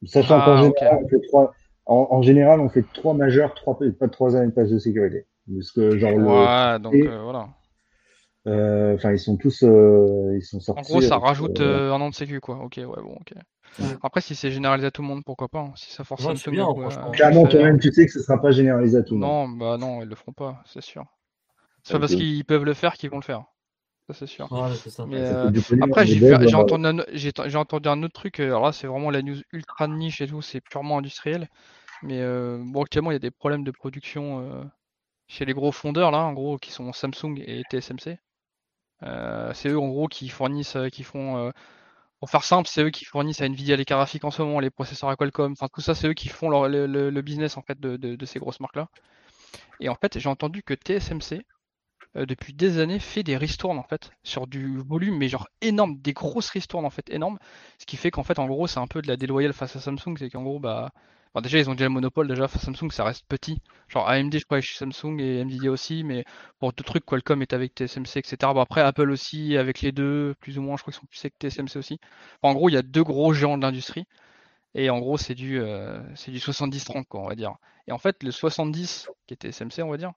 [SPEAKER 4] Sachant
[SPEAKER 2] Ah,
[SPEAKER 4] qu'en général, on fait trois, en, en général, on fait trois majeures, trois, pas trois années de patch de sécurité. Parce que, genre, le,
[SPEAKER 2] Ouais, donc
[SPEAKER 4] et-
[SPEAKER 2] euh, voilà.
[SPEAKER 4] euh, enfin, ils sont tous, euh, ils sont
[SPEAKER 2] En
[SPEAKER 4] sortis.
[SPEAKER 2] gros, ça
[SPEAKER 4] avec,
[SPEAKER 2] rajoute
[SPEAKER 4] euh,
[SPEAKER 2] euh, un an de sécu, quoi. Ok, ouais, bon, ok.
[SPEAKER 1] Ouais.
[SPEAKER 2] Après, si c'est généralisé à tout le monde, pourquoi pas. hein. Si ça force
[SPEAKER 3] Ouais,
[SPEAKER 2] un
[SPEAKER 3] c'est
[SPEAKER 2] peu
[SPEAKER 4] Clairement,
[SPEAKER 2] faire.
[SPEAKER 4] toi-même, tu sais que ce sera pas généralisé à tout le monde.
[SPEAKER 2] Non, bah non, ils le feront pas, c'est sûr. C'est pas parce qu'ils peuvent le faire qu'ils vont le faire. Ça, c'est sûr.
[SPEAKER 3] Voilà, c'est ça.
[SPEAKER 2] Mais,
[SPEAKER 4] Ça
[SPEAKER 2] euh, Après,
[SPEAKER 4] mais
[SPEAKER 2] j'ai
[SPEAKER 4] bon,
[SPEAKER 2] vu- j'ai
[SPEAKER 4] bah,
[SPEAKER 2] entendu, un, entendu un autre truc. Alors là, c'est vraiment la news ultra de niche et tout. C'est purement industriel. Mais euh, bon, actuellement, il y a des problèmes de production euh, chez les gros fondeurs là, en gros, qui sont Samsung et TSMC. C'est eux, en gros, qui fournissent, qui font. pour faire simple, c'est eux qui fournissent à Nvidia les cartes graphiques en ce moment, les processeurs à Qualcomm. Enfin, tout ça, c'est eux qui font leur- le, le- business en fait de, de- de ces grosses marques là. Et en fait, j'ai entendu que TSMC euh, depuis des années fait des ristournes en fait sur du volume mais genre énorme, des grosses ristournes en fait énormes, ce qui fait qu'en fait en gros c'est un peu de la déloyale face à Samsung, c'est qu'en gros bah déjà ils ont déjà le monopole déjà face à Samsung ça reste petit, genre AMD je crois chez Samsung et Nvidia aussi, mais pour d'autres trucs Qualcomm est avec TSMC etc. Bon après Apple aussi avec les deux plus ou moins je crois qu'ils sont plus avec TSMC aussi. En gros il y a deux gros géants de l'industrie et en gros c'est du euh, du 70-30 quoi on va dire. Et en fait le 70 qui était TSMC on va dire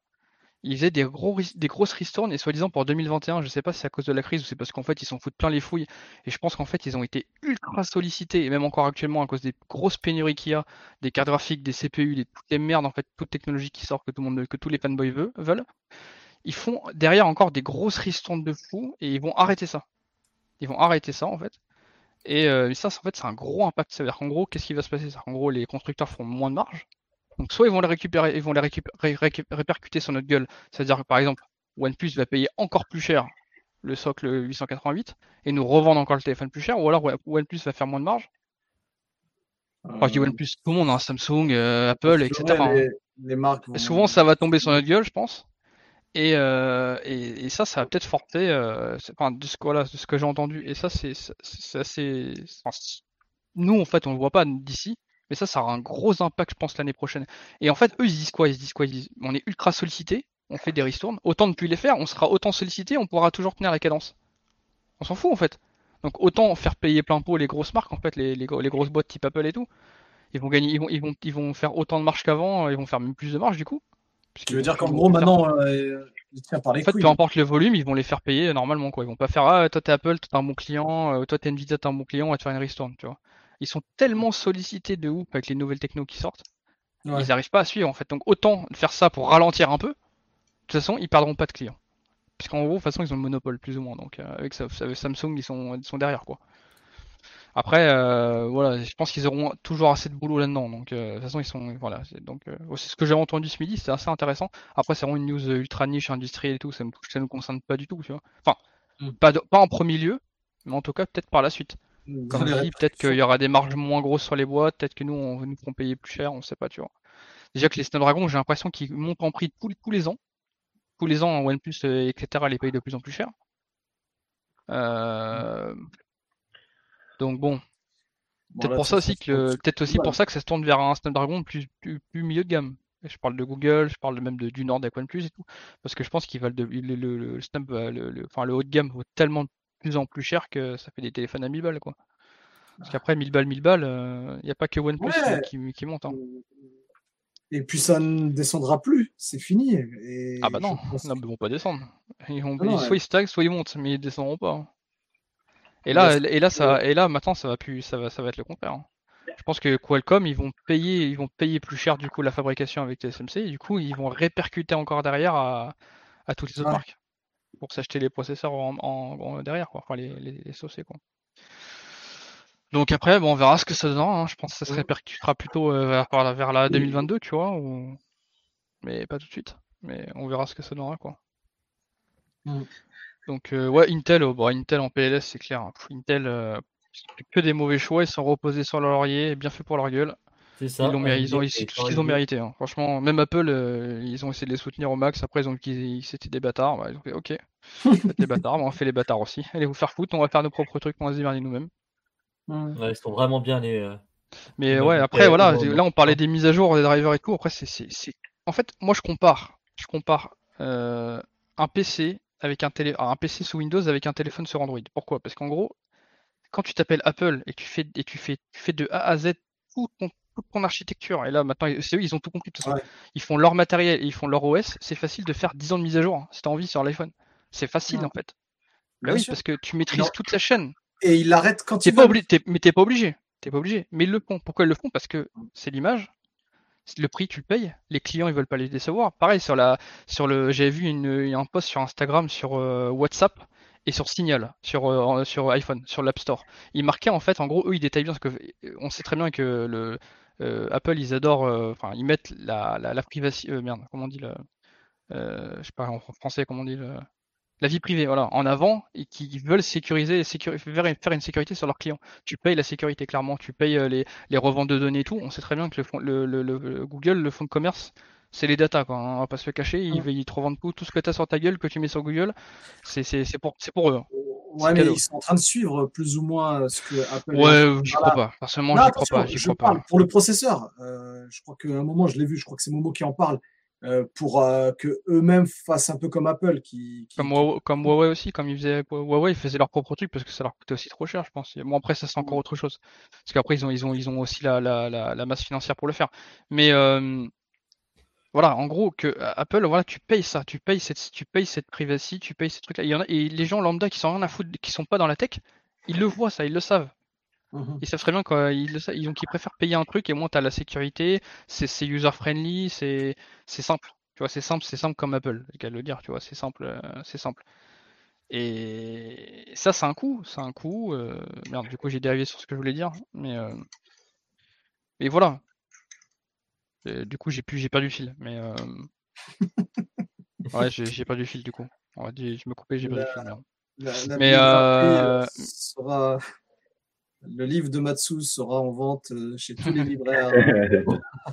[SPEAKER 2] ils faisaient des, des grosses ristournes et soi-disant pour 2021, je sais pas si c'est à cause de la crise ou c'est parce qu'en fait ils s'en foutent plein les fouilles et je pense qu'en fait ils ont été ultra sollicités et même encore actuellement à cause des grosses pénuries qu'il y a, des cartes graphiques, des CPU, des toutes les merdes en fait, toute technologie qui sort que tout le monde que tous les fanboys veulent. Ils font derrière encore des grosses ristournes de fou et ils vont arrêter ça. Ils vont arrêter ça en fait. Et euh, ça, c'est- en fait, c'est un gros impact. Ça veut dire qu'en gros, qu'est-ce qui va se passer? En gros, les constructeurs feront moins de marge. Donc, soit ils vont les récupérer, ils vont les récup- ré- récup- répercuter sur notre gueule. C'est-à-dire que par exemple, OnePlus va payer encore plus cher le socle 888 et nous revendre encore le téléphone plus cher, ou alors One- OnePlus va faire moins de marge. Enfin, je dis OnePlus, tout le monde, hein, Samsung, euh, Apple, etc. Hein.
[SPEAKER 1] les, les marques.
[SPEAKER 2] Et souvent, ça va tomber sur notre gueule, je pense. Et, euh, et, et ça, ça va peut-être forcer, euh, enfin, de ce que, voilà, de ce que j'ai entendu. Et ça, c'est assez. enfin, nous, en fait, on le voit pas d'ici, mais ça, ça aura un gros impact, je pense, l'année prochaine. Et en fait, eux, ils disent quoi? Ils se disent quoi? Ils disent, on est ultra sollicité, on fait des ristournes, autant ne plus les faire, on sera autant sollicité, on pourra toujours tenir la cadence. On s'en fout, en fait. Donc, autant faire payer plein pot les grosses marques, en fait, les, les, gros- les grosses boîtes type Apple et tout. Ils vont gagner, ils vont, ils vont, ils vont faire autant de marge qu'avant, ils vont faire même plus de marge du coup.
[SPEAKER 1] Tu veux dire qu'en gros, maintenant, euh, par les
[SPEAKER 2] En fait,
[SPEAKER 1] couilles.
[SPEAKER 2] peu importe le volume, ils vont les faire payer normalement quoi. Ils vont pas faire ah toi t'es Apple, toi t'es un bon client, euh, toi t'es Nvidia, t'es un bon client, on va te faire une ristourne, tu vois. Ils sont tellement sollicités de ouf avec les nouvelles technos qui sortent,
[SPEAKER 1] Ouais.
[SPEAKER 2] ils n'arrivent pas à suivre en fait. Donc autant faire ça pour ralentir un peu. De toute façon, ils perdront pas de clients. Puisqu'en gros, de toute façon, ils ont le monopole plus ou moins. Donc euh, avec, ça- avec Samsung, ils sont, ils sont derrière quoi. Après, euh, voilà, je pense qu'ils auront toujours assez de boulot là-dedans. Donc, euh, de toute façon, ils sont, voilà. c'est- Donc, euh, c'est ce que j'ai entendu ce midi, c'est assez intéressant. Après, c'est vraiment une news ultra niche, industrielle et tout. Ça ne nous concerne pas du tout, tu vois. Enfin,
[SPEAKER 1] Mm.
[SPEAKER 2] pas, de- pas en premier lieu, mais en tout cas, peut-être par la suite. Peut-être qu'il y aura des marges moins grosses sur les boîtes, peut-être que nous, on nous feront payer plus cher, on sait pas, tu vois. Déjà que les Snapdragon, j'ai l'impression qu'ils montent en prix tous, les- tous les ans. Tous les ans, OnePlus, euh, etc., les payent de plus en plus cher. Euh, Donc bon, Peut-être pour ça aussi que peut-être aussi
[SPEAKER 1] Ouais.
[SPEAKER 2] pour ça que ça se tourne vers un Snapdragon plus, plus, plus milieu de gamme. Je parle de Google, je parle même de, du Nord avec OnePlus et tout, parce que je pense qu'il va le, le, le, le Snap, va- le, le- enfin le haut de gamme vaut tellement de plus en plus cher que ça fait des téléphones à 1000 balles quoi. Parce qu'après 1000 balles, 1000 balles, il n'y a pas que OnePlus
[SPEAKER 1] Ouais.
[SPEAKER 2] qui, monte. hein.
[SPEAKER 1] Et puis ça ne descendra plus, c'est fini. Et
[SPEAKER 2] Ah bah non, ils vont pas descendre. Ils vont,
[SPEAKER 1] Ah non,
[SPEAKER 2] soit
[SPEAKER 1] ouais.
[SPEAKER 2] ils stagnent, soit ils montent, mais ils descendront pas. hein. Et là, et là, ça, et là, maintenant, ça va plus, ça va, ça va être le contraire. hein. Je pense que Qualcomm, ils vont payer, ils vont payer plus cher du coup la fabrication avec TSMC et du coup ils vont répercuter encore derrière à, à toutes les autres
[SPEAKER 1] Ouais.
[SPEAKER 2] marques pour s'acheter les processeurs en, en- en- derrière, quoi. Enfin les, les, quoi. Donc après, bon, on verra ce que ça donnera. hein. Je pense que ça se répercutera plutôt euh, vers, la- vers la 2022, tu vois, ou... mais pas tout de suite. Mais on verra ce que ça donnera, quoi. Donc euh, ouais, Intel, oh, bon, Intel en PLS, c'est clair. hein. Intel, euh, que des mauvais choix, ils sont reposés sur leur laurier, bien fait pour leur gueule.
[SPEAKER 3] C'est ça.
[SPEAKER 2] Ils l'ont méri- ils ont tout ce qu'ils ont mérité. hein. Franchement, même Apple, euh, ils ont essayé de les soutenir au max. Après, ils ont vu qu'ils c'était des bâtards. Bah, ils ont fait OK, (laughs) des bâtards, bah, on fait les bâtards aussi. Allez vous faire foutre, on va faire nos propres trucs, on va se démerder nous-mêmes.
[SPEAKER 3] Ouais, ils sont vraiment bien les. euh,
[SPEAKER 2] Mais
[SPEAKER 3] ont
[SPEAKER 2] ouais,
[SPEAKER 3] dit
[SPEAKER 2] après voilà,
[SPEAKER 3] ont-
[SPEAKER 2] là on parlait des mises à jour des drivers et tout. Après, c'est, c'est, c'est- en fait, moi je compare, je compare euh, un PC avec un télé, un PC sous Windows avec un téléphone sur Android. Pourquoi? Parce qu'en gros, quand tu t'appelles Apple et tu fais et tu fais, tu fais de A à Z tout ton- toute ton architecture, et là maintenant c'est eux, ils ont tout compris de toute façon.
[SPEAKER 1] Ouais.
[SPEAKER 2] Ils font leur matériel et ils font leur OS. C'est facile de faire 10 ans de mise à jour hein, si t'as envie sur l'iPhone. C'est facile
[SPEAKER 1] Ouais.
[SPEAKER 2] en fait.
[SPEAKER 1] Bien
[SPEAKER 2] Bah oui,
[SPEAKER 1] sûr.
[SPEAKER 2] parce que tu maîtrises
[SPEAKER 1] Non.
[SPEAKER 2] toute la chaîne.
[SPEAKER 1] Et il l'arrête quand
[SPEAKER 2] T'es
[SPEAKER 1] il
[SPEAKER 2] pas
[SPEAKER 1] veut.
[SPEAKER 2] obligé, t'es- mais t'es pas obligé. T'es pas obligé. Mais ils le font. Pourquoi ils le font? Parce que c'est l'image. C'est Le prix, tu le payes. Les clients, ils veulent pas les décevoir. Pareil sur la, sur le, j'avais vu une, un post sur Instagram, sur euh, WhatsApp et sur Signal, sur euh, sur iPhone, sur l'App Store. Ils marquaient en fait, en gros, eux, ils détaillent bien parce que on sait très bien que le Apple, ils adorent, euh, enfin, ils mettent la la, la privacité, euh, merde, comment on dit le, euh, je sais pas en français, comment on dit le la vie privée, voilà, en avant et qui veulent sécuriser, sécuri- faire une sécurité sur leurs clients. Tu payes la sécurité clairement, tu payes euh, les, les reventes de données et tout. On sait très bien que le, fond- le, le- le- le Google, le fonds de commerce, c'est les datas, quoi. hein, on va pas se le cacher. Ils, ils te revendent tout, tout ce que tu as sur ta gueule, que tu mets sur Google, c'est c'est- c'est pour, c'est pour eux.
[SPEAKER 1] Ouais, mais
[SPEAKER 2] cadeau.
[SPEAKER 1] ils sont en train de suivre plus ou moins euh, ce que Apple.
[SPEAKER 2] Ouais, j'y crois pas. Personnellement, j'y crois pas. J'y
[SPEAKER 1] je
[SPEAKER 2] crois
[SPEAKER 1] parle
[SPEAKER 2] pas.
[SPEAKER 1] pour le processeur. Euh, je crois qu'à un moment, je l'ai vu, je crois que c'est Momo qui en parle, euh, pour euh, que eux-mêmes fassent un peu comme Apple. Qui, qui-
[SPEAKER 2] Comme Huawei, comme Huawei aussi, comme ils faisaient Huawei, ils faisaient leur propre truc parce que ça leur coûtait aussi trop cher, je pense. Bon après ça c'est encore autre chose. Parce qu'après ils ont ils ont ils ont aussi la, la, la, la masse financière pour le faire. Mais euh, voilà, en gros que euh, Apple, voilà, tu payes ça, tu payes cette tu payes cette privacy, tu payes ces trucs-là. Il y en a et les gens lambda qui sont rien à foutre, qui sont pas dans la tech, ils le voient ça, ils le savent. Ils savent très bien quoi, ils le savent, donc ils préfèrent payer un truc et moins t'as la sécurité, c'est c'est user friendly, c'est c'est simple. Tu vois, c'est simple, c'est simple comme Apple, j'ai qu'à le dire, tu vois, c'est simple, euh, c'est simple. Et ça, c'est un coût, c'est un coût. euh, Merde, du coup, j'ai dérivé sur ce que je voulais dire, mais euh, mais voilà. Du coup, j'ai perdu le fil, mais euh, ouais, j'ai perdu le fil du coup. On va dire, je me coupais, j'ai perdu le fil. merde.
[SPEAKER 1] La, la
[SPEAKER 2] Mais, euh,
[SPEAKER 1] euh, sera le livre de Matsu sera en vente chez tous les libraires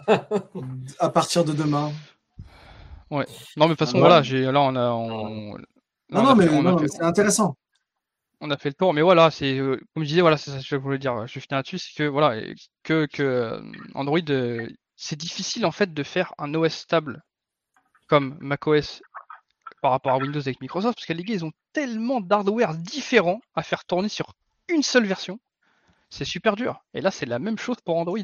[SPEAKER 1] (laughs) à partir de demain.
[SPEAKER 2] Non, mais de toute façon,
[SPEAKER 1] Ah,
[SPEAKER 2] voilà,
[SPEAKER 1] ouais.
[SPEAKER 2] j'ai là, on a, on, là,
[SPEAKER 1] Non,
[SPEAKER 2] on
[SPEAKER 1] non,
[SPEAKER 2] a
[SPEAKER 1] mais,
[SPEAKER 2] fait-
[SPEAKER 1] non,
[SPEAKER 2] fait-
[SPEAKER 1] c'est intéressant.
[SPEAKER 2] on a fait le tour, mais voilà, c'est comme je disais, voilà, c'est ça que je voulais dire. Je finir là-dessus, c'est que voilà, que, que Android, c'est difficile en fait de faire un OS stable comme macOS par rapport à Windows avec Microsoft, parce que les gars, ils ont tellement d'hardware différents à faire tourner sur une seule version, c'est super dur. Et là, c'est la même chose pour Android.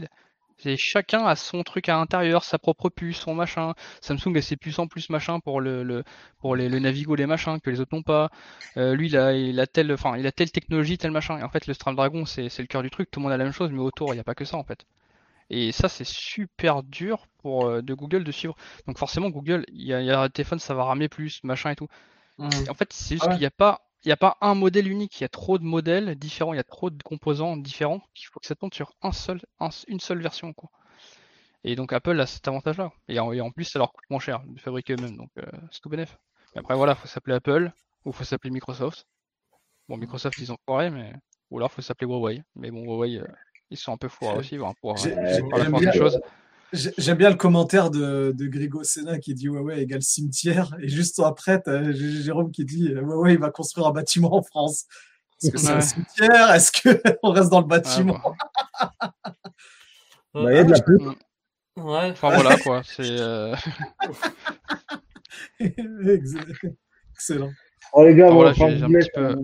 [SPEAKER 2] Chacun a son truc à l'intérieur, sa propre puce, son machin. Samsung a ses puces en plus machin pour le, pour les, le Navigo, les machins que les autres n'ont pas. Euh, lui, il a, il telle, enfin, il a telle technologie, tel machin. Et en fait, le Snapdragon, c'est le cœur du truc. Tout le monde a la même chose, mais autour, il n'y a pas que ça, en fait. Et ça, c'est super dur pour euh, de Google de suivre. Donc forcément, Google, il y y a un téléphone, ça va ramer plus, machin et tout.
[SPEAKER 1] Mhm.
[SPEAKER 2] En fait, c'est juste
[SPEAKER 1] ouais.
[SPEAKER 2] qu'il n'y a pas, il y a pas un modèle unique. Il y a trop de modèles différents, il y a trop de composants différents. Il faut que ça tourne sur un seul, un- une seule version, quoi. Et donc Apple a cet avantage-là. Et en, et en plus, ça leur coûte moins cher de fabriquer eux-mêmes, donc euh, c'est tout bénef. Mais après, voilà, faut s'appeler Apple ou faut s'appeler Microsoft. Bon, Microsoft, ils ont foiré, mais ou alors faut s'appeler Huawei. Mais bon, Huawei, euh, ils sont un peu foirés aussi, hein, pour,
[SPEAKER 1] j'aime
[SPEAKER 2] force
[SPEAKER 1] bien-
[SPEAKER 2] des choses.
[SPEAKER 1] J'ai- J'aime bien le commentaire de, de Grigo Sena qui dit Huawei égale cimetière. Et juste après, J- Jérôme qui dit euh, Huawei va construire un bâtiment en France. Est-ce que c'est un cimetière? Est-ce qu'on (laughs) reste dans le
[SPEAKER 2] Ah,
[SPEAKER 1] bâtiment?
[SPEAKER 2] bon.
[SPEAKER 4] Bah, il y a de la pub.
[SPEAKER 3] Ouais.
[SPEAKER 2] Enfin voilà quoi, c'est euh, (laughs)
[SPEAKER 1] Excellent.
[SPEAKER 4] Oh les gars,
[SPEAKER 2] Ah,
[SPEAKER 4] on
[SPEAKER 2] voilà,
[SPEAKER 4] va
[SPEAKER 2] j'ai un petit peu-.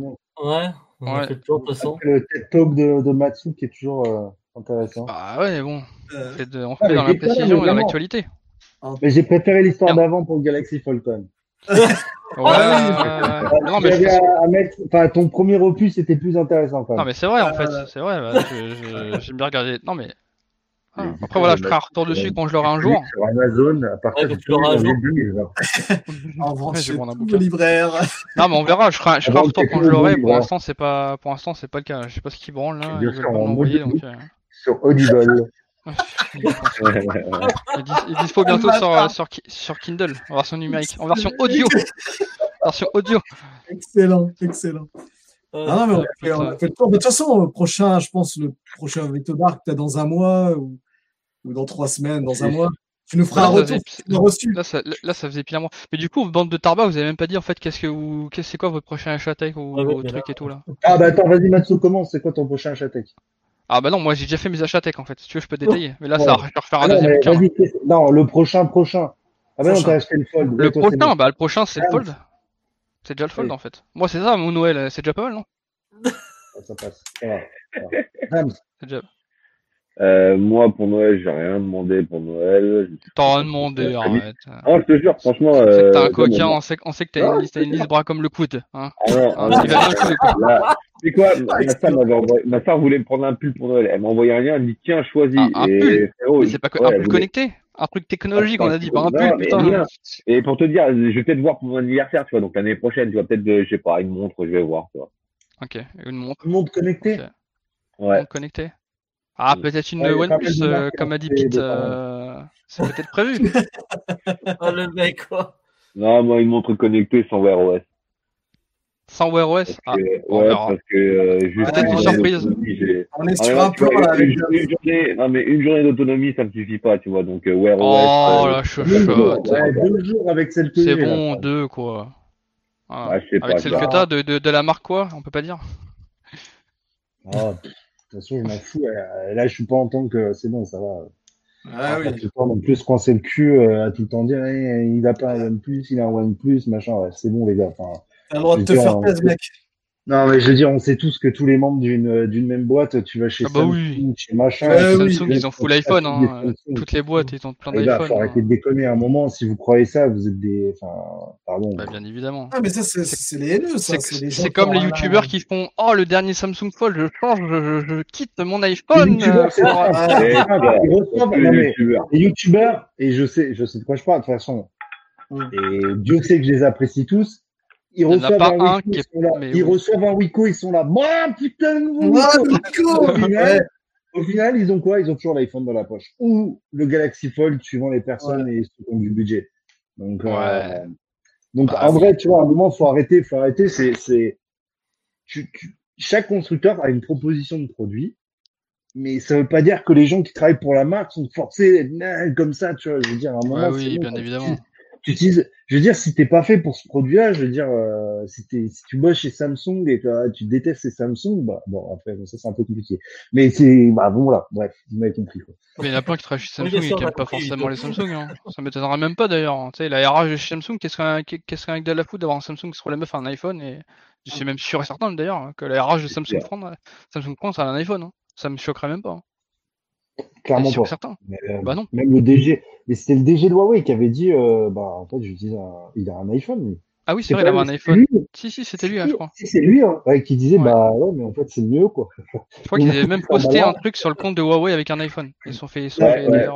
[SPEAKER 3] Ouais. On
[SPEAKER 2] Ouais.
[SPEAKER 3] fait façon.
[SPEAKER 4] le TED Talk de, de Matsu qui est toujours euh, intéressant.
[SPEAKER 2] bah ouais, bon,
[SPEAKER 1] Euh,
[SPEAKER 2] de- on
[SPEAKER 4] Ah,
[SPEAKER 2] fait
[SPEAKER 4] mais
[SPEAKER 2] dans la précision et dans l'actualité.
[SPEAKER 4] Mais j'ai préféré l'histoire d'avant pour Galaxy Falcon. (laughs)
[SPEAKER 2] Ouais, ouais, ouais. non mais je-
[SPEAKER 4] à, mettre, enfin, ton premier opus était plus intéressant quand
[SPEAKER 2] non
[SPEAKER 4] même.
[SPEAKER 2] mais c'est vrai en fait,
[SPEAKER 1] Euh,
[SPEAKER 2] c'est vrai. bah, je- J'aime bien regarder. Non mais Ah, Après, voilà, je un retour dessus quand je l'aurai un jour.
[SPEAKER 4] Sur Amazon, à partir
[SPEAKER 3] Ouais, tu l'auras un
[SPEAKER 4] 1er
[SPEAKER 3] jour.
[SPEAKER 4] janvier 2020.
[SPEAKER 1] En vente
[SPEAKER 2] Ouais, je
[SPEAKER 1] chez
[SPEAKER 2] vais prendre un
[SPEAKER 1] tous
[SPEAKER 2] bouquin.
[SPEAKER 1] les libraires.
[SPEAKER 2] Non, mais on verra. Je ferai, un- je ferai un
[SPEAKER 4] Avant,
[SPEAKER 2] retour quand je l'aurai. Pour
[SPEAKER 4] libraire.
[SPEAKER 2] l'instant, c'est pas, pour l'instant, c'est pas le cas. Je sais pas ce là.
[SPEAKER 4] Bien
[SPEAKER 2] Ils
[SPEAKER 4] sûr,
[SPEAKER 2] veulent donc. euh,
[SPEAKER 4] Sur Audible.
[SPEAKER 2] Il dispo bientôt sur, euh, sur, sur Kindle, en version numérique, en version audio. (laughs) version audio.
[SPEAKER 1] Excellent, excellent.
[SPEAKER 3] Euh,
[SPEAKER 1] Ah non, mais on fait, on a
[SPEAKER 2] putain.
[SPEAKER 1] fait le tour. Mais de toute façon, le prochain, je pense, le prochain Veto Dark, peut-être dans un mois ou, ou dans trois semaines, dans un mois. Tu nous feras
[SPEAKER 2] Là,
[SPEAKER 1] un retour
[SPEAKER 2] faisait-
[SPEAKER 1] reçu.
[SPEAKER 2] Là, ça, là, ça faisait pile un mois. Mais du coup, bande de Tarba, vous avez même pas dit en fait qu'est-ce que vous, qu'est-ce c'est quoi votre prochain achat tech ou
[SPEAKER 3] Ah
[SPEAKER 2] vos et tout là?
[SPEAKER 4] Ah bah attends, vas-y Matsu, commence. C'est quoi ton prochain achat tech?
[SPEAKER 2] Ah bah non, moi j'ai déjà fait mes achats tech en fait. Si tu veux, je peux détailler. Mais là,
[SPEAKER 4] Ouais.
[SPEAKER 2] ça, va, je vais refaire un
[SPEAKER 4] Ah non,
[SPEAKER 2] deuxième
[SPEAKER 4] mais
[SPEAKER 2] bouquin.
[SPEAKER 4] non, le prochain, prochain. Ah bah non, t'as acheté le fold.
[SPEAKER 2] Le
[SPEAKER 4] toi,
[SPEAKER 2] prochain, bah le prochain c'est le
[SPEAKER 4] Ah,
[SPEAKER 2] fold. C'est déjà le fold
[SPEAKER 4] Oui.
[SPEAKER 2] en fait. Moi c'est ça, mon Noël, c'est déjà pas mal non?
[SPEAKER 4] Ah, Ça passe. Ça va. ça va. (laughs) Rams,
[SPEAKER 2] C'est déjà.
[SPEAKER 5] Euh, moi, pour Noël, j'ai rien demandé pour Noël.
[SPEAKER 2] T'as rien demandé,
[SPEAKER 5] Ah, oui.
[SPEAKER 2] arrête.
[SPEAKER 5] Ah, je te jure, franchement.
[SPEAKER 2] On sait que t'as
[SPEAKER 5] euh,
[SPEAKER 2] un coquin,
[SPEAKER 5] non,
[SPEAKER 2] on sait, on sait que t'as
[SPEAKER 5] Ah,
[SPEAKER 2] une liste, t'as une liste bras comme le coude. Hein.
[SPEAKER 5] Ah non,
[SPEAKER 2] Ah,
[SPEAKER 5] non, c'est quoi
[SPEAKER 1] Ah,
[SPEAKER 5] Ma soeur m'avait envoyé, ma soeur voulait me prendre un pull pour Noël. Elle m'a envoyé un lien, elle me dit tiens, choisis.
[SPEAKER 2] Un- un
[SPEAKER 5] et
[SPEAKER 2] pull Mais c'est pas que
[SPEAKER 5] ouais,
[SPEAKER 2] un pull
[SPEAKER 5] voulait-
[SPEAKER 2] connecté Un truc technologique, on a dit, pas un
[SPEAKER 5] Non,
[SPEAKER 2] pull, putain.
[SPEAKER 5] rien. Et pour te dire, je vais peut-être voir pour mon anniversaire, tu vois, donc l'année prochaine, tu vois, peut-être, de- je sais pas, une montre, je vais voir, tu vois.
[SPEAKER 2] Ok, une montre,
[SPEAKER 4] tout le monde connecté
[SPEAKER 2] Ok.
[SPEAKER 5] Ouais.
[SPEAKER 2] montre connectée? Ah, peut-être une
[SPEAKER 4] Ouais,
[SPEAKER 2] OnePlus, euh, comme a dit
[SPEAKER 4] qui ont
[SPEAKER 2] Pete, euh, c'est peut-être prévu.
[SPEAKER 3] Ah, (laughs) le mec, quoi.
[SPEAKER 5] Non, moi, une montre connectée sans Wear OS.
[SPEAKER 2] Sans Wear OS. Ah,
[SPEAKER 5] ouais, parce que, euh, juste
[SPEAKER 1] Peut-être une
[SPEAKER 5] journée
[SPEAKER 2] surprise.
[SPEAKER 1] On est
[SPEAKER 5] Ah,
[SPEAKER 1] sur un plan
[SPEAKER 5] une,
[SPEAKER 1] avec-
[SPEAKER 5] une journée, non, mais une journée d'autonomie, ça me suffit pas, tu vois, donc, euh, Wear
[SPEAKER 2] Oh
[SPEAKER 5] OS. euh,
[SPEAKER 2] la
[SPEAKER 4] Deux jours,
[SPEAKER 2] chochotte.
[SPEAKER 4] ouais, deux jours avec celle que
[SPEAKER 2] C'est
[SPEAKER 4] là.
[SPEAKER 2] bon, deux quoi. Ah,
[SPEAKER 5] Ouais,
[SPEAKER 2] Avec
[SPEAKER 5] pas,
[SPEAKER 2] celle que t'as de, de, de la marque quoi On peut pas dire
[SPEAKER 4] de toute façon, je m'en fous. euh, Là, je suis pas en tant que c'est bon, ça va.
[SPEAKER 1] Ah oui.
[SPEAKER 4] le temps non plus coincer le cul euh, à tout le temps dire eh, il a pas un OnePlus, il a un OnePlus, machin. Ouais, c'est bon, les gars. Enfin,
[SPEAKER 1] T'as le droit de te faire
[SPEAKER 4] dire,
[SPEAKER 1] plaisir, mec.
[SPEAKER 4] Non, mais je veux dire, on sait tous que tous les membres d'une d'une même boîte, tu vas chez
[SPEAKER 2] Ah bah
[SPEAKER 4] Samsung,
[SPEAKER 2] oui.
[SPEAKER 4] chez machin.
[SPEAKER 1] Ouais,
[SPEAKER 4] tu-
[SPEAKER 1] oui.
[SPEAKER 2] Samsung, ils ont full
[SPEAKER 4] tu-
[SPEAKER 2] iPhone.
[SPEAKER 4] tu-
[SPEAKER 2] Hein. Toutes les boîtes, ils ont plein
[SPEAKER 4] Les gars,
[SPEAKER 2] d'iPhone.
[SPEAKER 4] faut arrêter de déconner à un moment. Si vous croyez ça, vous êtes des. Enfin, pardon.
[SPEAKER 2] Bah, bien évidemment.
[SPEAKER 1] Ah, mais ça, c'est- c'est les haineux, ça.
[SPEAKER 2] C'est comme les
[SPEAKER 1] un-
[SPEAKER 2] youtubeurs qui font Oh le dernier Samsung Fold, je change, je, je, je quitte mon iPhone. euh,
[SPEAKER 5] les youtubeurs.
[SPEAKER 4] et je sais, je sais de quoi je parle de toute façon, et Dieu sait que je les apprécie tous, ils reçoivent un
[SPEAKER 2] un
[SPEAKER 4] Wiko,
[SPEAKER 2] qui
[SPEAKER 4] ils
[SPEAKER 2] est-
[SPEAKER 4] sont là.
[SPEAKER 2] mais
[SPEAKER 4] Ils
[SPEAKER 2] oui.
[SPEAKER 4] reçoivent un Wiko, ils sont là. Bon, putain, Wiko. Au final,
[SPEAKER 1] Ouais.
[SPEAKER 4] au final, ils ont quoi? Ils ont toujours l'iPhone dans la poche. Ou le Galaxy Fold, suivant les personnes et ceux qui ont du budget. Donc, euh, donc
[SPEAKER 2] Bah,
[SPEAKER 4] en vrai, tu vois, à un moment, faut arrêter, faut arrêter. C'est, c'est, tu, tu- chaque constructeur a une proposition de produit, mais ça veut pas dire que les gens qui travaillent pour la marque sont forcés comme ça, tu vois. Je veux dire, à un moment,
[SPEAKER 2] Ouais, oui,
[SPEAKER 4] bon,
[SPEAKER 2] bien évidemment.
[SPEAKER 4] Tu utilises, je veux dire, si t'es pas fait pour ce produit-là, je veux dire, euh, si, tu bosses chez Samsung et que euh, tu détestes ces Samsung, bah bon, après, bon, ça c'est un peu compliqué. Mais c'est, bah bon, voilà, bref, vous m'avez compris. Quoi.
[SPEAKER 2] Mais il y en a plein qui travaillent chez Samsung et qui n'aiment pas forcément les Samsung. Hein. Ça m'étonnera même pas d'ailleurs. hein. Tu sais, la RH de chez Samsung, qu'est-ce qu'un qu'est-ce qu'un de la foot d'avoir un Samsung qui se la meuf à un iPhone et je suis même sûr et certain d'ailleurs hein, que la RH de Samsung prend, Samsung prend, ça a un iPhone. Hein. Ça me choquerait même pas. Hein.
[SPEAKER 4] Clairement
[SPEAKER 2] sûr et
[SPEAKER 4] pas.
[SPEAKER 2] certain.
[SPEAKER 4] Mais, euh,
[SPEAKER 2] Bah non.
[SPEAKER 4] Même le DG, mais c'était le DG de Huawei qui avait dit, euh, bah en fait, j'utilise un, il a un iPhone. lui.
[SPEAKER 2] Ah oui, c'est vrai, il avait un iPhone.
[SPEAKER 4] lui.
[SPEAKER 2] Si, si, c'était lui, hein, je crois.
[SPEAKER 4] Si, c'est lui, hein, ouais, qui disait,
[SPEAKER 2] Ouais.
[SPEAKER 4] bah ouais, mais en fait, c'est mieux, quoi.
[SPEAKER 2] Je crois qu'ils (laughs) avaient même posté un truc sur le compte de Huawei avec un iPhone. Ils sont fait, ils sont
[SPEAKER 4] Ouais,
[SPEAKER 2] fait.
[SPEAKER 4] Bah.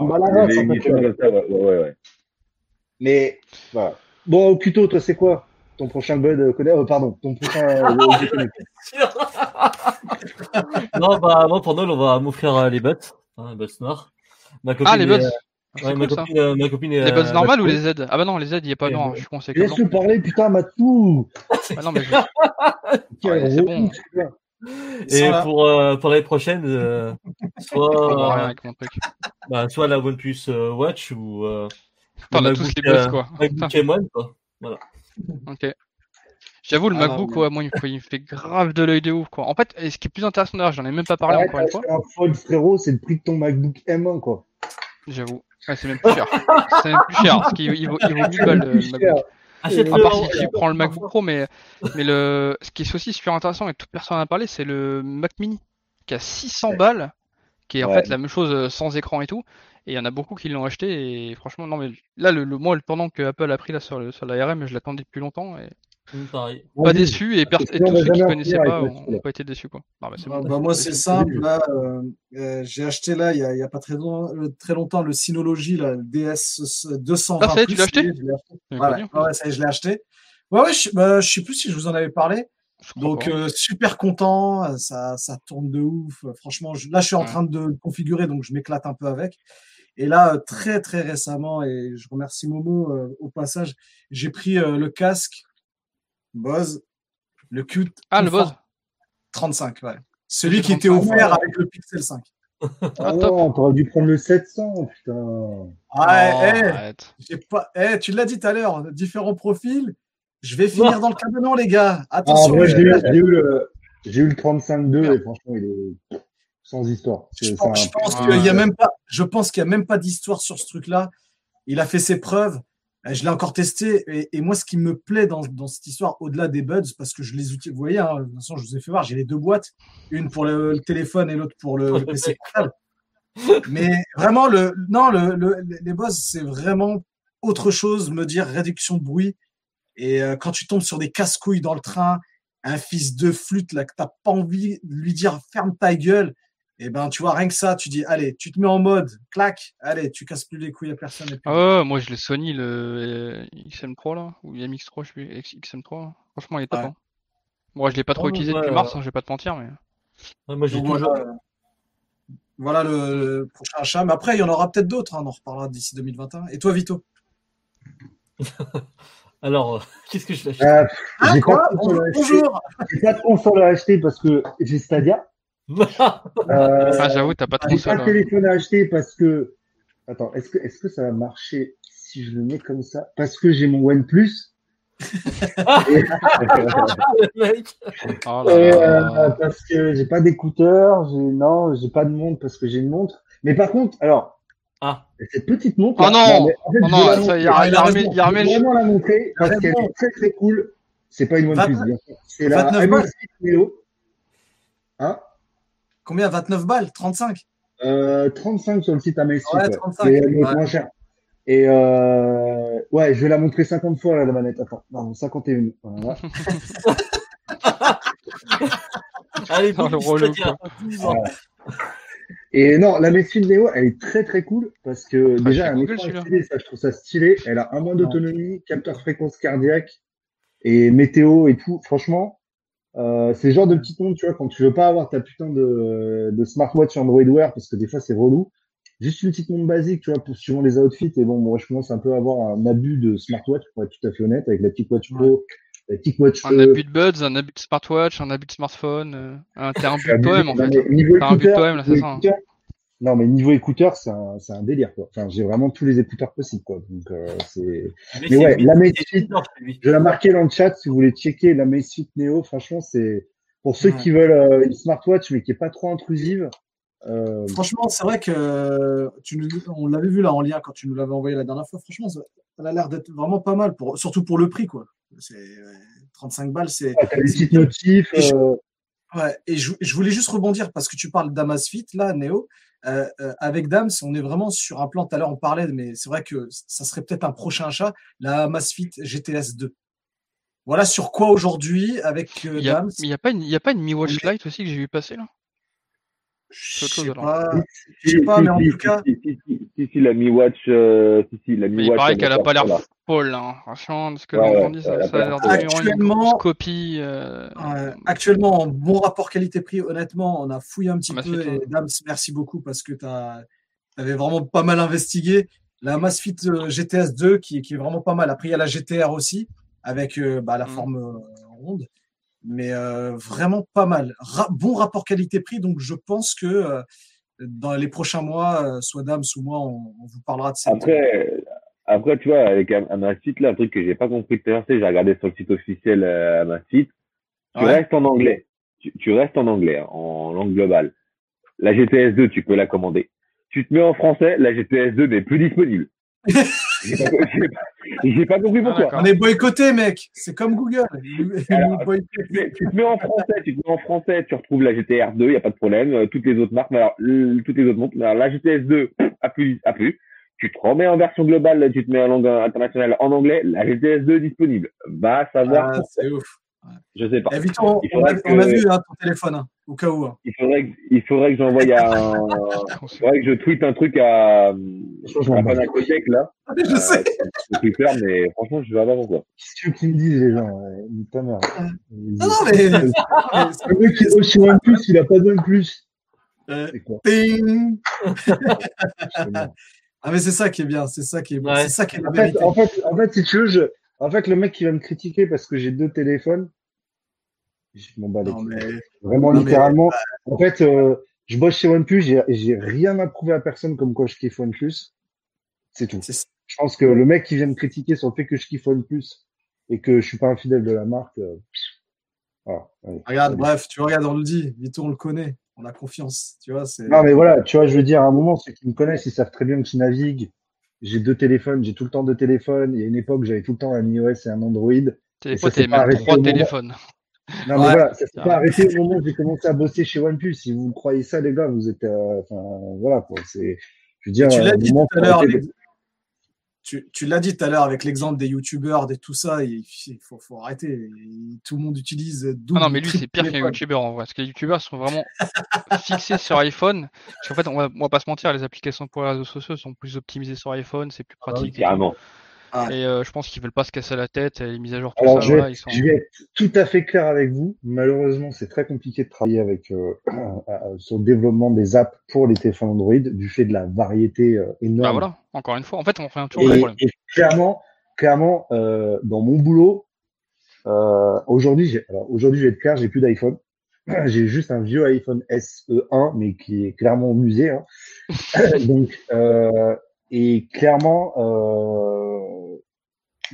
[SPEAKER 4] Mais, voilà. Bon, Kuto, toi, c'est quoi? Ton prochain God euh, connect- euh, pardon, ton prochain euh, (laughs)
[SPEAKER 3] non, bah, moi, pour Noël, on va m'offrir euh, les buts, hein, les buts noirs.
[SPEAKER 2] Ah, les buds.
[SPEAKER 3] Euh,
[SPEAKER 2] C'est
[SPEAKER 3] ouais, ma
[SPEAKER 2] cool ça.
[SPEAKER 3] copine, euh, ma copine est,
[SPEAKER 2] Les buds
[SPEAKER 3] euh,
[SPEAKER 2] normales ou les Z? Ah bah non, les Z, il n'y a pas non, je suis c'est.
[SPEAKER 4] Laisse-le parler, putain, Matou
[SPEAKER 2] Ah non, mais je- (laughs) Ouais, c'est
[SPEAKER 4] relou,
[SPEAKER 2] bon.
[SPEAKER 3] Et pour, euh, pour l'année prochaine, euh, (laughs) soit,
[SPEAKER 2] avec mon truc.
[SPEAKER 3] bah, soit la OnePlus euh, Watch ou euh,
[SPEAKER 2] Putain, on a tous les
[SPEAKER 3] euh,
[SPEAKER 2] quoi.
[SPEAKER 3] MacBook M1, quoi.
[SPEAKER 2] Ok. J'avoue, le
[SPEAKER 1] Ah,
[SPEAKER 2] MacBook, ouais, moi, il me, fait, il me fait grave de l'œil de ouf, quoi. En fait, et ce qui est plus intéressant d'ailleurs, j'en ai même pas parlé encore une fois.
[SPEAKER 4] un frérot, c'est le prix de ton MacBook M1, quoi.
[SPEAKER 2] J'avoue. Ouais, c'est même plus cher. c'est même plus cher, parce qu'il il vaut, il vaut 1000 balles, le. MacBook.
[SPEAKER 3] Achète-le.
[SPEAKER 2] À part si tu prends le MacBook Pro, mais, mais le, ce qui est aussi super intéressant et toute personne en a parlé, c'est le Mac Mini, qui a 600 balles, qui est en
[SPEAKER 5] Ouais.
[SPEAKER 2] fait la même chose euh, sans écran et tout. Et il y en a beaucoup qui l'ont acheté, et franchement, non, mais là, le, le, moi, le pendant que Apple a pris là sur, le, sur l'ARM, je l'attendais depuis longtemps, et
[SPEAKER 3] Pareil.
[SPEAKER 2] Pas déçu et, per- et tous ceux qui connaissaient
[SPEAKER 4] en
[SPEAKER 2] pas
[SPEAKER 4] finir avec
[SPEAKER 2] ont
[SPEAKER 4] celui-là.
[SPEAKER 2] ont pas été déçus quoi. Non, mais c'est
[SPEAKER 1] Bah,
[SPEAKER 2] bon.
[SPEAKER 1] bah, moi, c'est simple. Là, euh, euh, j'ai acheté là, il n'y a, il y a pas très, long- euh, très longtemps, le Synology, là, le DS 220.
[SPEAKER 2] Ah, ça y est, tu l'as acheté
[SPEAKER 1] Je l'ai acheté. Ouais, ouais, ouais, ça y est, je l'ai acheté. Ouais, ouais, je, bah, sais plus si je vous en avais parlé. Donc, euh, super content. Ça, ça tourne de ouf. Franchement, je- là, je suis en
[SPEAKER 2] Ouais.
[SPEAKER 1] train de le configurer, donc je m'éclate un peu avec. Et là, très, très récemment, et je remercie Momo euh, au passage, j'ai pris euh, le casque Bose, le Qt
[SPEAKER 2] Ah, le Bose.
[SPEAKER 1] 35, ouais. Celui qui était
[SPEAKER 2] 35,
[SPEAKER 1] offert
[SPEAKER 4] ouais.
[SPEAKER 1] avec le Pixel 5.
[SPEAKER 2] Ah.
[SPEAKER 4] Oh, t'aurais dû prendre le 700, putain.
[SPEAKER 1] Ouais,
[SPEAKER 2] Oh,
[SPEAKER 1] eh, j'ai pas, eh, tu l'as dit tout à l'heure, différents profils. Je vais finir dans le cabanon, les gars.
[SPEAKER 4] Ah, en
[SPEAKER 1] Attention. je-
[SPEAKER 4] j'ai eu, j'ai eu le, j'ai eu le 35.2
[SPEAKER 2] Merde.
[SPEAKER 4] et franchement, il est sans histoire.
[SPEAKER 1] Je
[SPEAKER 4] C'est-
[SPEAKER 1] pense, je qu'il y a même pas, je pense qu'il y a même pas d'histoire sur ce truc-là. Il a fait ses preuves. Euh, Je l'ai encore testé. Et, et moi, ce qui me plaît dans, dans cette histoire, au-delà des buds, parce que je les utilise, vous voyez, hein, je vous ai fait voir, j'ai les deux boîtes, une pour le, le téléphone et l'autre pour le, le PC portable. (laughs) Mais vraiment, le, non, le, le- les boss, c'est vraiment autre chose, me dire réduction de bruit. Et euh, quand tu tombes sur des casse-couilles dans le train, un fils de flûte là que t'as pas envie de lui dire ferme ta gueule, et ben tu vois rien que ça, tu dis allez, tu te mets en mode clac, allez, tu casses plus les couilles à personne. Et puis-
[SPEAKER 2] Ah ouais, moi je l'ai Sony, le euh, XM3 là, ou MX3, je X- XM3. là. Franchement, il est top.
[SPEAKER 1] Ouais.
[SPEAKER 2] hein. Moi, je l'ai pas trop utilisé
[SPEAKER 3] ouais,
[SPEAKER 2] depuis mars, hein, je vais pas te mentir, mais.
[SPEAKER 3] Ouais, moi, j'ai toujours.
[SPEAKER 1] voilà, euh, voilà le, le prochain achat. Mais après, il y en aura peut-être d'autres, hein, on en reparlera d'ici 2021. Et toi, Vito? (laughs)
[SPEAKER 3] Alors, euh, (laughs) qu'est-ce que je l'achète
[SPEAKER 4] Ah,
[SPEAKER 1] Ah,
[SPEAKER 4] J'ai pas de console à acheter parce que j'ai Stadia. Euh,
[SPEAKER 2] Ah, j'avoue, t'as pas de
[SPEAKER 4] j'ai pas
[SPEAKER 2] hein.
[SPEAKER 4] téléphone à acheter parce que. Attends, est-ce que, est-ce que ça va marcher si je le mets comme ça? Parce que j'ai mon OnePlus. Et- (laughs)
[SPEAKER 3] Le.
[SPEAKER 2] Oh
[SPEAKER 4] Et, euh, parce que j'ai pas d'écouteurs, j'ai non, j'ai pas de montre parce que j'ai une montre. Mais par contre, alors
[SPEAKER 3] Ah,
[SPEAKER 4] cette petite montre.
[SPEAKER 2] Oh non
[SPEAKER 4] mais en fait,
[SPEAKER 2] Oh non, ça, il y a-
[SPEAKER 4] montrer.
[SPEAKER 2] il y a
[SPEAKER 1] Ah,
[SPEAKER 2] remis-
[SPEAKER 4] Je
[SPEAKER 2] remis
[SPEAKER 4] vais
[SPEAKER 2] le-
[SPEAKER 4] vraiment la montrer parce qu'elle est très très cool. C'est pas une OnePlus,
[SPEAKER 1] 29
[SPEAKER 4] bien sûr. C'est la
[SPEAKER 1] 29 balles.
[SPEAKER 4] Amazfit Neo. Hein
[SPEAKER 1] Combien? 29 balles? 35
[SPEAKER 4] euh, 35 sur le site Amazfit.
[SPEAKER 1] Ouais,
[SPEAKER 4] ouais.
[SPEAKER 1] 35,
[SPEAKER 4] C'est le
[SPEAKER 1] ouais.
[SPEAKER 4] moins cher. Et euh, ouais, je vais la montrer 50 fois là, la manette. Attends, non, 51. Voilà. (laughs)
[SPEAKER 3] allez,
[SPEAKER 2] Oh, le
[SPEAKER 3] bon,
[SPEAKER 2] relou.
[SPEAKER 4] Et non, la Amazfit Neo, elle est très très cool parce que
[SPEAKER 2] Ah,
[SPEAKER 4] déjà,
[SPEAKER 2] c'est
[SPEAKER 4] un
[SPEAKER 2] Google,
[SPEAKER 4] écran
[SPEAKER 2] celui-là.
[SPEAKER 4] stylé, ça, je trouve ça stylé. Elle a un mois d'autonomie, capteur fréquence cardiaque et météo et tout. Franchement, euh, c'est le genre de petit montre, tu vois, quand tu veux pas avoir ta putain de, de smartwatch Android Wear parce que des fois c'est relou. Juste une petite montre basique, tu vois, pour suivant les outfits. Et bon, moi, je commence un peu à avoir un abus de smartwatch, pour être tout à fait honnête, avec la petite watch pro, la petite watch
[SPEAKER 2] Un
[SPEAKER 4] euh,
[SPEAKER 2] abus de buds, un abus de smartwatch, un abus de smartphone, euh, un, t'es un (laughs) but de poème en fait. T'as un but de poème, là, c'est ça, hein.
[SPEAKER 4] Non, mais niveau écouteur, c'est un, c'est un délire, quoi. Enfin, j'ai vraiment tous les écouteurs possibles, quoi. Donc, euh, c'est. Mais ouais, la Amazfit, je vais la marquer dans le chat si vous voulez checker la Amazfit Neo. Franchement, c'est pour ceux
[SPEAKER 1] Ouais.
[SPEAKER 4] qui veulent euh, une smartwatch mais qui est pas trop intrusive. Euh,
[SPEAKER 1] Franchement, c'est vrai que tu nous, on l'avait vu là en lien quand tu nous l'avais envoyé la dernière fois. Franchement, ça, ça a l'air d'être vraiment pas mal, pour, surtout pour le prix. quoi. C'est euh, 35 balles, c'est.
[SPEAKER 4] t'as des
[SPEAKER 1] c'est-
[SPEAKER 4] petites notifs.
[SPEAKER 1] Ouais, et je, je voulais juste rebondir parce que tu parles d'Amazfit, là, Néo. Euh, euh, avec Dams, on est vraiment sur un plan. Tout à l'heure, on parlait, mais c'est vrai que ça serait peut-être un prochain achat, la Amazfit GTS 2. Voilà sur quoi aujourd'hui, avec euh,
[SPEAKER 2] Il y a,
[SPEAKER 1] Dams.
[SPEAKER 2] il y a pas une, il y a pas une Mi Watch Lite aussi que j'ai vu passer là?
[SPEAKER 1] Je sais pas. Je sais pas, mais en tout cas-
[SPEAKER 5] si, si, la Mi Watch, euh, si, si, la Mi
[SPEAKER 2] Mais il
[SPEAKER 5] Watch.
[SPEAKER 2] paraît
[SPEAKER 5] elle
[SPEAKER 2] qu'elle a pas l'air folle, hein. franchement, ce que j'ai entendu, ça,
[SPEAKER 5] a l'air
[SPEAKER 1] Actuellement-
[SPEAKER 2] copie. euh,
[SPEAKER 1] Ouais, actuellement, en bon rapport qualité-prix, honnêtement, on a fouillé un petit
[SPEAKER 2] Amazfit,
[SPEAKER 1] peu.
[SPEAKER 2] ouais.
[SPEAKER 1] Et Dams, merci beaucoup parce que tu avais vraiment pas mal investigué. La Amazfit euh, GTS 2 qui, est vraiment pas mal. Après, il y a la GTR aussi avec euh, bah, la
[SPEAKER 2] Mm.
[SPEAKER 1] forme euh, ronde. Mais euh, vraiment pas mal. Ra- bon rapport qualité-prix. Donc, je pense que euh, dans les prochains mois, euh, soit Dams ou moi, on, on vous parlera de cette.
[SPEAKER 5] Après, après, tu vois, avec Am- Amazfit, là, un truc que j'ai pas compris tout à l'heure, c'est, j'ai regardé sur le site officiel Amazfit, tu
[SPEAKER 1] Ouais.
[SPEAKER 5] restes en anglais. Tu, tu restes en anglais, hein, en langue globale. La GTS 2, tu peux la commander. Tu te mets en français, la GTS 2 n'est plus disponible. (laughs) j'ai pas, compris pourquoi.
[SPEAKER 1] On est boycotté, mec. C'est comme Google. (laughs)
[SPEAKER 5] Alors, tu te, mets, tu te mets en français, tu te mets en français, tu retrouves la GTR 2, il n'y a pas de problème. Euh, toutes les autres marques, mais alors, toutes les autres montres, alors la GTS 2 a plus, a plus. tu te remets en version globale, tu te mets en langue internationale en anglais, la GTS 2 est disponible. Va savoir.
[SPEAKER 1] Ah, c'est ouf.
[SPEAKER 5] Je sais pas.
[SPEAKER 1] Eh, Vito, on, a, on a vu hein, ton téléphone, hein, au cas où. hein.
[SPEAKER 5] Il faudrait que, il faudrait que j'envoie un, (laughs) il faudrait que je tweete un truc à,
[SPEAKER 4] Franchement,
[SPEAKER 5] à
[SPEAKER 4] moi,
[SPEAKER 5] Panacotech, là. (laughs)
[SPEAKER 1] Je sais.
[SPEAKER 5] Euh, sur Twitter, mais franchement, je vais pas pourquoi.
[SPEAKER 4] Qu'est-ce que tu me dis, les gens nique ta mère.
[SPEAKER 1] Non, non, mais. (laughs)
[SPEAKER 4] Le mec qui est chez OnePlus, il a pas de OnePlus.
[SPEAKER 1] Euh,
[SPEAKER 4] C'est
[SPEAKER 1] ting. Ah, mais c'est ça qui est bien, c'est ça qui est,
[SPEAKER 3] Ouais.
[SPEAKER 1] c'est ça qui est la
[SPEAKER 4] en, fait,
[SPEAKER 1] vérité.
[SPEAKER 4] en, fait, en fait, si tu veux, je... en fait, le mec qui va me critiquer parce que j'ai deux téléphones, je m'en bats les
[SPEAKER 1] Non,
[SPEAKER 4] couilles.
[SPEAKER 1] mais.
[SPEAKER 4] Vraiment,
[SPEAKER 1] Non, mais-
[SPEAKER 4] littéralement. En fait, euh, je bosse chez OnePlus, j'ai j'ai rien à prouver à personne comme quoi je kiffe OnePlus. C'est tout. Je pense que le mec qui vient me critiquer sur le fait que je kiffe OnePlus et que je suis pas un fidèle de la marque, euh, voilà. allez.
[SPEAKER 1] Regarde,
[SPEAKER 4] Allez.
[SPEAKER 1] bref, tu regardes, on le dit. Vito, on le connaît. On a confiance. Tu vois, c'est.
[SPEAKER 4] Non, mais voilà, tu vois, je veux dire, à un moment, ceux qui me connaissent, ils savent très bien que je navigue. J'ai deux téléphones, j'ai tout le temps deux téléphones. Il y a une époque, j'avais tout le temps un iOS et un Android. S'est
[SPEAKER 2] t'avais même trois téléphones.
[SPEAKER 4] Non, mais
[SPEAKER 1] Ouais.
[SPEAKER 4] voilà, ça s'est
[SPEAKER 2] Ah.
[SPEAKER 4] pas arrêté au moment où j'ai commencé à bosser chez OnePlus. Si vous croyez ça, les gars, vous êtes, euh, enfin, voilà, quoi. C'est, je veux dire,
[SPEAKER 1] tu l'as
[SPEAKER 4] un
[SPEAKER 1] dit tout à l'heure. avec- Tu, tu l'as dit tout à l'heure avec l'exemple des youtubeurs, des tout ça. Il faut, faut arrêter. Tout le monde utilise.
[SPEAKER 2] Ah non, mais lui, c'est pire qu'un youtubeur en vrai. Parce que les youtubeurs sont vraiment (laughs) fixés sur iPhone. Parce qu'en fait, on va, on va pas se mentir, les applications pour les réseaux sociaux sont plus optimisées sur iPhone, c'est plus
[SPEAKER 3] Ah oui,
[SPEAKER 2] pratique. et
[SPEAKER 5] Carrément.
[SPEAKER 2] Et euh, je pense qu'ils veulent pas se casser la tête, et les mises à jour, tout
[SPEAKER 4] Alors,
[SPEAKER 2] ça,
[SPEAKER 4] je vais,
[SPEAKER 2] voilà, ils sont.
[SPEAKER 4] je vais être tout à fait clair avec vous. Malheureusement, c'est très compliqué de travailler avec euh, (clears throat) euh, sur le développement des apps pour les téléphones Android du fait de la variété euh, énorme.
[SPEAKER 2] Bah voilà, encore une fois. En fait, on fait un toujours
[SPEAKER 4] Et,
[SPEAKER 2] problème.
[SPEAKER 4] et clairement, clairement, euh, dans mon boulot, euh, aujourd'hui, j'ai, alors aujourd'hui, je vais être clair, j'ai plus d'iPhone. (clears throat) J'ai juste un vieux iPhone SE1, mais qui est clairement au musée. Hein. (clears throat) Donc, euh, et clairement, euh,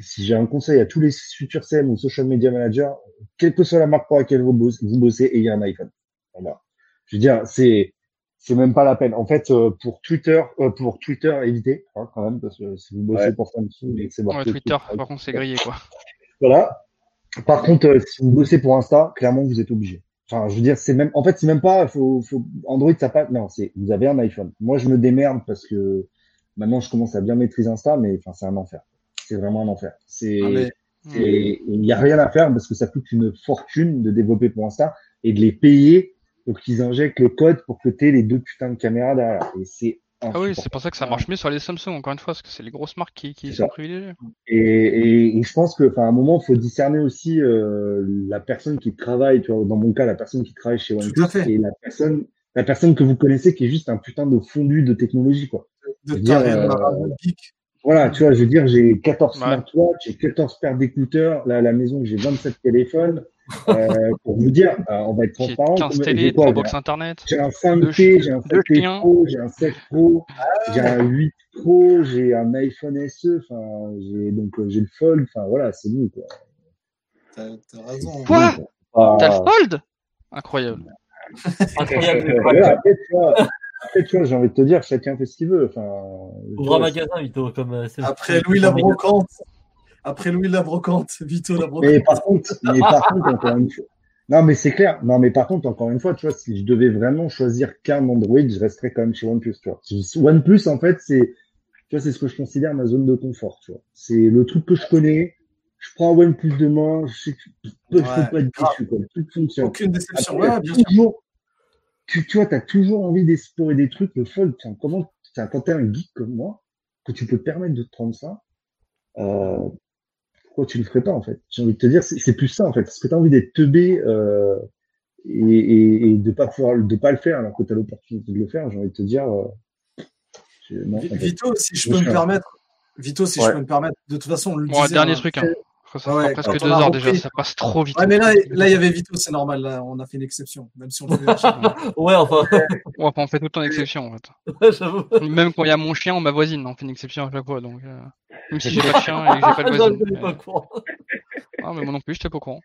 [SPEAKER 4] si j'ai un conseil à tous les futurs CM ou social media managers, quelle que soit la marque pour laquelle vous bossez, vous bossez ayez un iPhone. Voilà. Je veux dire, c'est c'est même pas la peine. En fait, euh, pour Twitter, euh, pour Twitter, évitez hein, quand même parce que si vous bossez
[SPEAKER 5] Ouais.
[SPEAKER 4] pour Samsung et que c'est
[SPEAKER 2] Ouais, Twitter, par contre, c'est grillé, quoi.
[SPEAKER 4] Voilà. Par contre, euh, si vous bossez pour Insta, clairement, vous êtes obligé. Enfin, je veux dire, c'est même, en fait, c'est même pas, faut, faut, Android, ça pas, non, c'est, vous avez un iPhone. Moi, je me démerde parce que maintenant, je commence à bien maîtriser Insta, mais enfin, c'est un enfer. C'est vraiment un enfer. C'est,
[SPEAKER 1] Ah, mais-
[SPEAKER 4] il n'y a rien à faire parce que ça coûte une fortune de développer pour Insta et de les payer pour qu'ils injectent le code pour que tu aies les deux putains de caméras derrière. Et c'est
[SPEAKER 2] Ah oui, c'est pour ça que ça marche mieux sur les Samsung, encore une fois, parce que c'est les grosses marques qui, sont privilégiées.
[SPEAKER 4] Et, et, et je pense que, enfin, à un moment, il faut discerner aussi euh, la personne qui travaille, tu vois, dans mon cas, la personne qui travaille chez OnePlus et la personne, la personne que vous connaissez qui est juste un putain de fondu de technologie, quoi.
[SPEAKER 1] De
[SPEAKER 4] dire, euh. Voilà, tu vois, je veux dire, j'ai 14
[SPEAKER 2] Ouais.
[SPEAKER 4] smartwatches, j'ai 14 paires d'écouteurs. Là, à la maison, j'ai 27 téléphones. Euh, (laughs) pour vous dire, euh, on va être
[SPEAKER 2] J'ai
[SPEAKER 4] transparent.
[SPEAKER 2] 15
[SPEAKER 4] J'ai
[SPEAKER 2] télé,
[SPEAKER 4] quoi,
[SPEAKER 2] 3
[SPEAKER 4] j'ai
[SPEAKER 2] box internet.
[SPEAKER 4] j'ai un
[SPEAKER 2] Deux
[SPEAKER 4] 5T,
[SPEAKER 2] chi-
[SPEAKER 4] j'ai un
[SPEAKER 2] deux
[SPEAKER 4] 7T
[SPEAKER 2] chiens.
[SPEAKER 4] Pro, j'ai un 7 Pro, j'ai un 8 Pro, j'ai un iPhone SE, enfin, j'ai donc euh, j'ai le Fold, enfin voilà, c'est nous quoi.
[SPEAKER 1] T'as t'as raison.
[SPEAKER 2] Quoi? T'as le
[SPEAKER 4] Ah,
[SPEAKER 2] Fold? Incroyable.
[SPEAKER 3] Incroyable. (laughs)
[SPEAKER 4] voilà, après, tu vois, après, tu vois, j'ai envie de te dire, chacun fait ce qu'il veut. Enfin,
[SPEAKER 3] Ouvre un magasin, Vito, comme euh, c'est-
[SPEAKER 1] Après Louis la brocante. Après Louis la brocante. (laughs) Vito la brocante.
[SPEAKER 4] Mais par contre, mais par contre, encore une fois. Non, mais c'est clair. Non, mais par contre, encore une fois, tu vois, si je devais vraiment choisir qu'un Android, je resterais quand même chez OnePlus, tu vois. OnePlus, en fait, c'est, tu vois, c'est ce que je considère ma zone de confort, tu vois. C'est le truc que je connais. Je prends OnePlus demain, je sais que je peux
[SPEAKER 1] Ouais,
[SPEAKER 4] pas être déçu, quoi. Truc fonctionne.
[SPEAKER 1] Aucune déception.
[SPEAKER 4] Après,
[SPEAKER 1] Ouais, bien sûr.
[SPEAKER 4] Tu, tu vois, t'as toujours envie d'explorer des trucs, le fold, comment, quand t'es un geek comme moi, que tu peux te permettre de te prendre ça, euh, pourquoi tu le ferais pas, en fait? J'ai envie de te dire, c'est plus ça, en fait. Parce que t'as envie d'être teubé, euh, et, et, et de pas pouvoir, de pas le faire, alors que t'as l'opportunité de le faire, j'ai envie de te dire, euh, je- non, en fait.
[SPEAKER 1] Vito, si je peux me permettre. Vito, si
[SPEAKER 4] Ouais.
[SPEAKER 1] je peux me permettre. De toute façon, on le
[SPEAKER 2] Bon,
[SPEAKER 1] disait.
[SPEAKER 2] dernier
[SPEAKER 1] hein,
[SPEAKER 2] truc, hein. Après, ça
[SPEAKER 1] Ah ouais,
[SPEAKER 2] presque deux heures déjà,
[SPEAKER 1] repris-
[SPEAKER 2] ça passe trop vite.
[SPEAKER 1] Ouais, mais là, là, il y avait Vito, c'est normal. Là, on a fait une exception. Même si on le fait. (laughs)
[SPEAKER 3] Ouais, enfin,
[SPEAKER 2] Ouais, on fait tout le temps exception, en fait. (laughs) Même quand il y a mon chien ou ma voisine, on fait une exception à chaque fois. Donc, euh, même si j'ai (laughs) pas de chien et que j'ai pas de
[SPEAKER 3] Non,
[SPEAKER 2] voisine.
[SPEAKER 3] je n'ai pas courant.
[SPEAKER 2] Ah, mais moi non plus, j'étais pas au courant.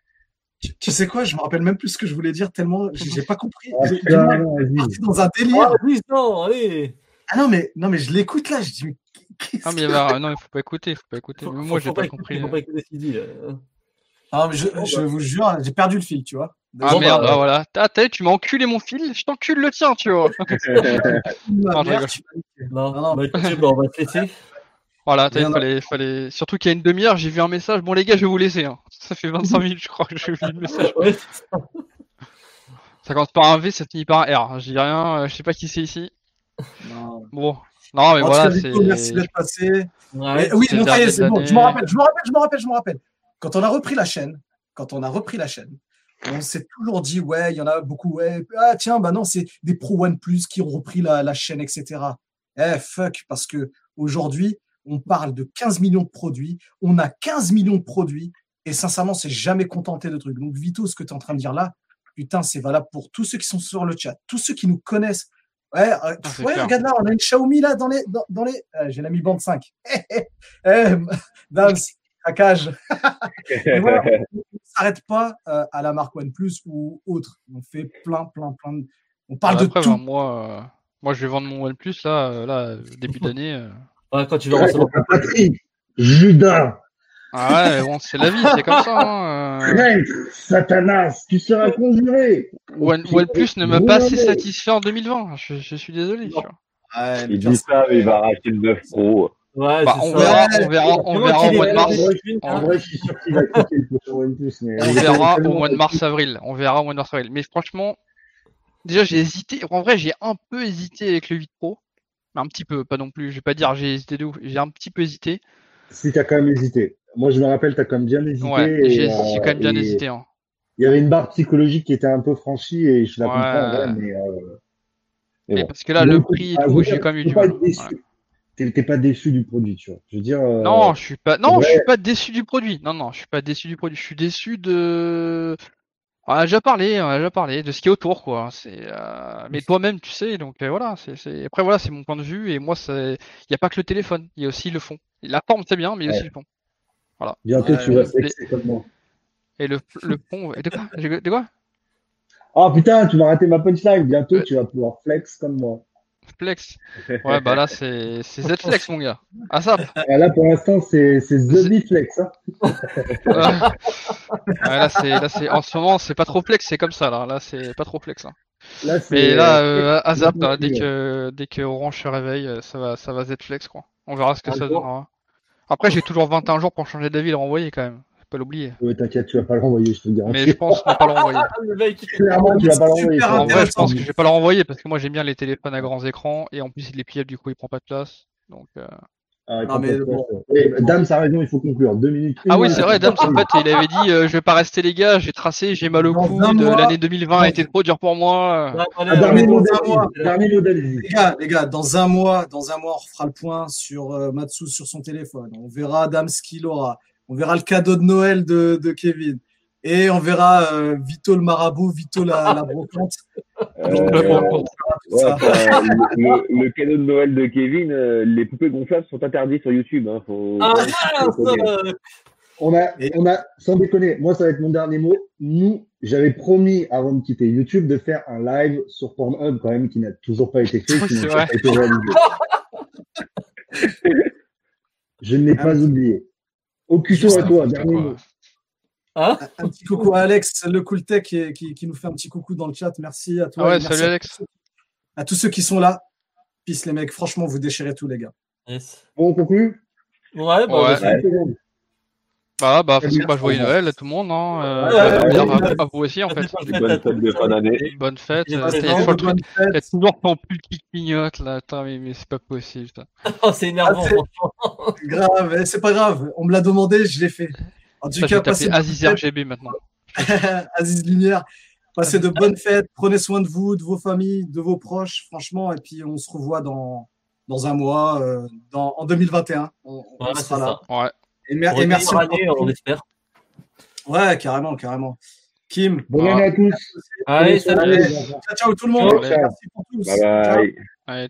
[SPEAKER 1] Tu- Tu sais quoi Je me rappelle même plus ce que je voulais dire tellement j'ai pas compris.
[SPEAKER 4] Ah,
[SPEAKER 1] J'ai-
[SPEAKER 4] non, vas-y.
[SPEAKER 1] parti dans un délire.
[SPEAKER 3] Ah, oui, non, allez.
[SPEAKER 1] Ah non, mais, non, mais je l'écoute là. Je dis, mais
[SPEAKER 2] Ah, mais il non, il faut pas écouter, faut pas écouter.
[SPEAKER 3] Faut-
[SPEAKER 2] moi, j'ai pas compris.
[SPEAKER 3] Faut pas écouter ce qu'il dit. euh.
[SPEAKER 1] Non, mais je, je vous jure, j'ai perdu le fil, tu vois.
[SPEAKER 2] Ah
[SPEAKER 3] Bon,
[SPEAKER 2] merde,
[SPEAKER 3] bah,
[SPEAKER 2] bah, voilà. T'as, t'as- tu m'as enculé mon fil, je t'encule le tien, tu vois. (laughs)
[SPEAKER 1] Ah,
[SPEAKER 2] Non,
[SPEAKER 1] merde, tu.
[SPEAKER 3] Non,
[SPEAKER 1] Non,
[SPEAKER 3] bah, écoutez, bah, on va te laisser.
[SPEAKER 2] Voilà, t'as,
[SPEAKER 1] Merde.
[SPEAKER 2] fallait, fallait. Surtout qu'il y a une demi-heure, j'ai vu un message. Bon les gars, je vais vous laisser. Hein. (laughs) Ça fait 25 minutes, je crois que j'ai vu le message.
[SPEAKER 3] Ouais, ça.
[SPEAKER 2] Ça commence par un V, ça finit par un R. Je dis rien, euh, je sais pas qui c'est ici.
[SPEAKER 1] Non.
[SPEAKER 2] Bon, non mais
[SPEAKER 1] En tout
[SPEAKER 2] voilà,
[SPEAKER 1] cas. Nico, merci d'être passé.
[SPEAKER 3] Ouais,
[SPEAKER 1] oui,
[SPEAKER 2] c'est
[SPEAKER 1] non,
[SPEAKER 2] le
[SPEAKER 1] ça y est,
[SPEAKER 2] dernier
[SPEAKER 1] c'est bon. Je me rappelle, je me rappelle, je me rappelle, je me rappelle. Quand on a repris la chaîne, quand on a repris la chaîne, on s'est toujours dit, ouais, il y en a beaucoup, ouais, ah tiens, bah non, c'est des pro OnePlus qui ont repris la, la chaîne, etc. Eh, fuck, parce que aujourd'hui, on parle de 15 millions de produits, on a 15 millions de produits, et sincèrement, c'est jamais contenté de trucs. Donc, Vito, ce que tu es en train de dire là, putain, c'est valable pour tous ceux qui sont sur le chat, tous ceux qui nous connaissent. Ouais, euh,
[SPEAKER 2] Ah,
[SPEAKER 1] ouais regarde là, on a une Xiaomi là dans les. Dans, dans les... euh, J'ai la Mi Band 5. (laughs) Eh, Dams, craquage. (laughs) Voilà, on ne s'arrête pas euh, à la marque OnePlus ou autre. On fait plein, plein, plein de. On parle de
[SPEAKER 2] Après,
[SPEAKER 1] tout.
[SPEAKER 2] bah, moi, euh, moi, je vais vendre mon OnePlus là, euh, là, début (laughs) d'année. euh.
[SPEAKER 3] Ouais, quand tu vas recevoir.
[SPEAKER 4] Patrick, Judas,
[SPEAKER 2] Ah ouais, mais bon, c'est la vie, c'est comme ça. Hein. euh.
[SPEAKER 4] Satanas, tu seras conjuré.
[SPEAKER 2] One, OnePlus ne m'a pas assez satisfait en 2020. Je, je suis désolé. tu vois.
[SPEAKER 1] Ouais,
[SPEAKER 5] Il dit ça, mais il va racheter le 9 Pro.
[SPEAKER 3] Ouais,
[SPEAKER 2] Bah, on
[SPEAKER 3] ça.
[SPEAKER 2] verra, on verra, on verra au
[SPEAKER 3] est
[SPEAKER 2] mois de mars.
[SPEAKER 3] le-
[SPEAKER 4] En vrai, je suis sûr qu'il va quitter le prochain OnePlus. Mais
[SPEAKER 2] On verra au mois de mars-avril. On verra au mois de mars-avril. Mais franchement, déjà j'ai hésité. En vrai, j'ai un peu hésité avec le 8 Pro. Mais un petit peu, pas non plus. Je vais pas dire j'ai hésité de ouf. J'ai un petit peu hésité.
[SPEAKER 4] Si t'as quand même hésité. Moi, je me rappelle, t'as quand même bien hésité.
[SPEAKER 2] Ouais, j'ai
[SPEAKER 4] euh,
[SPEAKER 2] quand même bien
[SPEAKER 4] et
[SPEAKER 2] hésité. Hein.
[SPEAKER 4] Il y avait une barre psychologique qui était un peu franchie et je la
[SPEAKER 2] Ouais.
[SPEAKER 4] comprends, mais, euh, mais
[SPEAKER 2] Mais
[SPEAKER 4] bon.
[SPEAKER 2] parce que là, le prix j'ai quand même eu
[SPEAKER 4] tu
[SPEAKER 2] du mal.
[SPEAKER 4] T'es- pas déçu du produit, tu vois. Je veux dire. euh,
[SPEAKER 2] Non, je suis pas. Non,
[SPEAKER 4] ouais.
[SPEAKER 2] je suis pas déçu du produit. Non, non, je suis pas déçu du produit. Je suis déçu de. On a déjà parlé, on a déjà parlé de ce qui est autour, quoi. C'est. euh, Mais toi-même, tu sais. Donc euh, voilà. C'est. Après voilà, c'est mon point de vue. Et moi, c'est. Il y a pas que le téléphone. Il y a aussi le fond. La forme, c'est bien, mais il y a aussi le fond.
[SPEAKER 4] Bientôt, tu vas
[SPEAKER 2] mais-
[SPEAKER 4] flexer comme moi.
[SPEAKER 2] Et le, le fond. Et de quoi? De quoi?
[SPEAKER 4] Oh putain, tu vas rater ma punchline. Bientôt,
[SPEAKER 2] Ouais.
[SPEAKER 4] tu vas pouvoir flex comme moi.
[SPEAKER 2] Flex. (laughs) Ouais, bah là, c'est. Z-Flex, mon gars. Ah ça.
[SPEAKER 4] Ah, là, pour l'instant, c'est The Biflex. Hein. (laughs)
[SPEAKER 2] Ouais, là, c'est. Là, c'est. En ce moment, c'est pas trop flex. C'est comme ça, là. Là, c'est pas trop flex. Là,
[SPEAKER 4] c'est-
[SPEAKER 2] Mais là, euh, à Zap, là,
[SPEAKER 4] complètement
[SPEAKER 2] dès que dès que Orange se réveille, euh, ça va ça va Z-Flex quoi. On verra ce que
[SPEAKER 3] Un
[SPEAKER 2] ça
[SPEAKER 3] jour.
[SPEAKER 2] donnera. Après, j'ai toujours 21 jours pour changer d'avis et le renvoyer quand même. Faut pas l'oublier.
[SPEAKER 4] Ouais, t'inquiète, tu vas pas le renvoyer, je te garantis.
[SPEAKER 2] Mais je pense ne pas le renvoyer. (laughs)
[SPEAKER 3] Le mec.
[SPEAKER 4] Clairement, tu vas pas le renvoyer.
[SPEAKER 2] En vrai, je pense que je vais pas le renvoyer parce que moi j'aime bien les téléphones à grands écrans et en plus il est pliable du coup il prend pas de place. Donc euh,
[SPEAKER 4] Ah,
[SPEAKER 1] Non, mais bon.
[SPEAKER 4] Eh, Dame, ça a raison, il faut conclure. Deux minutes.
[SPEAKER 2] Ah oui, c'est vrai, Dams, en fait, il avait dit euh, je vais pas rester les gars, j'ai tracé, j'ai mal au cou, l'année 2020 a été trop dur pour moi.
[SPEAKER 4] Ah, dernier mot.
[SPEAKER 1] Les gars, les gars, dans un mois, dans un mois, on refera le point sur euh, Matsu sur son téléphone. On verra Adam ce qu'il aura. On verra le cadeau de Noël de, de Kevin. Et on verra euh, Vito le marabout, Vito la, la (laughs) brocante.
[SPEAKER 5] Euh,
[SPEAKER 1] euh,
[SPEAKER 5] Ouais, enfin, le, le- le cadeau de Noël de Kevin, euh, les poupées gonflables sont interdits sur YouTube. Hein, faut...
[SPEAKER 3] Ah,
[SPEAKER 5] faut-
[SPEAKER 3] euh,
[SPEAKER 4] On a, on a, sans déconner, moi, ça va être mon dernier mot. Nous, j'avais promis, avant de quitter YouTube, de faire un live sur Pornhub, quand même, qui n'a toujours pas été fait,
[SPEAKER 2] Oui,
[SPEAKER 4] qui n'a pas été réalisé. (laughs) Je ne l'ai pas oublié. Occupons à toi, dernier
[SPEAKER 2] quoi.
[SPEAKER 4] mot.
[SPEAKER 3] Hein
[SPEAKER 1] Un petit coucou à Alex, le cool tech, qui, qui- qui nous fait un petit coucou dans le chat. Merci à toi.
[SPEAKER 2] Ah ouais, salut
[SPEAKER 1] à
[SPEAKER 2] Alex.
[SPEAKER 1] tous ceux- À tous ceux qui sont là. Peace les mecs, franchement, vous déchirez tout, les gars.
[SPEAKER 3] yes.
[SPEAKER 4] Bon, on conclut?
[SPEAKER 3] Ouais, bah,
[SPEAKER 2] Ouais.
[SPEAKER 4] Cinq secondes.
[SPEAKER 2] Bah, bah, bah, joyeux Noël à tout le monde. Hein. Euh,
[SPEAKER 3] Ouais, ouais,
[SPEAKER 1] ouais,
[SPEAKER 2] à, vous aussi en fait.
[SPEAKER 3] Bonne
[SPEAKER 5] Bonne fête de fin d'année.
[SPEAKER 2] Bonne fête.
[SPEAKER 3] Et
[SPEAKER 2] Euh,
[SPEAKER 3] bonne
[SPEAKER 2] Il y a
[SPEAKER 3] fête,
[SPEAKER 2] toujours il y a toujours ton pull qui clignote là. Attends, mais, mais c'est pas possible. (laughs)
[SPEAKER 3] Oh, c'est énervant.
[SPEAKER 1] Ah. Grave, eh, c'est pas grave. On me l'a demandé, je l'ai fait. En tout
[SPEAKER 2] Ça,
[SPEAKER 1] cas, passez
[SPEAKER 2] Aziz
[SPEAKER 1] bonnes fêtes.
[SPEAKER 2] RGB maintenant. (laughs)
[SPEAKER 1] Aziz Lumière. Passez de bonnes fêtes, prenez soin de vous, de vos familles, de vos proches, franchement, et puis on se revoit dans, dans un mois, euh, dans, en 2021. On, on sera là.
[SPEAKER 2] Ouais.
[SPEAKER 1] Et, mer-
[SPEAKER 3] Pour
[SPEAKER 1] et merci.
[SPEAKER 3] on espère.
[SPEAKER 1] Ouais, carrément, carrément. Kim,
[SPEAKER 4] Bonne
[SPEAKER 2] Ah.
[SPEAKER 4] année à tous.
[SPEAKER 3] Allez, salut.
[SPEAKER 1] ciao, ciao tout le monde.
[SPEAKER 4] Ciao.
[SPEAKER 1] Merci pour tous.
[SPEAKER 5] Bye
[SPEAKER 1] Ciao.
[SPEAKER 5] bye.
[SPEAKER 2] Allez, ciao.